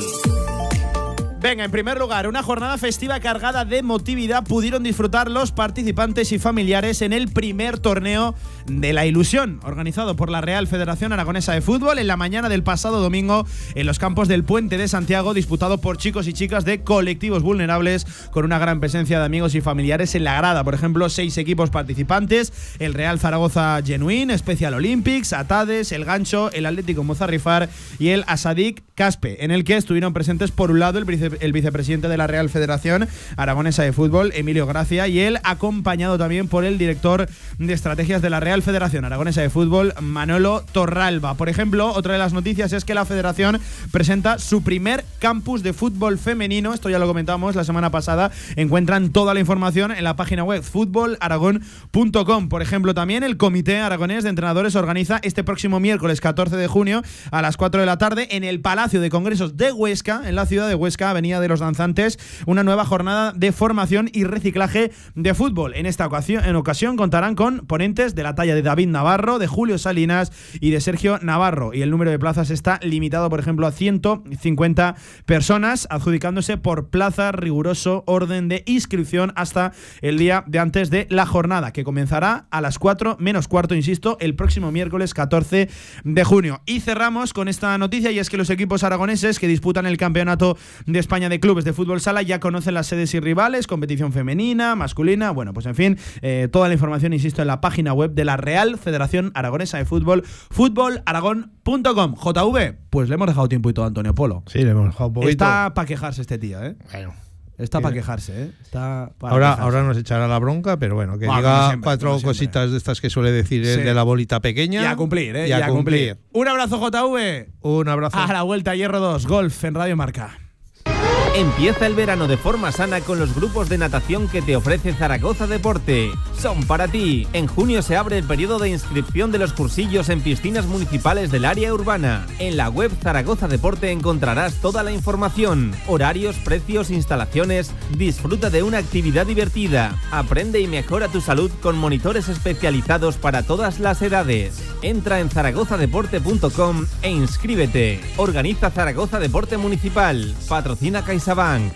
Venga, en primer lugar, una jornada festiva cargada de emotividad pudieron disfrutar los participantes y familiares en el primer torneo de la ilusión, organizado por la Real Federación Aragonesa de Fútbol en la mañana del pasado domingo en los campos del Puente de Santiago, disputado por chicos y chicas de colectivos vulnerables, con una gran presencia de amigos y familiares en la grada. Por ejemplo, seis equipos participantes: el Real Zaragoza Genuine, Special Olympics, Atades, el Gancho, el Atlético Mozarrifar y el Asadik Caspe, en el que estuvieron presentes por un lado el, el vicepresidente de la Real Federación Aragonesa de Fútbol, Emilio Gracia, y él acompañado también por el director de estrategias de la Real Federación Aragonesa de Fútbol, Manolo Torralba. Por ejemplo, otra de las noticias es que la federación presenta su primer campus de fútbol femenino, esto ya lo comentamos la semana pasada, encuentran toda la información en la página web fútbolaragón.com. Por ejemplo, también el Comité Aragonés de Entrenadores organiza este próximo miércoles 14 de junio a las 4 de la tarde en el Palacio de Congresos de Huesca, en la ciudad de Huesca, Avenida de los Danzantes, una nueva jornada de formación y reciclaje de fútbol. En esta ocasión, en ocasión contarán con ponentes de la talla de David Navarro, de Julio Salinas y de Sergio Navarro. Y el número de plazas está limitado, por ejemplo, a 150 personas, adjudicándose por plaza riguroso orden de inscripción hasta el día de antes de la jornada, que comenzará a las 4 menos cuarto, insisto, el próximo miércoles 14 de junio. Y cerramos con esta noticia y es que los equipos aragoneses que disputan el campeonato de España de clubes de fútbol sala ya conocen las sedes y rivales, competición femenina, masculina, bueno, pues en fin, eh, toda la información, insisto, en la página web de la Real Federación Aragonesa de Fútbol, fútbolaragón.com. JV, pues le hemos dejado tiempo y todo a Antonio Polo. Sí, le hemos dejado un poquito. Está para quejarse este tío, ¿eh? Está para quejarse, ¿eh? Está pa' Ahora, quejarse. ahora nos echará la bronca, pero bueno, que Bueno, diga siempre, cuatro cositas de estas que suele decir el Sí. de la bolita pequeña. Y a cumplir, ¿eh? Y a, cumplir. Un abrazo, JV. Un abrazo. A la vuelta, Hierro 2, Golf en Radio Marca. Empieza el verano de forma sana con los grupos de natación que te ofrece Zaragoza Deporte. Son para ti. En junio se abre el periodo de inscripción de los cursillos en piscinas municipales del área urbana. En la web Zaragoza Deporte encontrarás toda la información, horarios, precios, instalaciones. Disfruta de una actividad divertida. Aprende y mejora tu salud con monitores especializados para todas las edades. Entra en zaragozadeporte.com e inscríbete. Organiza Zaragoza Deporte Municipal. Patrocina CaixaBank.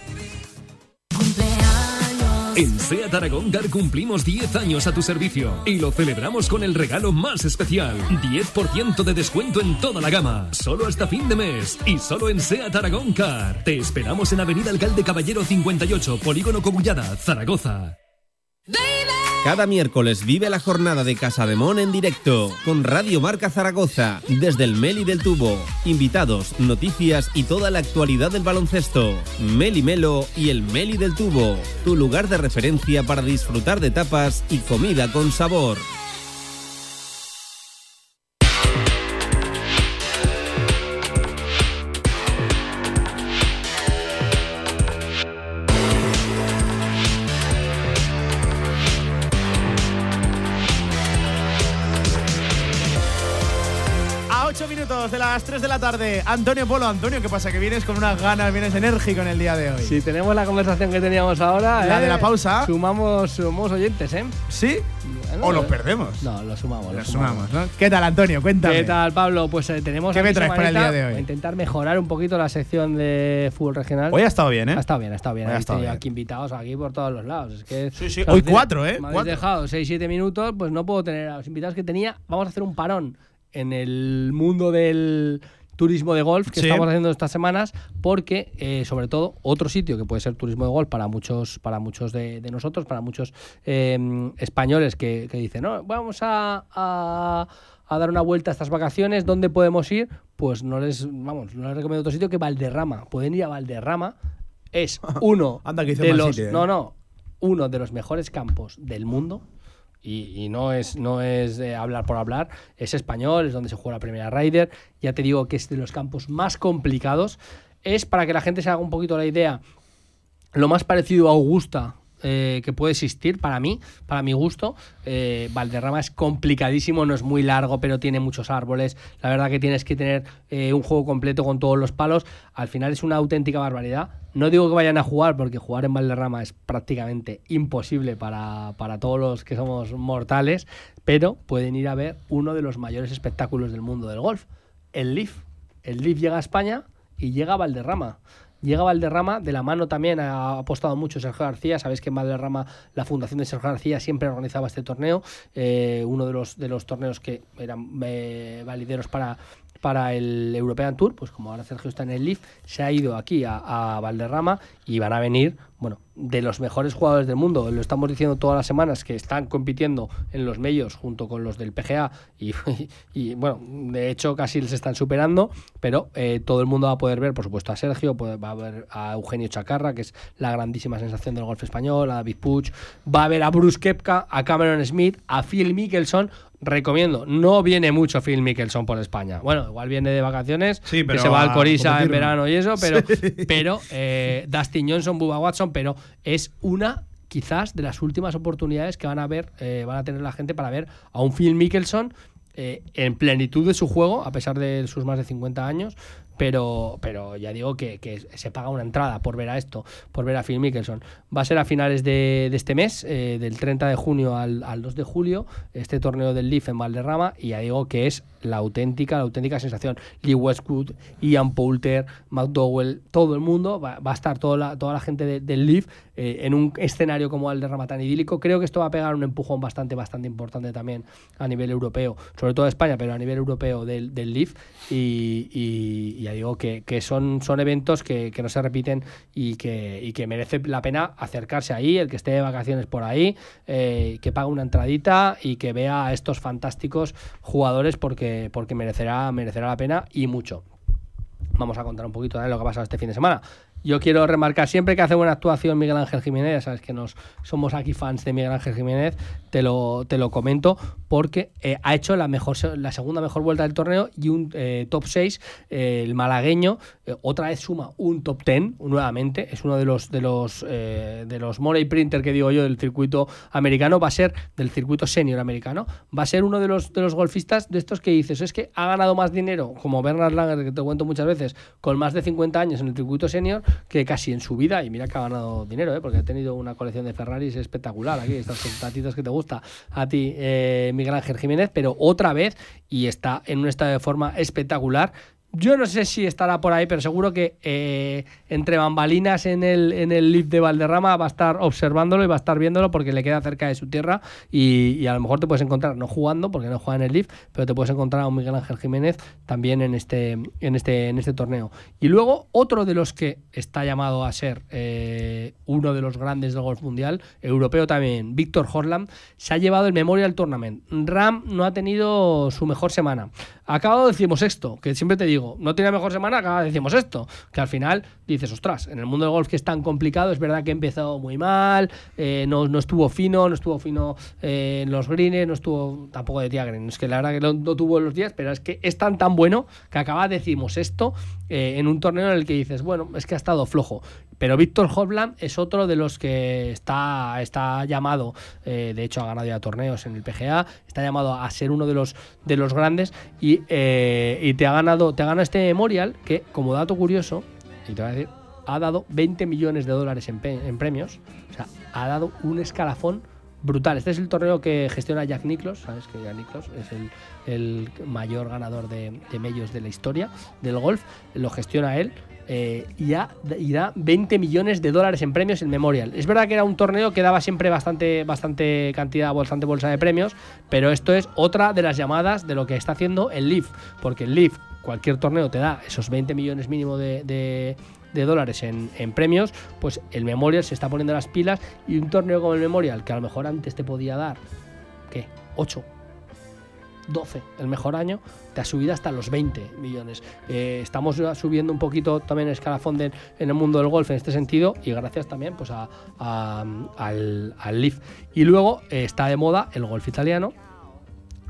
En SEAT Aragón Car cumplimos 10 años a tu servicio y lo celebramos con el regalo más especial. 10% de descuento en toda la gama, solo hasta fin de mes y solo en SEAT Aragón Car. Te esperamos en Avenida Alcalde Caballero 58, Polígono Cobullada, Zaragoza. Cada miércoles vive la jornada de Casademón en directo con Radio Marca Zaragoza desde el Meli del Tubo. Invitados, noticias y toda la actualidad del baloncesto. Meli Melo y el Meli del Tubo, tu lugar de referencia para disfrutar de tapas y comida con sabor. Las 3 de la tarde, Antonio Polo. Antonio, ¿qué pasa? Que vienes con unas ganas, vienes enérgico en el día de hoy. Si tenemos la conversación que teníamos ahora. La ¿eh? de la pausa. Sumamos, sumamos oyentes, ¿eh? ¿Sí? ¿O los perdemos? No, los sumamos. Los sumamos, ¿no? ¿Qué tal, Antonio? Cuéntame. ¿Qué tal, Pablo? Pues eh, tenemos. ¿Qué me traes para el día de hoy? A intentar mejorar un poquito la sección de fútbol regional. Hoy ha estado bien, ¿eh? Ha estado bien, ha estado bien. Hoy ha estado tenido bien. aquí invitados aquí por todos los lados. Es que, Sí, sí. Hoy cuatro, ¿eh? Me habéis Cuatro. dejado 6-7 minutos, pues no puedo tener a los invitados que tenía. Vamos a hacer un parón en el mundo del turismo de golf que Sí. estamos haciendo estas semanas porque eh, sobre todo otro sitio que puede ser turismo de golf para muchos para muchos de, de nosotros para muchos eh, españoles que, que dicen no vamos a, a- a dar una vuelta a estas vacaciones ¿dónde podemos ir? pues no les vamos no les recomiendo otro sitio que Valderrama pueden ir a Valderrama es uno Anda, que hice de los sitio, ¿eh? no no uno de los mejores campos del mundo y, no es, no es eh, hablar por hablar, es español, es donde se juega la primera Ryder. Ya te digo que es de los campos más complicados. Es para que la gente se haga un poquito la idea, lo más parecido a Augusta eh, que puede existir para mí, para mi gusto. Eh, Valderrama es complicadísimo, no es muy largo, pero tiene muchos árboles. La verdad que tienes que tener eh, un juego completo con todos los palos. Al final es una auténtica barbaridad. No digo que vayan a jugar, porque jugar en Valderrama es prácticamente imposible para, para todos los que somos mortales, pero pueden ir a ver uno de los mayores espectáculos del mundo del golf, el Leaf. El Leaf llega a España y llega a Valderrama. Llega Valderrama, de la mano también ha apostado mucho Sergio García. Sabéis que en Valderrama la fundación de Sergio García siempre organizaba este torneo, eh, uno de los, de los torneos que eran eh, valideros para, para el European Tour. Pues como ahora Sergio está en el Leaf, se ha ido aquí a, a Valderrama y van a venir, bueno, de los mejores jugadores del mundo. Lo estamos diciendo todas las semanas que están compitiendo en los medios junto con los del PGA y, y, bueno, de hecho casi les están superando, pero eh, todo el mundo va a poder ver, por supuesto, a Sergio, puede- va a ver a Eugenio Chacarra, que es la grandísima sensación del golf español, a David Puig, va a ver a Bruce Kepka, a Cameron Smith, a Phil Mickelson. Recomiendo, no viene mucho Phil Mickelson por España. Bueno, igual viene de vacaciones, Sí, pero que se va al Corisa en verano y eso, pero, Sí. pero eh, Dustin Johnson, Bubba Watson, pero es una quizás de las últimas oportunidades que van a ver, eh, van a tener la gente para ver a un Phil Mickelson eh, en plenitud de su juego, a pesar de sus más de 50 años. Pero, pero ya digo que, que se paga una entrada por ver a esto, por ver a Phil Mickelson. Va a ser a finales de, de este mes, eh, del 30 de junio al, al 2 de julio, este torneo del Leaf en Valderrama, y ya digo que es la auténtica, la auténtica sensación. Lee Westwood, Ian Poulter, McDowell, todo el mundo, va, a estar toda la, toda la gente de- del Leaf eh, en un escenario como el de Ramatán idílico. Creo que esto va a pegar un empujón bastante, bastante importante también a nivel europeo, sobre todo España, pero a nivel europeo del, del Leaf. Y ya digo que, son, eventos que, no se repiten y que, merece la pena acercarse ahí, el que esté de vacaciones por ahí, eh, que pague una entradita y que vea a estos fantásticos jugadores porque, merecerá, merecerá la pena y mucho vamos a contar un poquito de lo que ha pasado este fin de semana. Yo quiero remarcar siempre que hace buena actuación Miguel Ángel Jiménez, ya sabes que nos somos aquí fans de Miguel Ángel Jiménez, te lo, te lo comento porque eh, ha hecho la mejor la segunda mejor vuelta del torneo y un eh, top 6, eh, el malagueño, otra vez suma un top 10 nuevamente, es uno de los de los de los Money Printer que digo yo del circuito americano, va a ser del circuito senior americano, va a ser uno de los de los golfistas de estos que dices, es que ha ganado más dinero, como Bernard Langer que te cuento muchas veces, con más de 50 años en el circuito senior que casi en su vida y mira que ha ganado dinero, ¿eh? porque ha tenido una colección de Ferraris espectacular aquí, estas tatitas que te gusta a ti, eh, Miguel Ángel Jiménez, pero otra vez y está en un estado de forma espectacular Yo no sé si estará por ahí, pero seguro que eh, entre bambalinas en el, en el lift de Valderrama va a estar observándolo y va a estar viéndolo porque le queda cerca de su tierra y, y a lo mejor te puedes encontrar, no jugando, porque no juega en el lift, pero te puedes encontrar a un Miguel Ángel Jiménez también en este, en este, en este torneo. Y luego otro de los que está llamado a ser eh, uno de los grandes del golf mundial, europeo también, Víctor Horland, se ha llevado el Memorial Tournament. Ram no ha tenido su mejor semana. Acabado decimos esto, que siempre te digo, no tiene mejor semana, acaba decimos esto, que al final dices, ostras, en el mundo del golf que es tan complicado, es verdad que empezó muy mal, eh, no, no estuvo fino, no estuvo fino eh, en los greens, no estuvo tampoco de tía green, es que la verdad que no, no tuvo los días, pero es que es tan tan bueno que acaba decimos esto eh, en un torneo en el que dices, bueno, es que ha estado flojo. Pero Víctor Hovland es otro de los que está, está llamado, eh, de hecho ha ganado ya torneos en el PGA, está llamado a ser uno de los, de los grandes y, eh, y te ha ganado te ha ganado este Memorial que, como dato curioso, y te voy a decir, ha dado 20 millones de dólares en, en premios, o sea, ha dado un escalafón brutal. Este es el torneo que gestiona Jack Nicklaus, sabes que Jack Nicklaus es el, el mayor ganador de, de medios de la historia del golf, lo gestiona él. Eh, y, ya- y da 20 millones de dólares en premios el Memorial. Es verdad que era un torneo que daba siempre bastante, bastante cantidad, bastante bolsa de premios, pero esto es otra de las llamadas de lo que está haciendo el Leaf, porque el Leaf, cualquier torneo te da esos 20 millones mínimo de, de- de dólares en, en premios, pues el Memorial se está poniendo las pilas y un torneo como el Memorial, que a lo mejor antes te podía dar, ¿qué? 8, 12 el mejor año, te ha subido hasta los 20 millones. Eh, estamos subiendo un poquito también el escalafón de- en el mundo del golf en este sentido y gracias también pues a, al, al Leaf. Y luego eh, está de moda el golf italiano.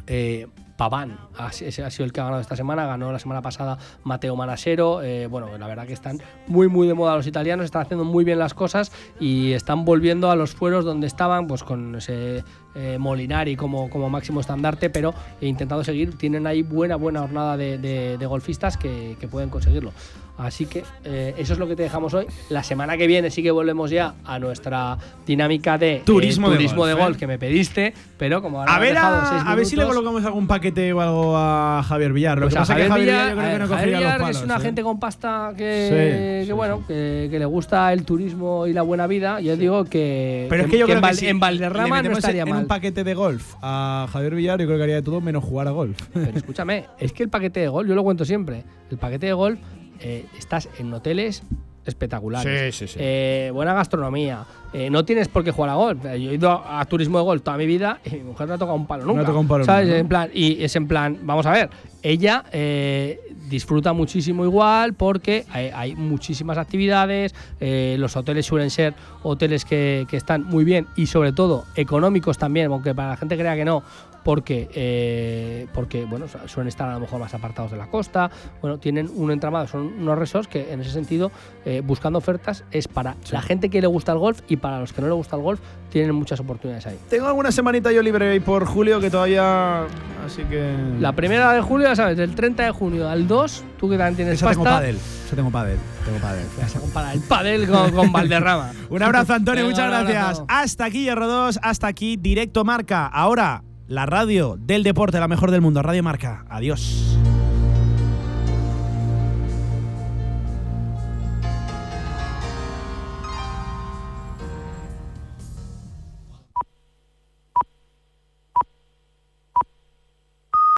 Eh, Paván, ha sido el que ha ganado esta semana, ganó la semana pasada Mateo Manasero, eh, bueno, la verdad que están muy muy de moda los italianos, están haciendo muy bien las cosas y están volviendo a los fueros donde estaban, pues con ese eh, Molinari como, como máximo estandarte, pero intentando seguir, tienen ahí buena buena jornada de, de- de golfistas que, que pueden conseguirlo. Así que eh, eso es lo que te dejamos hoy. La semana que viene sí que volvemos ya a nuestra dinámica de eh, Turismo de turismo golf, de ¿eh? golf que me pediste, pero como ahora A ver, dejado a, seis a ver si le minutos- colocamos algún paquete o algo a Javier Villar. Lo Pues que pasa es que Javier Javier Villar yo creo que no Javier los Villar palos. es una ¿eh? gente con pasta que, Sí, que sí, bueno, que, que le gusta el turismo y la buena vida. Yo digo que, Pero es que yo en, creo si en le Valderrama no estaría en mal. un paquete de golf a Javier Villar, yo creo que haría de todo menos jugar a golf. Pero escúchame, es que el paquete de golf, yo lo cuento siempre, el paquete de golf, eh, estás en hoteles espectaculares. Sí, sí, sí. Eh, buena gastronomía. eh, no tienes por qué jugar a golf. Eh, Yo he ido a, a turismo de golf toda mi vida y mi mujer no ha tocado un palo nunca. ha tocado un palo ¿sabes? nunca, ¿no? En plan, y es en plan, vamos a ver, ella eh, disfruta muchísimo igual porque hay, hay muchísimas actividades, los hoteles suelen ser hoteles que, que están muy bien y sobre todo económicos también, aunque para la gente crea que no, porque, eh, porque bueno, su- suelen estar a lo mejor más apartados de la costa, bueno, tienen un entramado, son unos resorts que en ese sentido, eh, buscando ofertas, es para la gente que le gusta el golf y para los que no le gusta el golf, tienen muchas oportunidades ahí. Tengo alguna semanita yo libre ahí por julio que todavía. Así que. La primera de julio, ya sabes, del 30 de junio al 2, tú que también tienes Esa tengo pasta, pádel. Esa tengo pádel. Tengo pádel. vas a comparar el pádel con, con Valderrama. Un abrazo, Antonio. Muchas gracias. Hasta aquí, Hierro 2. Hasta aquí, Directo Marca. Ahora, la radio del deporte, la mejor del mundo. Radio Marca. Adiós.